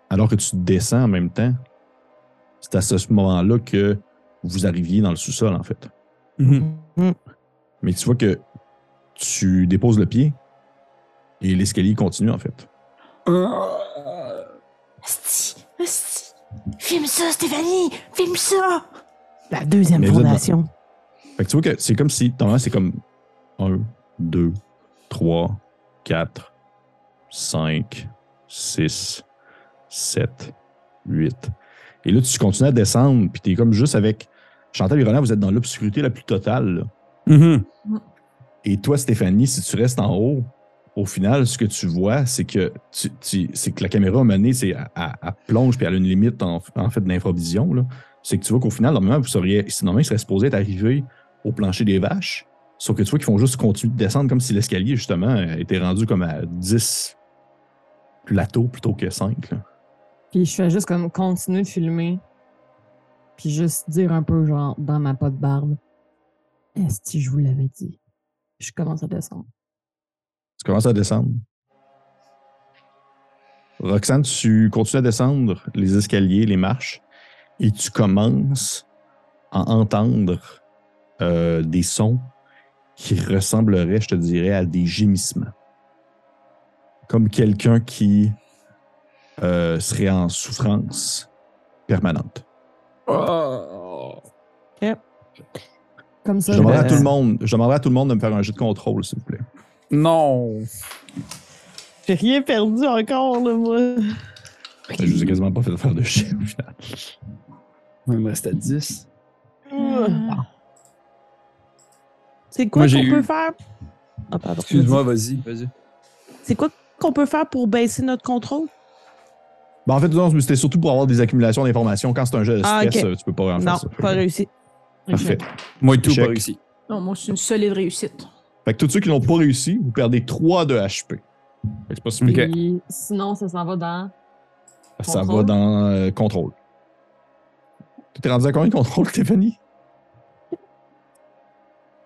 alors que tu descends en même temps, c'est à ce moment-là que vous arriviez dans le sous-sol, en fait. Mhm. Mais tu vois que tu déposes le pied et l'escalier continue, en fait. Asti, asti. Filme ça, Stéphanie! Filme ça! La deuxième Mais fondation. Fait que tu vois que c'est comme si, normalement, c'est comme 1, 2, 3, 4, 5, 6, 7, 8. Et là, tu continues à descendre, puis t'es comme juste avec Chantal et Roland, vous êtes dans l'obscurité la plus totale. là. Mhm. Et toi, Stéphanie, si tu restes en haut, au final, ce que tu vois, c'est que, tu, tu- c'est que la caméra, donné, c'est à, à- à plonge puis elle a une limite en, en fait d'infravision. C'est que tu vois qu'au final, normalement, vous seriez, normalement, il serait supposé être arrivé au plancher des vaches. Sauf que tu vois qu'ils font juste continuer de descendre comme si l'escalier, justement, euh, était rendu comme à 10 plateaux plutôt que 5. là. Puis je fais juste comme continuer de filmer. Puis juste dire un peu, genre, dans ma pote barbe. Est-ce que je vous l'avais dit? Puis je commence à descendre. Tu commences à descendre. Roxane, tu continues à descendre les escaliers, les marches, et tu commences à entendre euh, des sons qui ressembleraient, je te dirais, à des gémissements. Comme quelqu'un qui euh, serait en souffrance permanente. Oh. Comme ça, Je demanderai à vais- tout le monde, je demanderai à tout le monde de me faire un jeu de contrôle, s'il vous plaît. Non. J'ai rien perdu encore, là, moi. Je vous ai quasiment pas fait faire de chien au final. Il me restait 10. C'est quoi qu'on eu- peut faire? Ah, pardon. Excuse-moi, vas-y, vas-y. C'est quoi qu'on peut faire pour baisser notre contrôle? Ben, en fait, non, c'était surtout pour avoir des accumulations d'informations. Quand c'est un jeu de Ah, stress, ok. euh, tu peux pas en Non, faire ça. pas réussi. Parfait. Moi et tout, pas réussi. Non, moi, c'est une solide réussite. Fait que tous ceux qui n'ont pas réussi, vous perdez 3 de HP. Fait que C'est pas sinon, ça s'en va dans. Ça va Contrôle. dans euh, contrôle. Tu t'es rendu à combien de contrôle, Stéphanie?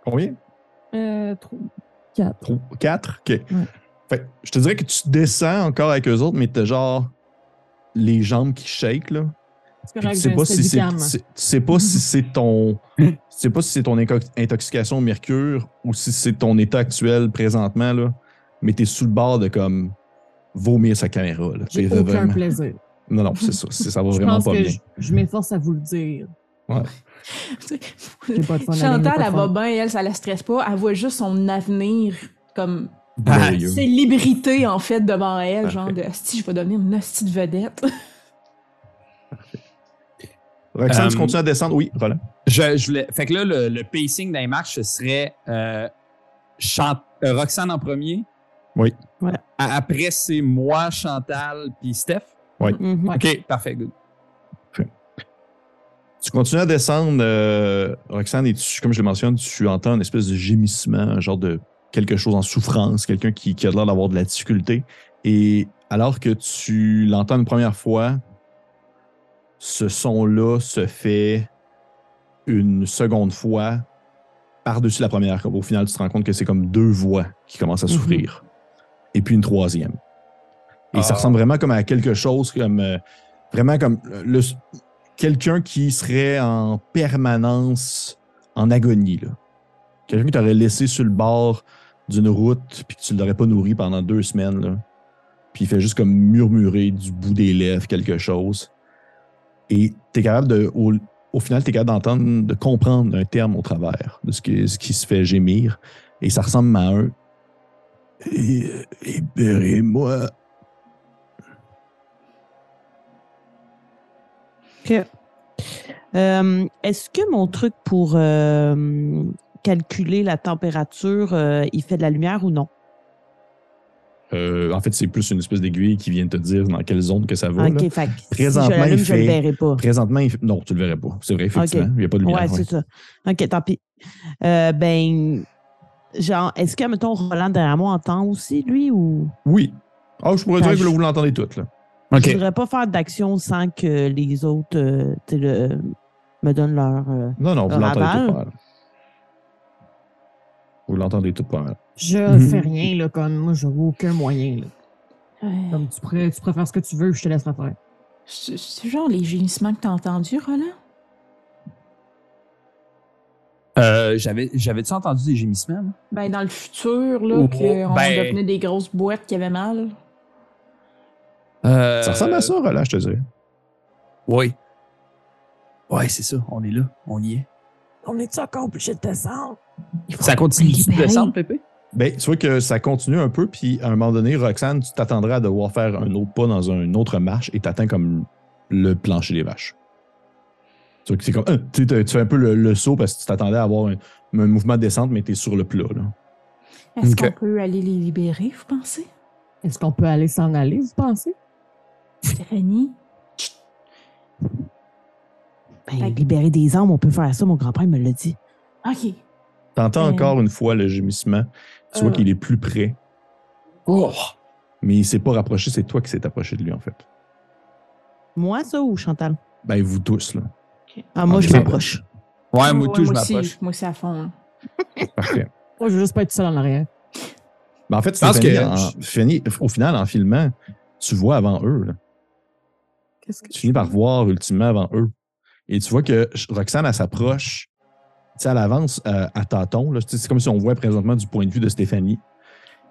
Combien? Euh, trop. Quatre. 4? OK. Fait je te dirais que tu descends encore avec eux autres, mais t'as genre les jambes qui shake, là. C'est Puis correct, tu sais pas si c'est tu sais pas si c'est ton tu sais pas si c'est ton intoxication au mercure ou si c'est ton état actuel présentement là, mais t'es sous le bord de comme vomir sa caméra là. J'ai aucun vraiment- plaisir. Non non, c'est ça, c'est- ça va vraiment pas que bien. je, je m'efforce à vous le dire. J'ai pas de fun. Aline, j'ai Chantal, pas de elle va bien, elle, ça la stresse pas. Elle voit juste son avenir comme Glorieux. célébrité, en fait, devant elle. Parfait. Genre de Asti, je vais devenir une hostie de vedette. Roxane, tu Euh, continues à descendre? Oui, Roland. Je, je voulais- Fait que là, le, le pacing d'un match, ce serait euh, Chant- euh, Roxane en premier. Oui. Ouais. Après, c'est moi, Chantal, puis Steph. Mhm. OK, parfait. good. Tu continues à descendre, euh, Roxane, et tu, comme je le mentionne, tu entends une espèce de gémissement, un genre de quelque chose en souffrance, quelqu'un qui, qui a l'air d'avoir de la difficulté. Et alors que tu l'entends une première fois, ce son-là se fait une seconde fois par-dessus la première. Au final, tu te rends compte que c'est comme deux voix qui commencent à Mhm. souffrir. Et puis une troisième. Et ça Ah. ressemble vraiment comme à quelque chose comme. euh, vraiment comme quelqu'un qui serait en permanence en agonie. là. Quelqu'un qui t'aurait laissé sur le bord d'une route puis que tu ne l'aurais pas nourri pendant deux semaines. Là. Puis il fait juste comme murmurer du bout des lèvres quelque chose. Et tu es capable de. Au, au final, tu es capable d'entendre, de comprendre un terme au travers de ce qui, ce qui se fait gémir. Et ça ressemble à un. Libérez-moi. Ok. Euh, Est-ce que mon truc pour euh, calculer la température, euh, il fait de la lumière ou non? Euh, en fait, c'est plus une espèce d'aiguille qui vient te dire dans quelle zone que ça va. là. ok, fait que si Présentement, je il je le fait- verrai pas. Présentement, il fait- non, tu le verrais pas. C'est vrai, effectivement. Il n'y a pas de lumière. ouais, ouais. c'est ça. Ok, tant pis. Euh, ben, genre, est-ce que, mettons, Roland derrière moi entend aussi, lui, ou? Oui. Ah, je pourrais Ah, dire que je- vous l'entendez toutes. Là. OK. Je voudrais pas faire d'action sans que les autres euh, tu sais, le- me donnent leur. euh, Non, non, vous Le l'entendez pas mal. Vous l'entendez toutes pas mal. Je fais rien, là, comme moi, j'ai aucun moyen. Là. Comme tu, pourrais, tu préfères ce que tu veux, je te laisserai faire. C'est genre les gémissements que t'as entendus, Roland? Euh, J'avais- J'avais-tu entendu des gémissements? Ben, dans le futur, là, Oh, qu'on ben- devenait des grosses boîtes qui avaient mal. Euh, Ça ressemble à ça, Roland, je te dirais. Oui. Ouais, c'est ça. On est là. On y est. On est-tu encore obligé de descendre? Ça continue de descendre, Pépé? Ben, tu vois que ça continue un peu, puis à un moment donné, Roxane, tu t'attendrais à devoir faire un autre pas dans une autre marche et t'atteins comme le plancher des vaches. Tu vois que c'est comme. euh, tu sais, tu fais un peu le, le saut parce que tu t'attendais à avoir un, un mouvement de descente, mais t'es sur le plat. Là. Est-ce qu'on peut aller les libérer, vous pensez? Est-ce qu'on peut aller s'en aller, vous pensez? Stéphanie? Ben, libérer des âmes, on peut faire ça, mon grand-père me l'a dit. OK. T'entends Euh. encore une fois le gémissement. Tu vois Euh. qu'il est plus près, Oh! mais il s'est pas rapproché. C'est toi qui s'est approché de lui, en fait. Moi, ça, ou Chantal? Ben, vous tous, là. Ah, moi, je m'approche. Ouais, moi, Ouais, tout, je aussi, m'approche. Moi, c'est à fond. Parfait. Moi, je veux juste pas être seul en arrière. Ben, en fait, Je pense Stéphanie, que- en- au final, en filmant, tu vois avant eux. là. Qu'est-ce que Tu finis par voir ultimement avant eux. Et tu vois que Roxane, elle s'approche. Tu sais, elle avance euh, à tâtons. C'est comme si on voit présentement du point de vue de Stéphanie.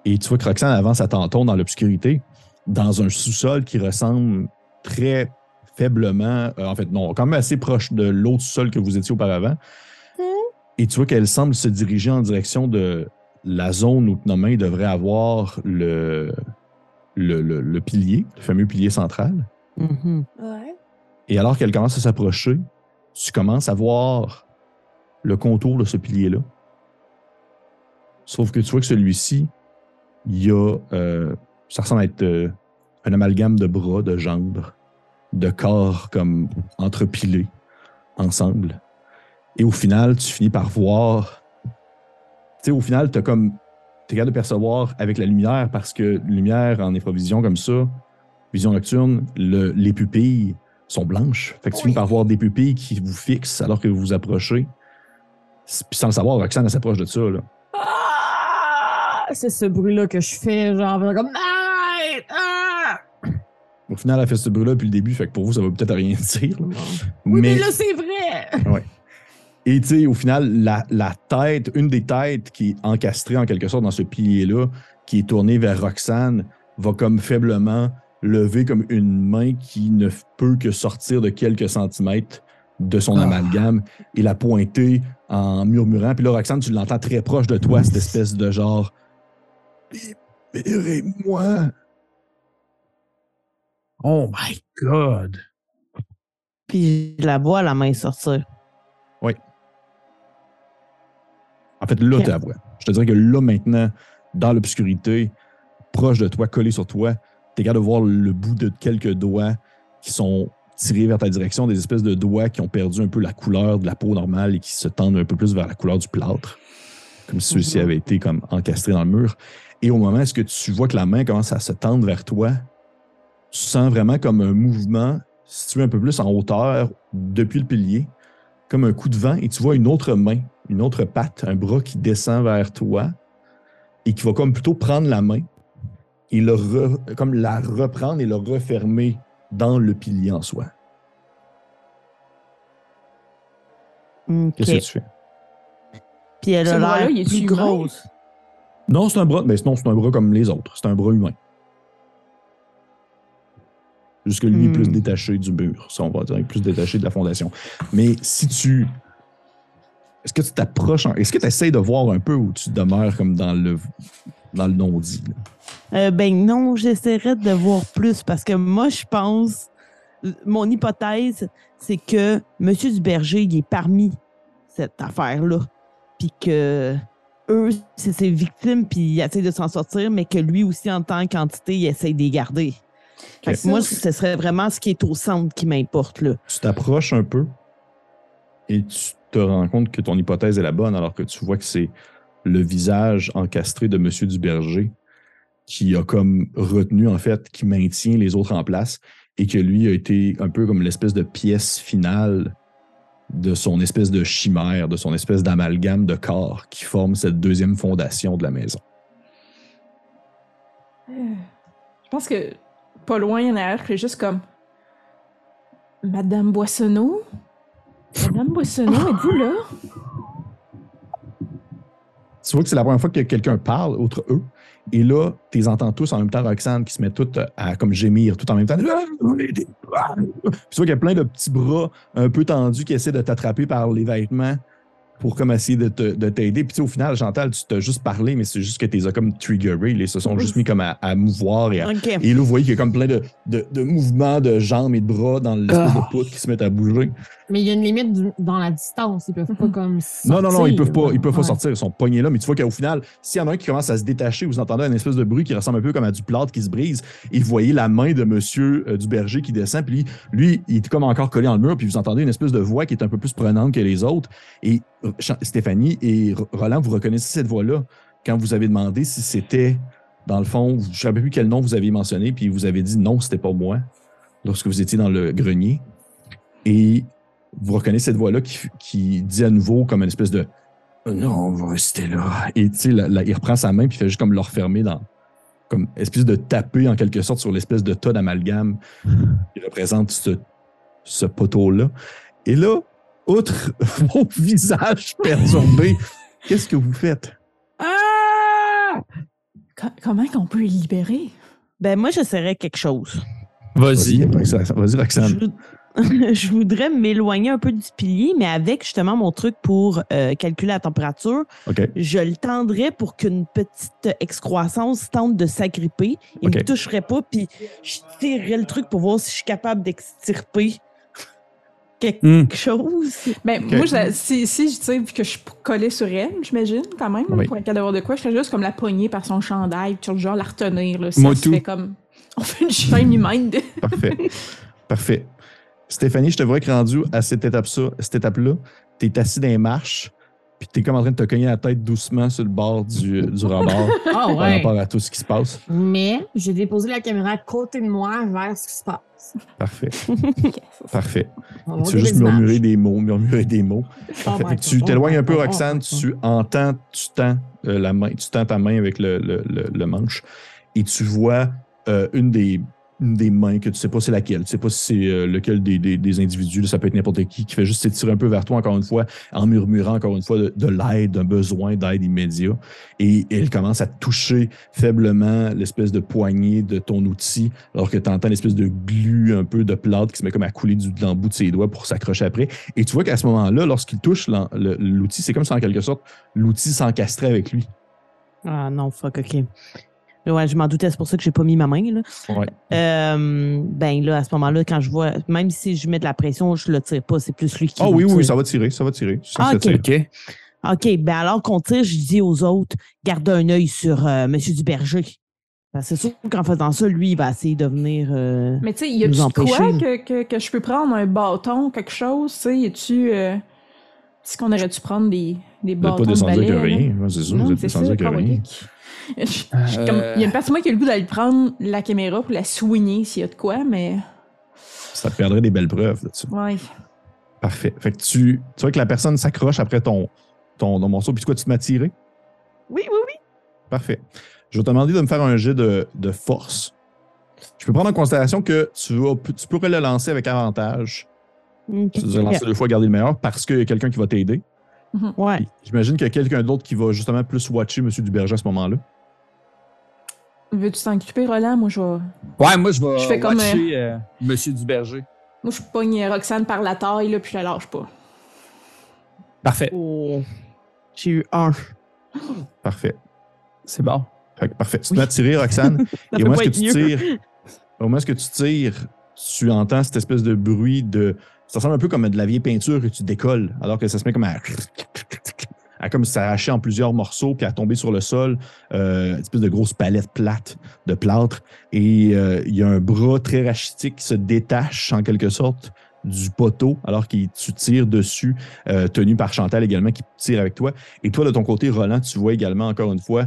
Et tu vois que Roxane avance à tâtons dans l'obscurité, dans un sous-sol qui ressemble très faiblement, euh, en fait, non, quand même assez proche de l'autre sous-sol que vous étiez auparavant. Et tu vois qu'elle semble se diriger en direction de la zone où Pnomain devrait avoir le, le, le- le pilier, le fameux pilier central. Mhm. Ouais. Et alors qu'elle commence à s'approcher, tu commences à voir le contour de ce pilier-là. Sauf que tu vois que celui-ci, il y a. euh, ça ressemble à être euh, un amalgame de bras, de jambes, de corps comme entrepilés ensemble. Et au final, tu finis par voir. Tu sais, au final, tu comme. Tu capable de percevoir avec la lumière parce que lumière en infravision comme ça, vision nocturne, le- les pupilles sont blanches. Fait que tu finis par voir des pupilles qui vous fixent alors que vous vous approchez. Puis sans le savoir, Roxane elle s'approche de ça. Là. Ah! C'est ce bruit-là que je fais, genre, comme. Ah! Au final, elle fait ce bruit-là depuis le début, fait que pour vous, ça va peut-être rien dire. là. Oui, mais, Mais, là, c'est vrai! et tu sais, au final, la, la tête, une des têtes qui est encastrée en quelque sorte dans ce pilier-là, qui est tournée vers Roxane, va comme faiblement lever comme une main qui ne peut que sortir de quelques centimètres de son Ah. amalgame et la pointer en murmurant. Puis là, Roxane, tu l'entends très proche de toi, cette espèce de genre Libérez-moi. Oh my God! Puis je la vois la main sortir. En fait, là, tu la vois. Je te dirais que là, maintenant, dans l'obscurité, proche de toi, collé sur toi, tu es capable de voir le bout de quelques doigts qui sont tirés vers ta direction, des espèces de doigts qui ont perdu un peu la couleur de la peau normale et qui se tendent un peu plus vers la couleur du plâtre, comme si ceux-ci Mhm. avaient été comme encastrés dans le mur. Et au moment où que tu vois que la main commence à se tendre vers toi, tu sens vraiment comme un mouvement situé un peu plus en hauteur depuis le pilier, comme un coup de vent, et tu vois une autre main, une autre patte, un bras qui descend vers toi et qui va comme plutôt prendre la main et le re- comme la reprendre et le refermer dans le pilier en soi. Qu'est-ce que tu fais? Puis elle a l'air plus humain? grosse. Non, c'est un bras, mais sinon, c'est un bras comme les autres. C'est un bras humain. Juste que lui est plus Hmm. détaché du mur, ça on va dire, plus détaché de la fondation. Mais si tu. Est-ce que tu t'approches, en- est-ce que tu essaies de voir un peu où tu demeures comme dans le, dans le non-dit? Euh, ben non, j'essaierais de voir plus parce que moi, je pense, mon hypothèse, c'est que M. Duberger, il est parmi cette affaire-là. Puis que eux, c'est ses victimes, puis il essaie de s'en sortir, mais que lui aussi, en tant qu'entité, il essaie de les garder. Fait que moi, ce serait vraiment ce qui est au centre qui m'importe, là. Tu t'approches un peu et tu te rends compte que ton hypothèse est la bonne alors que tu vois que c'est le visage encastré de M. Duberger qui a comme retenu, en fait, qui maintient les autres en place et que lui a été un peu comme l'espèce de pièce finale de son espèce de chimère, de son espèce d'amalgame de corps qui forme cette deuxième fondation de la maison. Je pense que pas loin en arrière, c'est juste comme Madame Boissonneau? Madame Boissonneau, êtes-vous là? Tu vois que c'est la première fois que quelqu'un parle, outre eux. Et là, tu les entends tous en même temps, Roxane, qui se met toutes à comme gémir tout en même temps. Tu vois qu'il y a plein de petits bras un peu tendus qui essaient de t'attraper par les vêtements pour comme essayer de te- de t'aider. Puis au final, Chantal, tu t'as juste parlé, mais c'est juste que t'es comme triggeré. Ils se sont juste mis comme à, à mouvoir et à-. Et là, vous voyez qu'il y a comme plein de, de, de mouvements de jambes et de bras dans l'espèce de poutre qui se mettent à bouger. Mais il y a une limite du- dans la distance. Ils peuvent pas Mhm. comme. Non, non, non, ils sortir, peuvent pas, ils peuvent pas sortir, ils sont pognés là, mais tu vois qu'au final, s'il y en a un qui commence à se détacher, vous entendez un espèce de bruit qui ressemble un peu comme à du plâtre qui se brise, et vous voyez la main de monsieur euh, du berger qui descend, puis lui, il est comme encore collé dans le mur, puis vous entendez une espèce de voix qui est un peu plus prenante que les autres. Et euh, Stéphanie et Roland, vous reconnaissez cette voix-là quand vous avez demandé si c'était, dans le fond, je ne sais plus quel nom vous aviez mentionné, puis vous avez dit non, c'était pas moi, lorsque vous étiez dans le grenier. Et vous reconnaissez cette voix-là qui, dit à nouveau comme une espèce de Euh, non, on va rester là. Et la- la- il reprend sa main puis fait juste comme le refermer dans comme espèce de taper en quelque sorte sur l'espèce de tas d'amalgame qui représente ce, ce poteau-là. Et là, outre vos visages perturbés, qu'est-ce que vous faites? Co- comment qu'on peut le libérer? Ben, moi, j'essaierais quelque chose. Vas-y. Vas-y, Roxane. Je, voud- je voudrais m'éloigner un peu du pilier, mais avec justement mon truc pour euh, calculer la température, OK. je le tendrais pour qu'une petite excroissance tente de s'agripper. Il OK. me toucherait pas, puis je tirerais le truc pour voir si je suis capable d'extirper quelque Hmm. chose. Ben, moi, je- si, si je sais, que je suis collée sur elle, j'imagine, quand même, Oui. pour être capable d'avoir de quoi, je ferais juste comme la poigner par son chandail, puis genre la retenir, là. Moi Ça se tout. fait comme. On fait une chaîne humaine. de- Parfait. Parfait. Stéphanie, je te vois que rendu à cette étape-là, cette étape-là, tu es assis dans les marches, puis tu es comme en train de te cogner la tête doucement sur le bord du, du rebord Ah par ouais. rapport à tout ce qui se passe. Mais j'ai déposé la caméra à côté de moi vers ce qui se passe. Parfait. Parfait. On Tu veux juste des images. murmurer des mots, murmurer des mots. Parfait. Oh que tu t'éloignes un peu, Roxane, oh tu entends, tu tends euh, la main, tu tends ta main avec le, le- le- le manche et tu vois euh, une des des mains que tu sais pas c'est laquelle, tu sais pas si c'est euh, lequel des, des- individus, ça peut être n'importe qui, qui fait juste s'étirer un peu vers toi encore une fois, en murmurant encore une fois de, de l'aide, d'un besoin d'aide immédiat. Et elle commence à toucher faiblement l'espèce de poignée de ton outil, alors que tu entends l'espèce de glu un peu de plâtre qui se met comme à couler du, dans le bout de ses doigts pour s'accrocher après. Et tu vois qu'à ce moment-là, lorsqu'il touche l'outil, c'est comme si en quelque sorte l'outil s'encastrait avec lui. Ah non, fuck, OK. Ouais, je m'en doutais, c'est pour ça que j'ai pas mis ma main. Là. Ouais. Euh, ben là, à ce moment-là, quand je vois, même si je mets de la pression, je le tire pas, c'est plus lui qui. Ah me oui, oui, ça va tirer, ça va tirer. Ah, ça ok. tire. OK. OK, ben alors qu'on tire, je dis aux autres, gardez un œil sur euh, Monsieur Duberger. Parce que c'est sûr qu'en faisant ça, lui, il va essayer de venir. euh, Mais tu sais, y a-tu de quoi que, que, que je peux prendre? Un bâton, quelque chose? Tu sais, y a-tu. euh, Est-ce qu'on aurait dû prendre des, des bâtons pas de descendu avec balai? là? rien. C'est vous êtes avec rien. Il y a une partie de moi qui a le goût d'aller prendre la caméra pour la soigner s'il y a de quoi, mais. Ça te perdrait des belles preuves là-dessus. Ouais. Parfait. Fait que tu, tu vois que la personne s'accroche après ton, ton, ton morceau, puis quoi, tu te m'as tiré? Oui, oui, oui. Parfait. Je vais te demander de me faire un jet de, de force. Je peux prendre en considération que tu, vas, tu pourrais le lancer avec avantage. Ok. Tu dois lancer deux fois, garder le meilleur, parce qu'il y a quelqu'un qui va t'aider. Ouais. J'imagine qu'il y a quelqu'un d'autre qui va justement plus watcher M. Duberger à ce moment-là. Veux-tu t'en occuper, Roland? Moi, je vais. Ouais, moi, je vais Je fais comme, watcher euh, Monsieur Duberger. Moi, je pogne Roxane par la taille, là, puis je la lâche pas. Parfait. Oh. J'ai eu un. Parfait. C'est bon. Fait que parfait. Tu Oui. à tirer, Roxane. Et au moment que tu mieux. tires, au moment que tu tires, tu entends cette espèce de bruit de. Ça ressemble un peu comme de la vieille peinture que tu décolles, alors que ça se met comme à. À comme s'arracher en plusieurs morceaux puis à tomber sur le sol, euh, une espèce de grosse palette plate de plâtre. Et euh, il y a un bras très rachitique qui se détache en quelque sorte du poteau alors que tu tires dessus, euh, tenu par Chantal également qui tire avec toi. Et toi, de ton côté, Roland, tu vois également encore une fois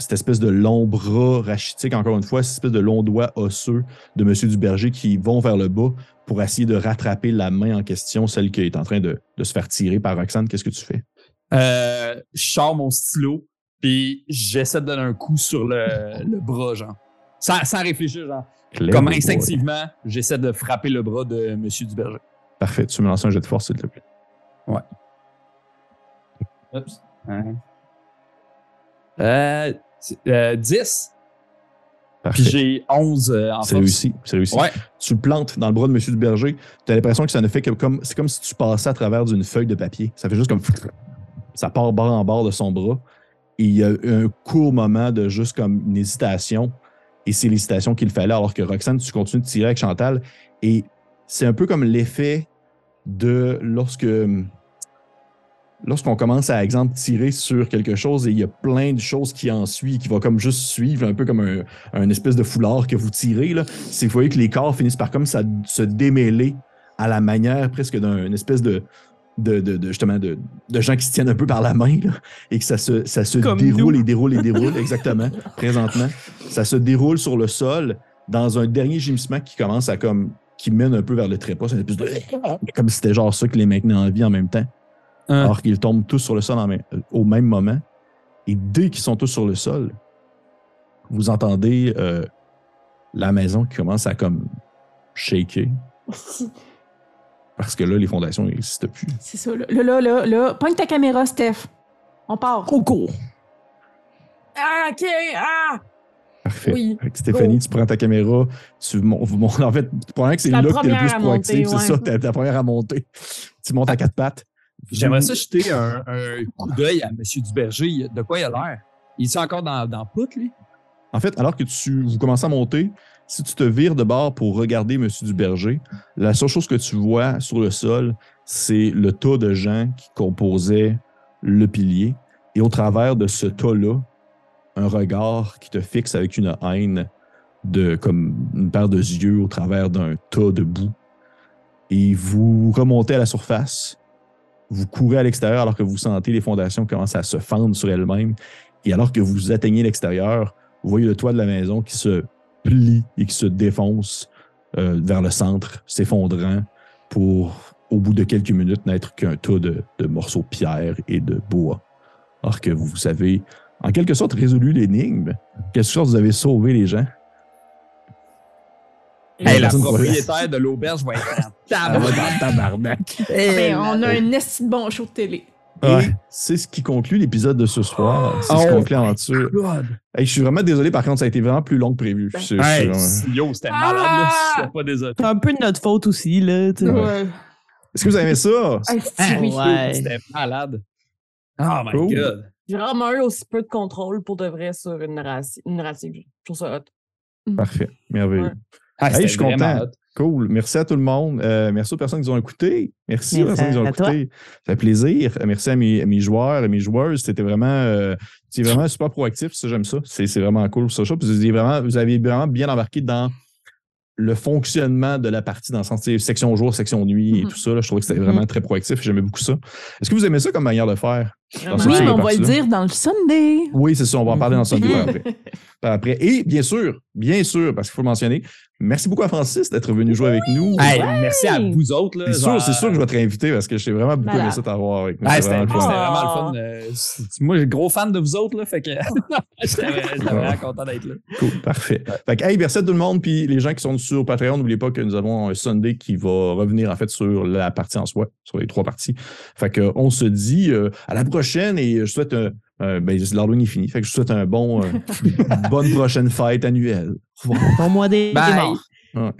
cette espèce de long bras rachitique, encore une fois, cette espèce de long doigt osseux de M. Duberger qui vont vers le bas pour essayer de rattraper la main en question, celle qui est en train de, de se faire tirer par Roxane. Qu'est-ce que tu fais? Euh, je sors mon stylo, puis j'essaie de donner un coup sur le, le bras, genre. Sans, sans réfléchir, genre. Comme instinctivement, j'essaie de frapper le bras de Monsieur Duberger. Parfait. Tu me lances un jet de force, s'il te plaît. Oups. Hein. Euh, euh, 10, Parfait. puis j'ai 11 euh, en C'est réussi. C'est réussi. Ouais. Tu le plantes dans le bras de M. Duberger. Tu as l'impression que ça ne fait que comme. C'est comme si tu passais à travers d'une feuille de papier. Ça fait juste comme. Ça part bord en bord de son bras. Et il y a un court moment de juste comme une hésitation. Et c'est l'hésitation qu'il fallait, alors que Roxane, tu continues de tirer avec Chantal. Et c'est un peu comme l'effet de lorsque lorsqu'on commence à, exemple, tirer sur quelque chose et il y a plein de choses qui en suivent, qui va comme juste suivre, un peu comme un, un espèce de foulard que vous tirez, là, c'est vous voyez que les corps finissent par comme ça se démêler à la manière presque d'un espèce de, de, de, de- justement de, de gens qui se tiennent un peu par la main là, et que ça se, ça se Comme déroule nous. et déroule et déroule, exactement, présentement. Ça se déroule sur le sol dans un dernier gémissement qui commence à comme qui mène un peu vers le trépas. C'est de... Comme si c'était genre ça que les maintenait en vie en même temps. Hein. Alors qu'ils tombent tous sur le sol en même- euh, au même moment. Et dès qu'ils sont tous sur le sol, vous entendez euh, la maison qui commence à comme shaker. Parce que là, les fondations n'existent plus. C'est ça, là, là, là, là, là. Pogne ta caméra, Steph. On part. Coco. Ah, ok, ah! Parfait. Oui. Fait que Stéphanie, tu prends ta caméra, tu mon- montres. En fait, probablement que c'est là que t'es le plus à proactif, monter, c'est ça, t'es la première à monter. Tu montes à quatre pattes. J'aimerais ça jeter un, un coup d'œil à M. Duberger. De quoi il a l'air? Il est encore dans, dans le poutre, lui? En fait, alors que tu, vous commencez à monter, si tu te vires de bord pour regarder M. Duberger, la seule chose que tu vois sur le sol, c'est le tas de gens qui composaient le pilier. Et au travers de ce tas-là, un regard qui te fixe avec une haine comme une paire de yeux au travers d'un tas de boue. Et vous remontez à la surface, vous courez à l'extérieur alors que vous sentez les fondations commencer à se fendre sur elles-mêmes. Et alors que vous atteignez l'extérieur, vous voyez le toit de la maison qui se plie et qui se défonce euh, vers le centre, s'effondrant pour, au bout de quelques minutes, n'être qu'un tas de, de morceaux de pierre et de bois. Alors que vous avez, en quelque sorte, résolu l'énigme. En quelque sorte, vous avez sauvé les gens? Hey, la personne pourrait- propriétaire de l'auberge va être en Ah, tabarnak. le tabarnak. Ben, on a un bon show de télé. Et c'est ce qui conclut l'épisode de ce soir. C'est ce qui Oh conclut l'aventure. God. Hey, je suis vraiment désolé, par contre, ça a été vraiment plus long que prévu. Je- Hey, je- yo, c'était malade, là. Je suis pas désolé. C'est un peu de notre faute aussi, là. Ouais. Est-ce que vous aimez ça? Ah, ouais. C'était malade. Oh my Cool. god. J'ai vraiment eu aussi peu de contrôle pour de vrai sur une narration- une narrative. Je trouve ça hot. Parfait. Merveilleux. Ouais. Ah, Hey, je suis content. hot. Cool. Merci à tout le monde. Euh, merci aux personnes qui nous ont écoutés. Merci, aux personnes qui nous ont à toi. écoutés. Ça fait plaisir. Euh, Merci à mes, à mes joueurs et mes joueuses. C'était vraiment, euh, c'est vraiment super proactif. Ça, j'aime ça. C'est vraiment cool. Ça, ça. Puis vous, avez vraiment, vous avez vraiment bien embarqué dans le fonctionnement de la partie, dans le sens section jour, section nuit et Mhm. tout ça. là. je trouvais que c'était vraiment très proactif. J'aimais beaucoup ça. Est-ce que vous aimez ça comme manière de faire? Oui, mais on va le dire dans le Sunday. Oui, c'est ça. On va en parler dans le Sunday Mhm. par après. Après. Et bien sûr, bien sûr, parce qu'il faut le mentionner, merci beaucoup à Francis d'être venu jouer avec nous. Hey, merci à vous autres. là. C'est sûr, c'est sûr que je vais te réinviter parce que j'ai vraiment beaucoup aimé ça t'avoir avec nous. C'était vraiment le fun. vraiment le fun. euh, moi, j'ai gros fan de vous autres, là, fait que j'étais vraiment content d'être là. Cool, parfait. Fait que, hey, merci à tout le monde. Puis les gens qui sont sur Patreon, n'oubliez pas que nous avons un Sunday qui va revenir en fait sur la partie en soi, sur les trois parties. Fait que on se dit euh, à la prochaine et je souhaite un. Un- ben, l'Halloween est fini. Fait que je souhaite un bon, euh, bonne prochaine fête annuelle. Au revoir. Bon mois des, morts. Ouais.